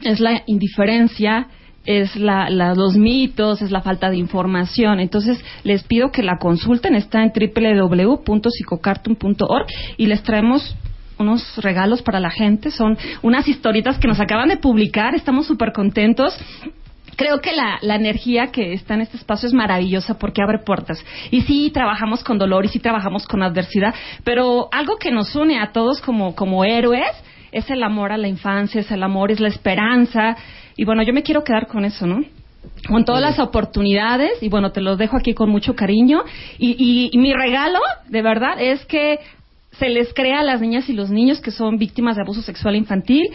es la indiferencia, es la, la- los mitos, es la falta de información. Entonces, les pido que la consulten. Está en www.psicocartoon.org y les traemos unos regalos para la gente. Son unas historietas que nos acaban de publicar. Estamos súper contentos. Creo que la, la energía que está en este espacio es maravillosa porque abre puertas. Y sí trabajamos con dolor y sí trabajamos con adversidad, pero algo que nos une a todos como, como héroes es el amor a la infancia, es el amor, es la esperanza. Y bueno, yo me quiero quedar con eso, ¿no? Con todas las oportunidades, y bueno, te lo dejo aquí con mucho cariño. Y, y- y mi regalo, de verdad, es que se les crea a las niñas y los niños que son víctimas de abuso sexual infantil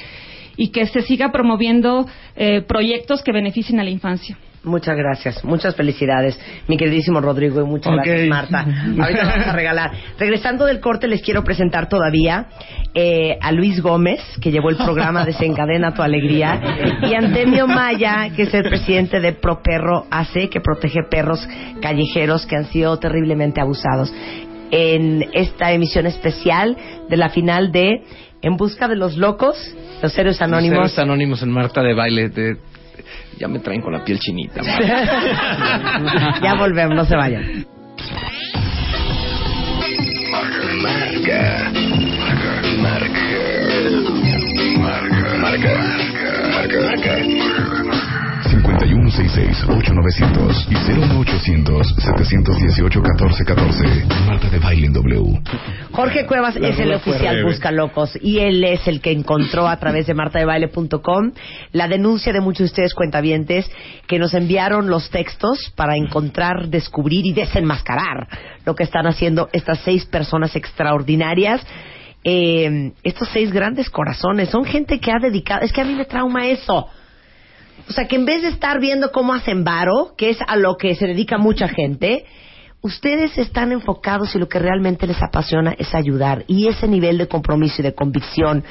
y que se siga promoviendo eh, proyectos que beneficien a la infancia. Muchas gracias, muchas felicidades, mi queridísimo Rodrigo, y muchas gracias, Marta. Ahorita vamos a regalar. Regresando del corte, les quiero presentar todavía eh, a Luis Gómez, que llevó el programa Desencadena tu Alegría, y Antonio Maya, que es el presidente de Pro Perro AC, que protege perros callejeros que han sido terriblemente abusados. En esta emisión especial de la final de En Busca de los Locos, los héroes anónimos. Los héroes anónimos en Marta de baile. de- Ya me traen con la piel chinita. Ya volvemos, no se vayan. Marca. Marca. Marca. Marca. Marca. Marca. 5166-8900 y 01800-718-1414. Marta de Baile en W. Jorge Cuevas La es el oficial. Busca Locos y él es el que encontró a través de martadebaile.com la denuncia de muchos de ustedes cuentavientes que nos enviaron los textos para encontrar, descubrir y desenmascarar lo que están haciendo estas seis personas extraordinarias. Eh, estos seis grandes corazones son gente que ha dedicado, es que a mí me trauma eso. O sea, que en vez de estar viendo cómo hacen varo, que es a lo que se dedica mucha gente, ustedes están enfocados y lo que realmente les apasiona es ayudar. Y ese nivel de compromiso y de convicción,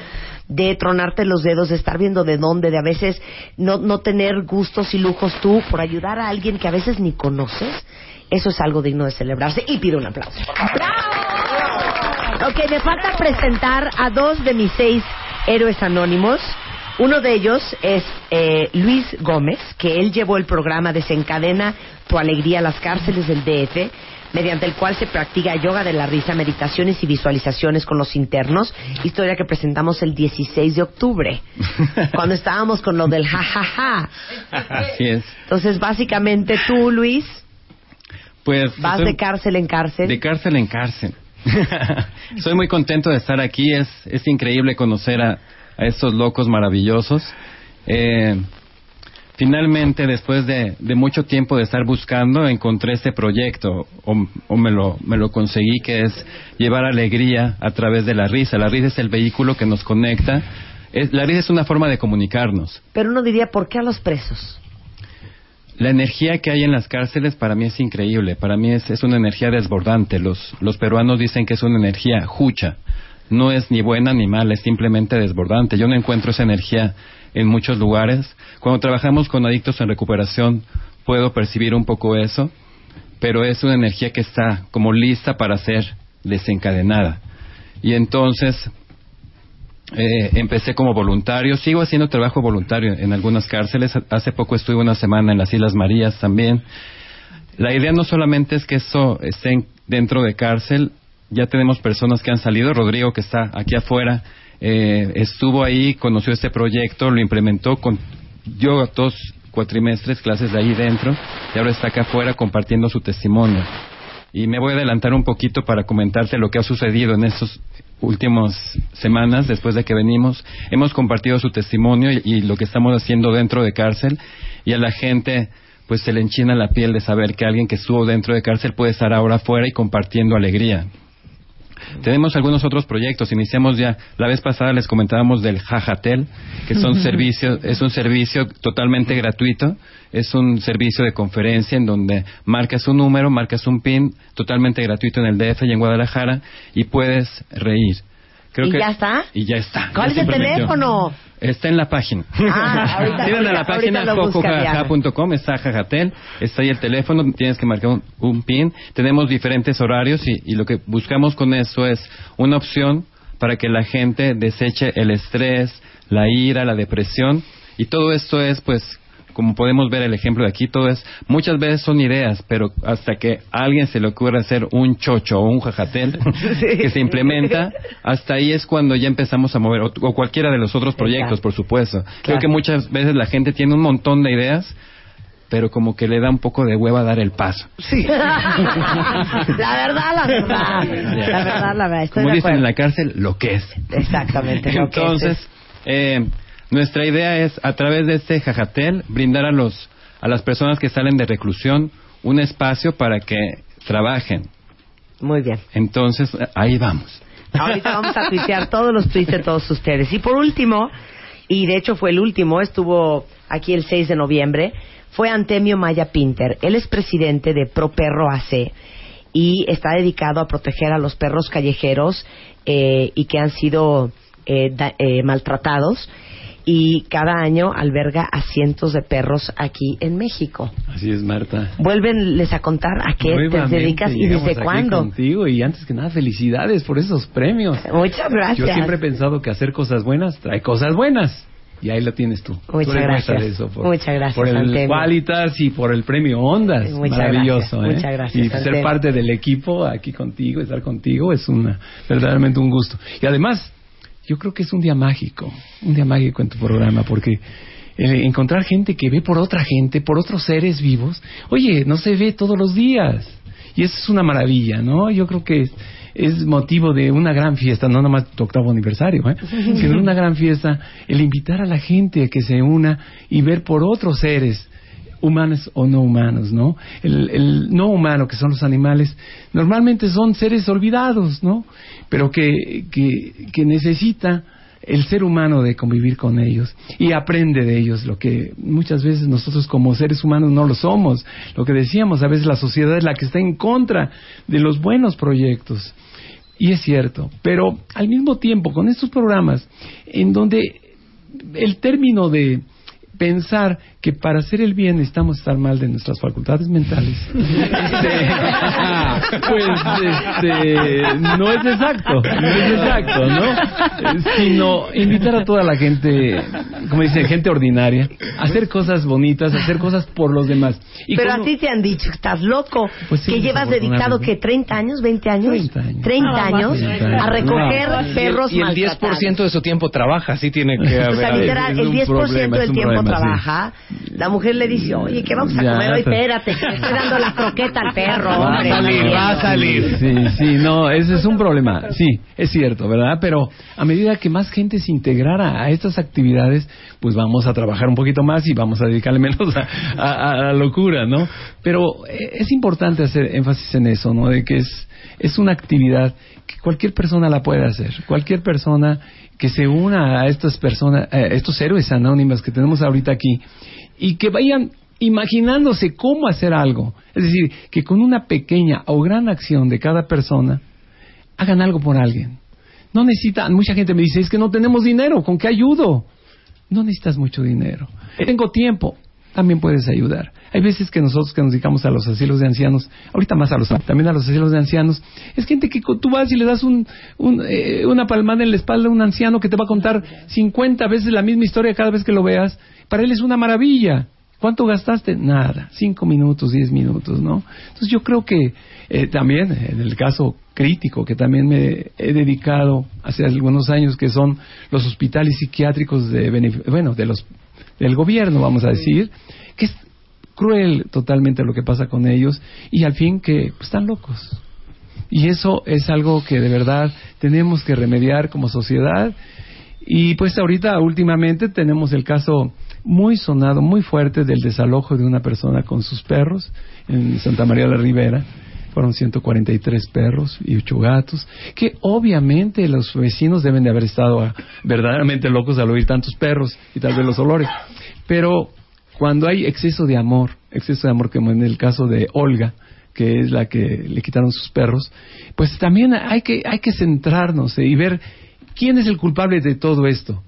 de tronarte los dedos, de estar viendo de dónde, de a veces no, no tener gustos y lujos tú por ayudar a alguien que a veces ni conoces, eso es algo digno de celebrarse. Y pido un aplauso. Ok, me falta presentar a dos de mis seis héroes anónimos. Uno de ellos es eh, Luis Gómez, que él llevó el programa Desencadena tu alegría a las cárceles del DF, mediante el cual se practica yoga de la risa, meditaciones y visualizaciones con los internos, historia que presentamos el 16 de octubre, cuando estábamos con lo del jajaja. Así es. Entonces, básicamente tú, Luis, Pues vas de cárcel en cárcel. de cárcel en cárcel. Soy muy contento de estar aquí. Es, es increíble conocer a, a estos locos maravillosos. Eh, finalmente, después de, de mucho tiempo de estar buscando, encontré este proyecto, o, o me, lo, me lo conseguí, que es llevar alegría a través de la risa. La risa es el vehículo que nos conecta. Es- la risa es una forma de comunicarnos. Pero uno diría, ¿por qué a los presos? La energía que hay en las cárceles para mí es increíble, para mí es, es una energía desbordante. Los, los peruanos dicen que es una energía jucha, no es ni buena ni mala, es simplemente desbordante. Yo no encuentro esa energía en muchos lugares. Cuando trabajamos con adictos en recuperación puedo percibir un poco eso, pero es una energía que está como lista para ser desencadenada. Y entonces eh, empecé como voluntario, sigo haciendo trabajo voluntario en algunas cárceles. Hace poco estuve una semana en las Islas Marías también. La idea no solamente es que eso esté en- dentro de cárcel, ya tenemos personas que han salido. Rodrigo, que está aquí afuera, eh, estuvo ahí, conoció este proyecto, lo implementó con yo dos cuatrimestres, clases de ahí dentro, y ahora está acá afuera compartiendo su testimonio. Y me voy a adelantar un poquito para comentarte lo que ha sucedido en estas últimas semanas después de que venimos. Hemos compartido su testimonio y lo que estamos haciendo dentro de cárcel y a la gente pues se le enchina la piel de saber que alguien que estuvo dentro de cárcel puede estar ahora afuera y compartiendo alegría. Tenemos algunos otros proyectos. Iniciamos ya, la vez pasada les comentábamos del Jajatel, que son servicios, es un servicio totalmente gratuito. Es un servicio de conferencia en donde marcas un número, marcas un PIN, totalmente gratuito en el DF y en Guadalajara, y puedes reír. Creo ¿Y que- ya está? Y ya está. ¿Cuál ya es el teléfono? Está en la página. Ah, ahorita- Tienen a la página jojojaja.com, está Jajatel, está ahí el teléfono, tienes que marcar un, un PIN. Tenemos diferentes horarios y, y lo que buscamos con eso es una opción para que la gente deseche el estrés, la ira, la depresión. Y todo esto es, pues, como podemos ver el ejemplo de aquí, todo es, muchas veces son ideas, pero hasta que a alguien se le ocurre hacer un chocho o un jajatel que se implementa, hasta ahí es cuando ya empezamos a mover, o, o cualquiera de los otros proyectos, por supuesto. Creo que muchas veces la gente tiene un montón de ideas, pero como que le da un poco de hueva dar el paso. Sí. la verdad, la verdad. La verdad, la verdad. Estoy Como dicen acuerdo. en la cárcel, lo que es. Exactamente. lo que es. Entonces, eh, nuestra idea es, a través de este jajatel, brindar a, los, a las personas que salen de reclusión un espacio para que trabajen. Muy bien. Entonces, ahí vamos. Ahorita vamos a tuitear todos los tweets de todos ustedes. Y por último, y de hecho fue el último, estuvo aquí el 6 de noviembre, fue Antemio Maya Pinter. Él es presidente de Pro Perro AC y está dedicado a proteger a los perros callejeros eh, y que han sido eh, da- eh, maltratados. Y cada año alberga a cientos de perros aquí en México. Así es, Marta. Vuélvenles a contar a qué te Nuevamente dedicas y desde aquí cuándo. contigo y antes que nada felicidades por esos premios. Muchas gracias. Yo siempre he pensado que hacer cosas buenas trae cosas buenas. Y ahí la tienes tú. Tú Muchas muestra gracias. de eso, por, Muchas gracias, Por el Antemio. Qualitas y por el premio Ondas. Muchas Maravilloso, gracias, ¿eh? muchas gracias, Y ser Antemio. parte del equipo aquí contigo, estar contigo, es una, verdaderamente un gusto. Y además, yo creo que es un día mágico, un día mágico en tu programa, porque eh, encontrar gente que ve por otra gente, por otros seres vivos, oye, no se ve todos los días. Y eso es una maravilla, ¿no? Yo creo que es, es motivo de una gran fiesta, no nomás tu octavo aniversario, ¿eh? sino una gran fiesta, el invitar a la gente a que se una y ver por otros seres humanos o no humanos, ¿no? El, no humano, que son los animales, normalmente son seres olvidados, ¿no? Pero que, que necesita el ser humano de convivir con ellos y aprende de ellos lo que muchas veces nosotros como seres humanos no lo somos. Lo que decíamos, a veces la sociedad es la que está en contra de los buenos proyectos. Y es cierto, pero al mismo tiempo con estos programas en donde el término de pensar que para hacer el bien necesitamos estar mal de nuestras facultades mentales este, pues este, no es exacto no es exacto no sino invitar a toda la gente como dicen gente ordinaria a hacer cosas bonitas a hacer cosas por los demás y Pero con- a ti te han dicho estás loco, Pues sí, que llevas dedicado que 30 años, 20 años, 30 años, 30 años. a recoger No. perros y el, y el maltratados. 10% de su tiempo trabaja, así tiene que O sea, haber. literal, el 10% del tiempo trabaja. La mujer le dice, oye, ¿qué vamos a Ya, comer hoy? pero- Espérate, que le estoy dando la croqueta al perro, Va a hombre. salir, también. va a salir. Sí, sí, no, ese es un problema. Sí, es cierto, ¿verdad? Pero a medida que más gente se integrara a estas actividades, pues vamos a trabajar un poquito más y vamos a dedicarle menos a, a- a la locura, ¿no? Pero eh, es importante hacer énfasis en eso, ¿no? De que es, es una actividad que cualquier persona la puede hacer. Cualquier persona que se una a estas personas, a estos héroes anónimos que tenemos ahorita aquí y que vayan imaginándose cómo hacer algo. Es decir, que con una pequeña o gran acción de cada persona hagan algo por alguien. No necesitan, mucha gente me dice, es que no tenemos dinero, ¿con qué ayudo? No necesitas mucho dinero. Tengo tiempo, también puedes ayudar. Hay veces que nosotros que nos dedicamos a los asilos de ancianos, ahorita más a los, también a los asilos de ancianos, es gente que tú vas y le das un, un, eh, una palmada en la espalda a un anciano que te va a contar 50 veces la misma historia cada vez que lo veas. Para él es una maravilla. ¿Cuánto gastaste? Nada, cinco minutos, diez minutos, ¿no? Entonces yo creo que eh, también, en el caso crítico que también me he dedicado hace algunos años, que son los hospitales psiquiátricos de bueno, de los del gobierno, vamos a decir, que es cruel totalmente lo que pasa con ellos y al fin que pues, están locos. Y eso es algo que de verdad tenemos que remediar como sociedad. Y pues ahorita, últimamente, tenemos el caso muy sonado, muy fuerte del desalojo de una persona con sus perros en Santa María de la Ribera. Fueron 143 perros y 8 gatos, que obviamente los vecinos deben de haber estado ah, verdaderamente locos al oír tantos perros y tal vez los olores. Pero cuando hay exceso de amor, exceso de amor como en el caso de Olga, que es la que le quitaron sus perros, pues también hay que, hay que centrarnos eh, y ver quién es el culpable de todo esto.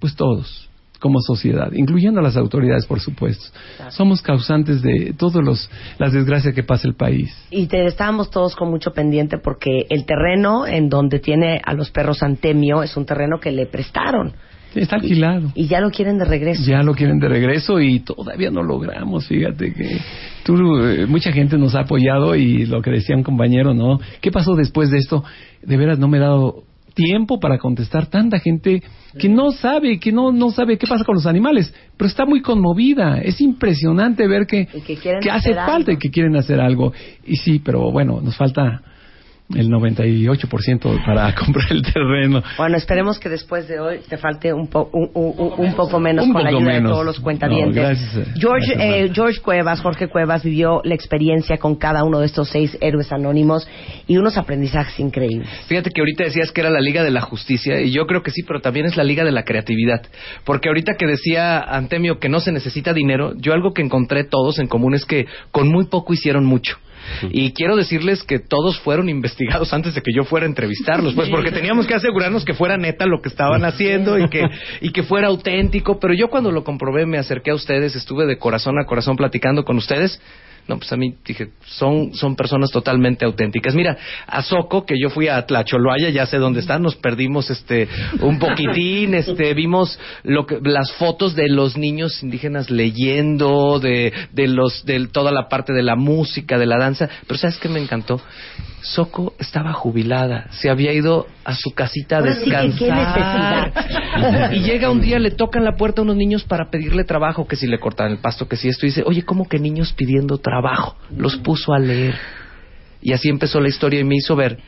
Pues todos, como sociedad, incluyendo a las autoridades, por supuesto. Somos causantes de todas las desgracias que pasa el país. Y te estábamos todos con mucho pendiente porque el terreno en donde tiene a los perros Antemio es un terreno que le prestaron. Está alquilado. Y ya lo quieren de regreso. Ya lo quieren de regreso y todavía no logramos, fíjate que tú, eh, mucha gente nos ha apoyado y lo que decía un compañero, ¿no? ¿Qué pasó después de esto? De veras no me he dado tiempo para contestar tanta gente que no sabe, que no, no sabe qué pasa con los animales, pero está muy conmovida. Es impresionante ver que, que, hace falta y que quieren hacer algo. Y sí, pero bueno, nos falta el 98% para comprar el terreno. Bueno, esperemos que después de hoy te falte un, po- un, un- un poco menos Un con la ayuda menos. de todos los cuentavientes. No, gracias, eh, George, gracias, eh, George Cuevas, Jorge Cuevas vivió la experiencia con cada uno de estos seis héroes anónimos y unos aprendizajes increíbles. Fíjate que ahorita decías que era la Liga de la Justicia y yo creo que sí, pero también es la Liga de la Creatividad. Porque ahorita que decía Antemio que no se necesita dinero, yo algo que encontré todos en común es que con muy poco hicieron mucho. Y quiero decirles que todos fueron investigados antes de que yo fuera a entrevistarlos, pues porque teníamos que asegurarnos que fuera neta lo que estaban haciendo y que, y que fuera auténtico. Pero yo cuando lo comprobé me acerqué a ustedes, estuve de corazón a corazón platicando con ustedes. No, pues a mí dije, son, son personas totalmente auténticas. Mira, a Soco, que yo fui a Tlacholoaya, ya sé dónde están, nos perdimos este un poquitín, este vimos lo que, las fotos de los niños indígenas leyendo, de, de los, de toda la parte de la música, de la danza, pero ¿sabes qué me encantó? Soco estaba jubilada, se había ido a su casita a sí descansar. y llega un día, le tocan la puerta a unos niños para pedirle trabajo, que si le cortan el pasto, que si esto, y dice, oye, ¿cómo que niños pidiendo trabajo? Los puso a leer. Y así empezó la historia y me hizo ver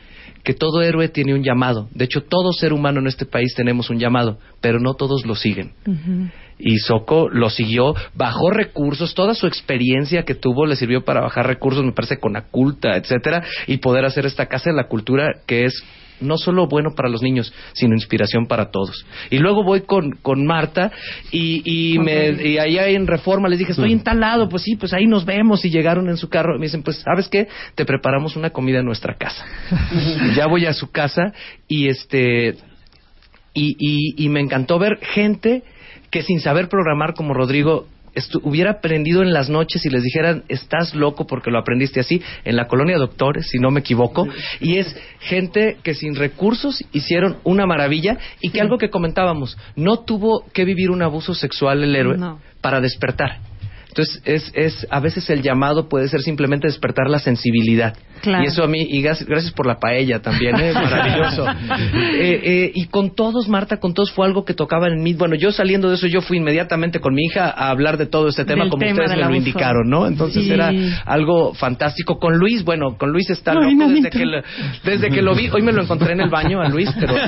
que todo héroe tiene un llamado. De hecho, todo ser humano en este país tenemos un llamado, pero no todos lo siguen. Y Soco lo siguió, bajó recursos, toda su experiencia que tuvo le sirvió para bajar recursos, me parece, con Aculta, etcétera, y poder hacer esta casa de la cultura que es no solo bueno para los niños, sino inspiración para todos. Y luego voy con, con Marta y, y, me, y allá en Reforma les dije, estoy en tal lado, pues sí, pues ahí nos vemos y llegaron en su carro. Me dicen, pues, ¿sabes qué? Te preparamos una comida en nuestra casa. Y ya voy a su casa y este y, y, y me encantó ver gente que sin saber programar como Rodrigo hubiera aprendido en las noches y les dijeran estás loco porque lo aprendiste así en la colonia doctores si no me equivoco y es gente que sin recursos hicieron una maravilla y que algo que comentábamos no tuvo que vivir un abuso sexual el héroe No. para despertar. Entonces es, es a veces el llamado puede ser simplemente despertar la sensibilidad Claro. y eso a mí y gracias por la paella también ¿eh? maravilloso Eh, eh, y con todos Marta con todos fue algo que tocaba en mí bueno yo saliendo de eso yo fui inmediatamente con mi hija a hablar de todo este tema Del como tema ustedes me lo indicaron no entonces Sí. era algo fantástico con Luis bueno con Luis está loco desde mamita. que, lo, desde que lo vi hoy me lo encontré en el baño a Luis pero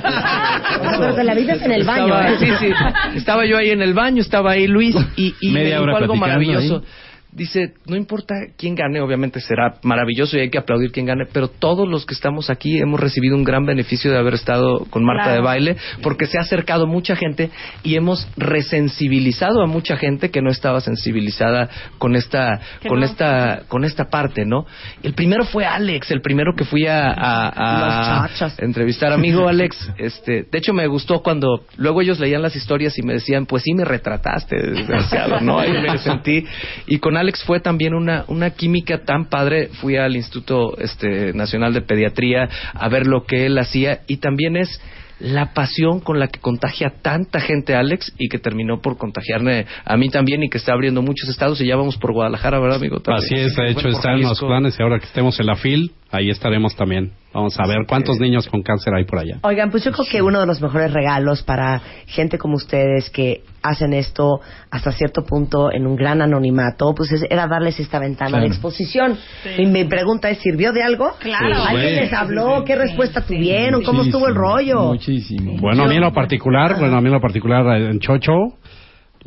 Pero te la vives en el baño, estaba, ¿eh? sí, sí. Estaba yo ahí en el baño, estaba ahí Luis y, y me dijo hora algo maravilloso. ahí. Dice, no importa quién gane, obviamente será maravilloso y hay que aplaudir quien gane, pero todos los que estamos aquí hemos recibido un gran beneficio de haber estado con Marta Claro. de Baile, porque se ha acercado mucha gente y hemos resensibilizado a mucha gente que no estaba sensibilizada con esta, con no. esta, con esta parte, ¿no? El primero fue Alex, el primero que fui a, entrevistar. Amigo Alex, este, de hecho me gustó cuando luego ellos leían las historias y me decían, pues sí me retrataste, desgraciado, ¿no? Y me sentí. Y con Alex fue también una, una química tan padre. Fui al Instituto este, Nacional de Pediatría a ver lo que él hacía y también es la pasión con la que contagia tanta gente Alex y que terminó por contagiarme a mí también y que está abriendo muchos estados y ya vamos por Guadalajara, ¿verdad, amigo? También. Así es, de hecho están los planes y ahora que estemos en la FIL, ahí estaremos también. Vamos a ver cuántos niños con cáncer hay por allá. Oigan, pues yo creo que uno de los mejores regalos para gente como ustedes que hacen esto hasta cierto punto en un gran anonimato, pues es- era darles esta ventana Claro. de exposición. Y mi pregunta es, ¿sirvió de algo? Claro. ¿Alguien Sí. les habló? ¿Qué respuesta tuvieron? ¿Cómo estuvo el rollo? Muchísimo. Bueno, a mí en lo particular, bueno, a mí en lo particular en Chocho,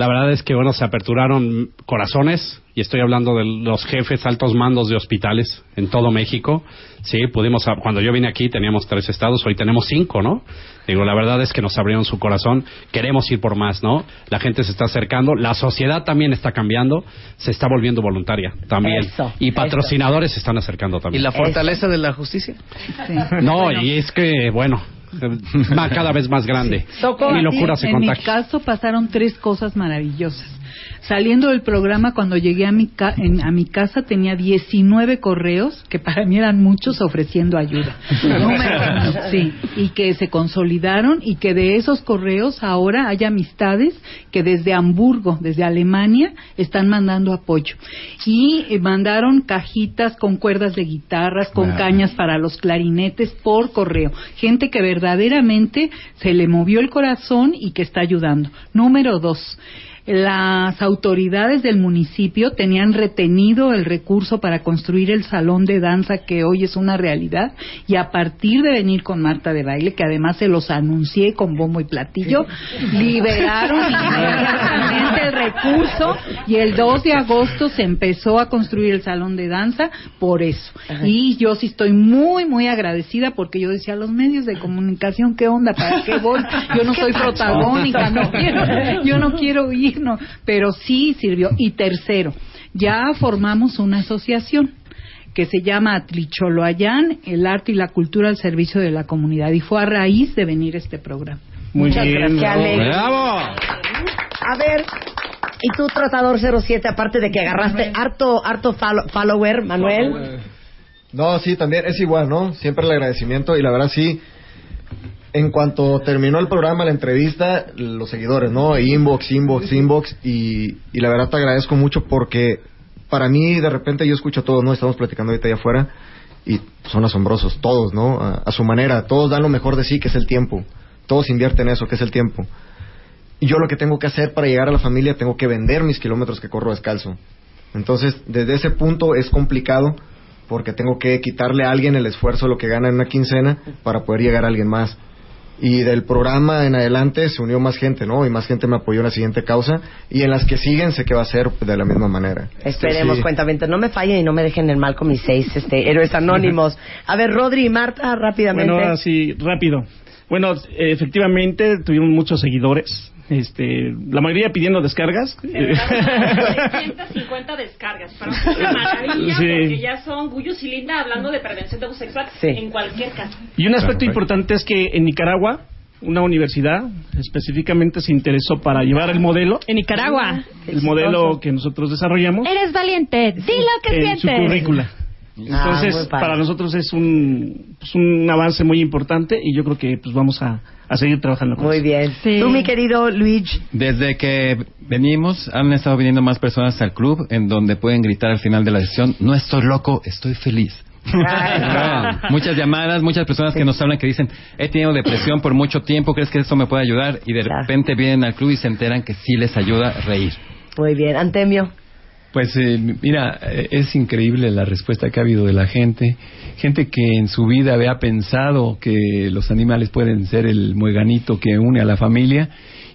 la verdad es que, bueno, se aperturaron corazones y estoy hablando de los jefes altos mandos de hospitales en todo México. Sí, pudimos, a- cuando yo vine aquí teníamos tres estados, hoy tenemos cinco, ¿no? Digo, la verdad es que nos abrieron su corazón, queremos ir por más, ¿no? La gente se está acercando, la sociedad también está cambiando, se está volviendo voluntaria también. Eso, y patrocinadores se están acercando ¿Y también. la fortaleza de la justicia? No, y es que, bueno, cada vez más grande. Mi locura se en mi contagia. caso pasaron tres cosas maravillosas. Saliendo del programa, cuando llegué a mi, ca- en- a mi casa, tenía 19 correos, que para mí eran muchos, ofreciendo ayuda. Número sí, y que se consolidaron y que de esos correos ahora hay amistades que desde Hamburgo, desde Alemania, están mandando apoyo. Y eh, mandaron cajitas con cuerdas de guitarras, con cañas para los clarinetes por correo. Gente que verdaderamente se le movió el corazón y que está ayudando. Número dos. Las autoridades del municipio tenían retenido el recurso para construir el salón de danza que hoy es una realidad y a partir de venir con Marta de Baile, que además se los anuncié con bombo y platillo, liberaron inmediatamente el recurso y el 2 de agosto se empezó a construir el salón de danza por eso. Y yo sí estoy muy, muy agradecida porque yo decía, los medios de comunicación, ¿qué onda? ¿Para qué voy? Yo no soy protagónica, no quiero, yo no quiero ir, no. Pero sí sirvió. Y tercero, ya formamos una asociación que se llama Atlicholoayán, el arte y la cultura al servicio de la comunidad. Y fue a raíz de venir este programa. Muy Muchas bien, gracias. Alex. ¡Bravo! A ver, y tú, Tratador 07, aparte de que agarraste harto, harto follow- follower, Manuel. No, sí, también es igual, ¿no? Siempre el agradecimiento y la verdad sí. En cuanto terminó el programa, la entrevista, los seguidores, ¿no? Inbox, inbox, inbox y, y la verdad te agradezco mucho porque para mí de repente yo escucho a todos, ¿no? Estamos platicando ahorita allá afuera y son asombrosos, todos, ¿no? A, a su manera, todos dan lo mejor de sí, que es el tiempo. Todos invierten eso, que es el tiempo. Y yo lo que tengo que hacer para llegar a la familia, tengo que vender mis kilómetros que corro descalzo. Entonces, desde ese punto es complicado porque tengo que quitarle a alguien el esfuerzo, lo que gana en una quincena, para poder llegar a alguien más. Y del programa en adelante se unió más gente, ¿no? Y más gente me apoyó en la siguiente causa y en las que siguen sé que va a ser de la misma manera. Esperemos, Sí. cuentamente, no me fallen y no me dejen en mal con mis seis este, héroes anónimos. A ver, Rodri y Marta, rápidamente. Bueno, así, rápido. Bueno, efectivamente tuvimos muchos seguidores. Este, la mayoría pidiendo descargas. 650 descargas. Para una maravilla Sí. porque ya son Guyos y Linda hablando de prevención de abuso sexual en cualquier caso. Y un aspecto importante es que en Nicaragua, una universidad específicamente se interesó para llevar el modelo. En Nicaragua. El modelo que nosotros desarrollamos Eres valiente. Di lo que en su sientes. currícula. Ah, Entonces, para nosotros es un, pues, un avance muy importante y yo creo que pues vamos a, a seguir trabajando con Muy eso. bien. Tú, mi querido Luigi. Desde que venimos, han estado viniendo más personas al club en donde pueden gritar al final de la sesión, no estoy loco, estoy feliz. Muchas llamadas, muchas personas que nos hablan que dicen, he tenido depresión por mucho tiempo, ¿crees que esto me puede ayudar? Y de repente vienen al club y se enteran que sí les ayuda a reír. Muy bien. Antemio. Pues eh, mira, eh, es increíble la respuesta que ha habido de la gente. Gente que en su vida había pensado que los animales pueden ser el mueganito que une a la familia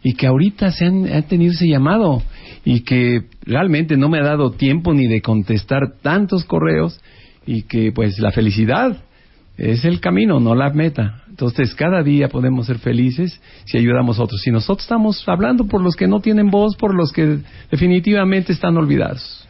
y que ahorita se han, han tenido ese llamado y que realmente no me ha dado tiempo ni de contestar tantos correos y que pues la felicidad es el camino, no la meta. Entonces, cada día podemos ser felices si ayudamos a otros. Si nosotros estamos hablando por los que no tienen voz, por los que definitivamente están olvidados.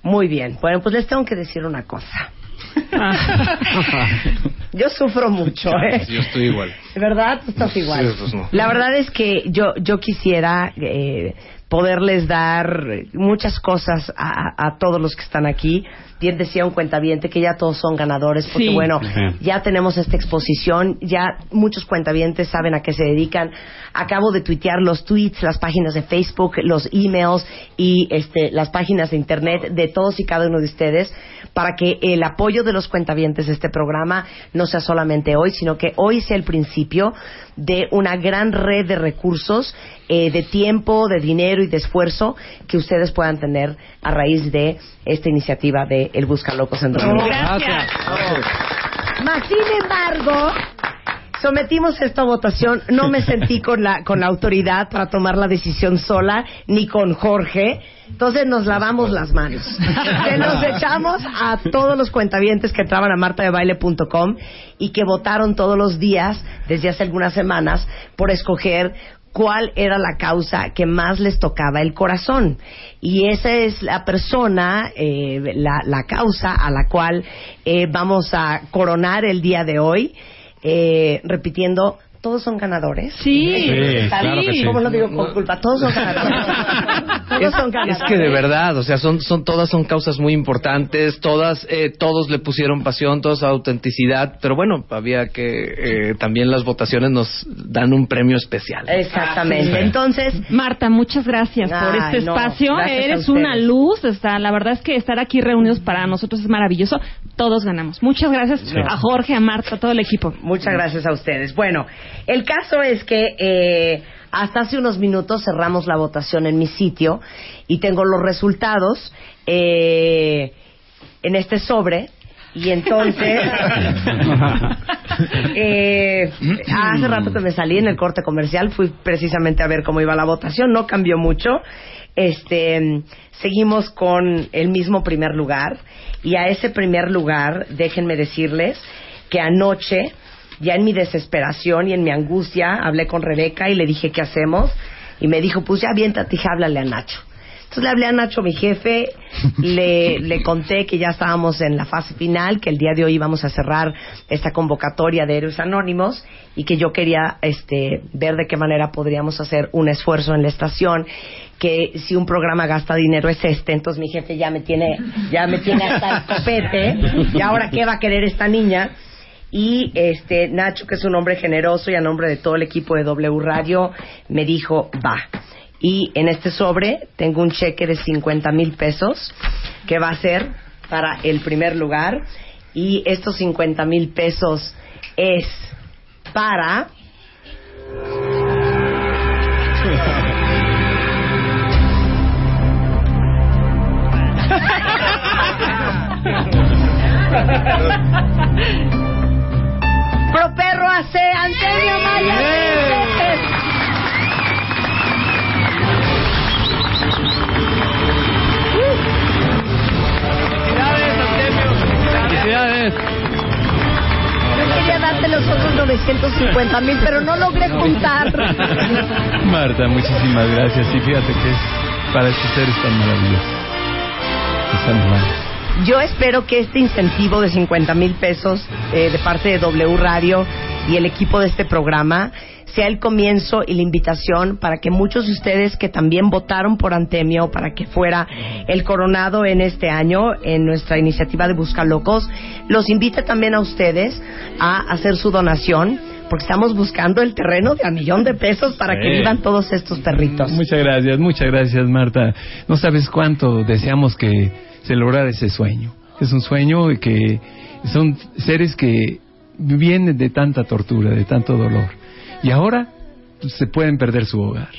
Muy bien. Bueno, pues les tengo que decir una cosa. Yo sufro mucho, ¿eh? Yo estoy igual. ¿Verdad? Tú estás igual. Sí, pues no. La verdad es que yo, yo quisiera eh, poderles dar muchas cosas a, a todos los que están aquí. Bien decía un cuentaviente que ya todos son ganadores, porque Sí. bueno, Ajá. ya tenemos esta exposición, ya muchos cuentavientes saben a qué se dedican. Acabo de tuitear los tweets, las páginas de Facebook, los emails y este, las páginas de internet de todos y cada uno de ustedes para que el apoyo de los cuentavientes de este programa no sea solamente hoy, sino que hoy sea el principio de una gran red de recursos, eh, de tiempo, de dinero y de esfuerzo que ustedes puedan tener a raíz de esta iniciativa de El Busca Locos en 2020. Más sin embargo, sometimos esta votación. No me sentí con la, con la autoridad para tomar la decisión sola, ni con Jorge. Entonces nos lavamos las manos. Se nos echamos a todos los cuentavientes que entraban a martadebaile.com y que votaron todos los días, desde hace algunas semanas, por escoger cuál era la causa que más les tocaba el corazón. Y esa es la persona, eh, la, la causa a la cual eh, vamos a coronar el día de hoy, eh, repitiendo. ¿Todos son ganadores? Sí. Sí, claro que sí. ¿Cómo lo digo con culpa? Todos son ganadores. Todos son ganadores. Es que de verdad, o sea, son, son todas son causas muy importantes, todas, eh, todos le pusieron pasión, todos autenticidad, pero bueno, había que eh, también las votaciones nos dan un premio especial. Exactamente. Entonces, Marta, muchas gracias por este no, espacio. Eres una luz. Está, la verdad es que estar aquí reunidos para nosotros es maravilloso. Todos ganamos. Muchas gracias a Jorge, a Marta, a todo el equipo. Muchas gracias a ustedes. Bueno, el caso es que eh, hasta hace unos minutos cerramos la votación en mi sitio y tengo los resultados eh, en este sobre. Y entonces, eh, hace rato que me salí en el corte comercial, fui precisamente a ver cómo iba la votación, no cambió mucho. Este, seguimos con el mismo primer lugar y a ese primer lugar, déjenme decirles que anoche, ya en mi desesperación y en mi angustia, hablé con Rebeca y le dije qué hacemos y me dijo, pues ya aviéntate, hija, háblale a Nacho. Entonces le hablé a Nacho, mi jefe, le, le conté que ya estábamos en la fase final, que el día de hoy íbamos a cerrar esta convocatoria de Héroes Anónimos y que yo quería este, ver de qué manera podríamos hacer un esfuerzo en la estación, que si un programa gasta dinero es este, entonces mi jefe ya me tiene, ya me tiene hasta el copete, y ahora qué va a querer esta niña. Y este Nacho, que es un hombre generoso y a nombre de todo el equipo de W Radio, me dijo, va. Y en este sobre tengo un cheque de 50 mil pesos que va a ser para el primer lugar. Y estos 50 mil pesos es para... José Antonio Maya. Felicidades, Antonio. Felicidades. Yo quería darte los otros 950 mil, pero no logré juntar. Marta, muchísimas gracias. Y fíjate que es para estos seres tan maravillosos. Yo espero que este incentivo de 50 mil pesos eh, de parte de W Radio y el equipo de este programa sea el comienzo y la invitación para que muchos de ustedes que también votaron por Antemio para que fuera el coronado en este año en nuestra iniciativa de Busca Locos, los invite también a ustedes a hacer su donación porque estamos buscando el terreno de a millón de pesos para que vivan todos estos perritos. Muchas gracias, muchas gracias, Marta. No sabes cuánto deseamos que se lograra ese sueño. Es un sueño que son seres que vienen de tanta tortura, de tanto dolor. Y ahora pues, se pueden perder su hogar.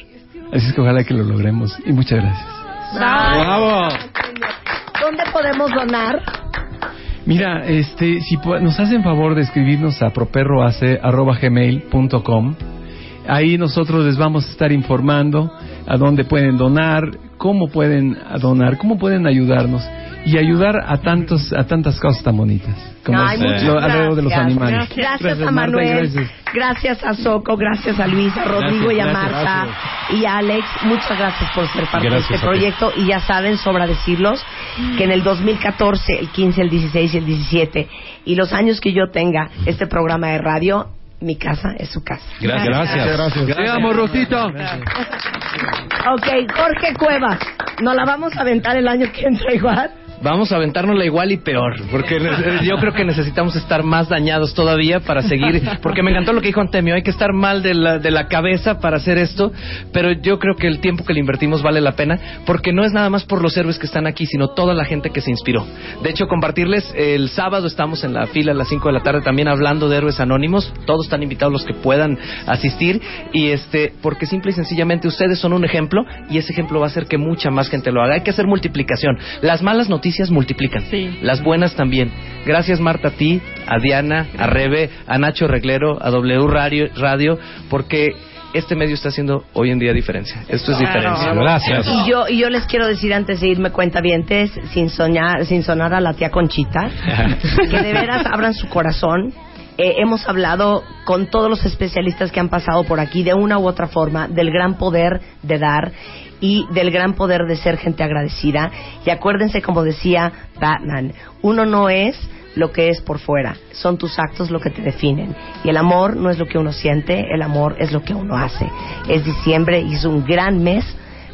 Así es que ojalá que lo logremos. Y muchas gracias. ¡Bravo! ¿Dónde podemos donar? Mira, este, si nos hacen favor de escribirnos a properroace.gmail.com, ahí nosotros les vamos a estar informando a dónde pueden donar, cómo pueden donar, cómo pueden ayudarnos y ayudar a tantos, a tantas cosas tan bonitas como Ay, es, muchas lo- alrededor de los gracias. animales. Gracias, a Marta, Manuel, gracias. gracias. a Soco, gracias a Luis, a Rodrigo y a Gracias, Marta y a Alex. Muchas gracias por ser parte Gracias de este proyecto y ya saben, sobra decirlos, que en el 2014, el 15, el 16 y el 17 y los años que yo tenga este programa de radio, mi casa es su casa. Gracias. Gracias. Gracias. Te amo, Rosita. Ok, Jorge Cuevas, ¿nos la vamos a aventar el año que entra igual? Vamos a aventárnosla igual y peor, porque yo creo que necesitamos estar más dañados todavía para seguir, porque me encantó lo que dijo Antemio, hay que estar mal de la, de la cabeza para hacer esto, pero yo creo que el tiempo que le invertimos vale la pena, porque no es nada más por los héroes que están aquí, sino toda la gente que se inspiró. De hecho, compartirles, el sábado estamos en la fila a las 5 de la tarde también hablando de héroes anónimos, todos están invitados los que puedan asistir, y este, porque simple y sencillamente ustedes son un ejemplo, y ese ejemplo va a hacer que mucha más gente lo haga. Hay que hacer multiplicación. Las malas noticias multiplican, las buenas también. Gracias Marta a ti, a Diana, a Rebe, a Nacho Reglero, a W Radio, Radio porque este medio está haciendo hoy en día diferencia. Esto es diferencia. Y yo, y yo les quiero decir antes de irme cuentavientes, sin soñar, sin sonar a la tía Conchita, que de veras abran su corazón. Eh, hemos hablado con todos los especialistas que han pasado por aquí de una u otra forma del gran poder de dar y del gran poder de ser gente agradecida. Y acuérdense, como decía Batman, uno no es lo que es por fuera, son tus actos lo que te definen. Y el amor no es lo que uno siente, el amor es lo que uno hace. Es diciembre y es un gran mes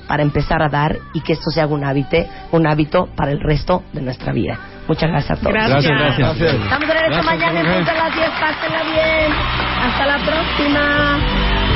para empezar a dar y que esto se haga un hábito, un hábito para el resto de nuestra vida. Muchas gracias a todos. Gracias. Gracias, gracias. Estamos de regreso mañana en punto a las 10. Pásenla bien. Hasta la próxima.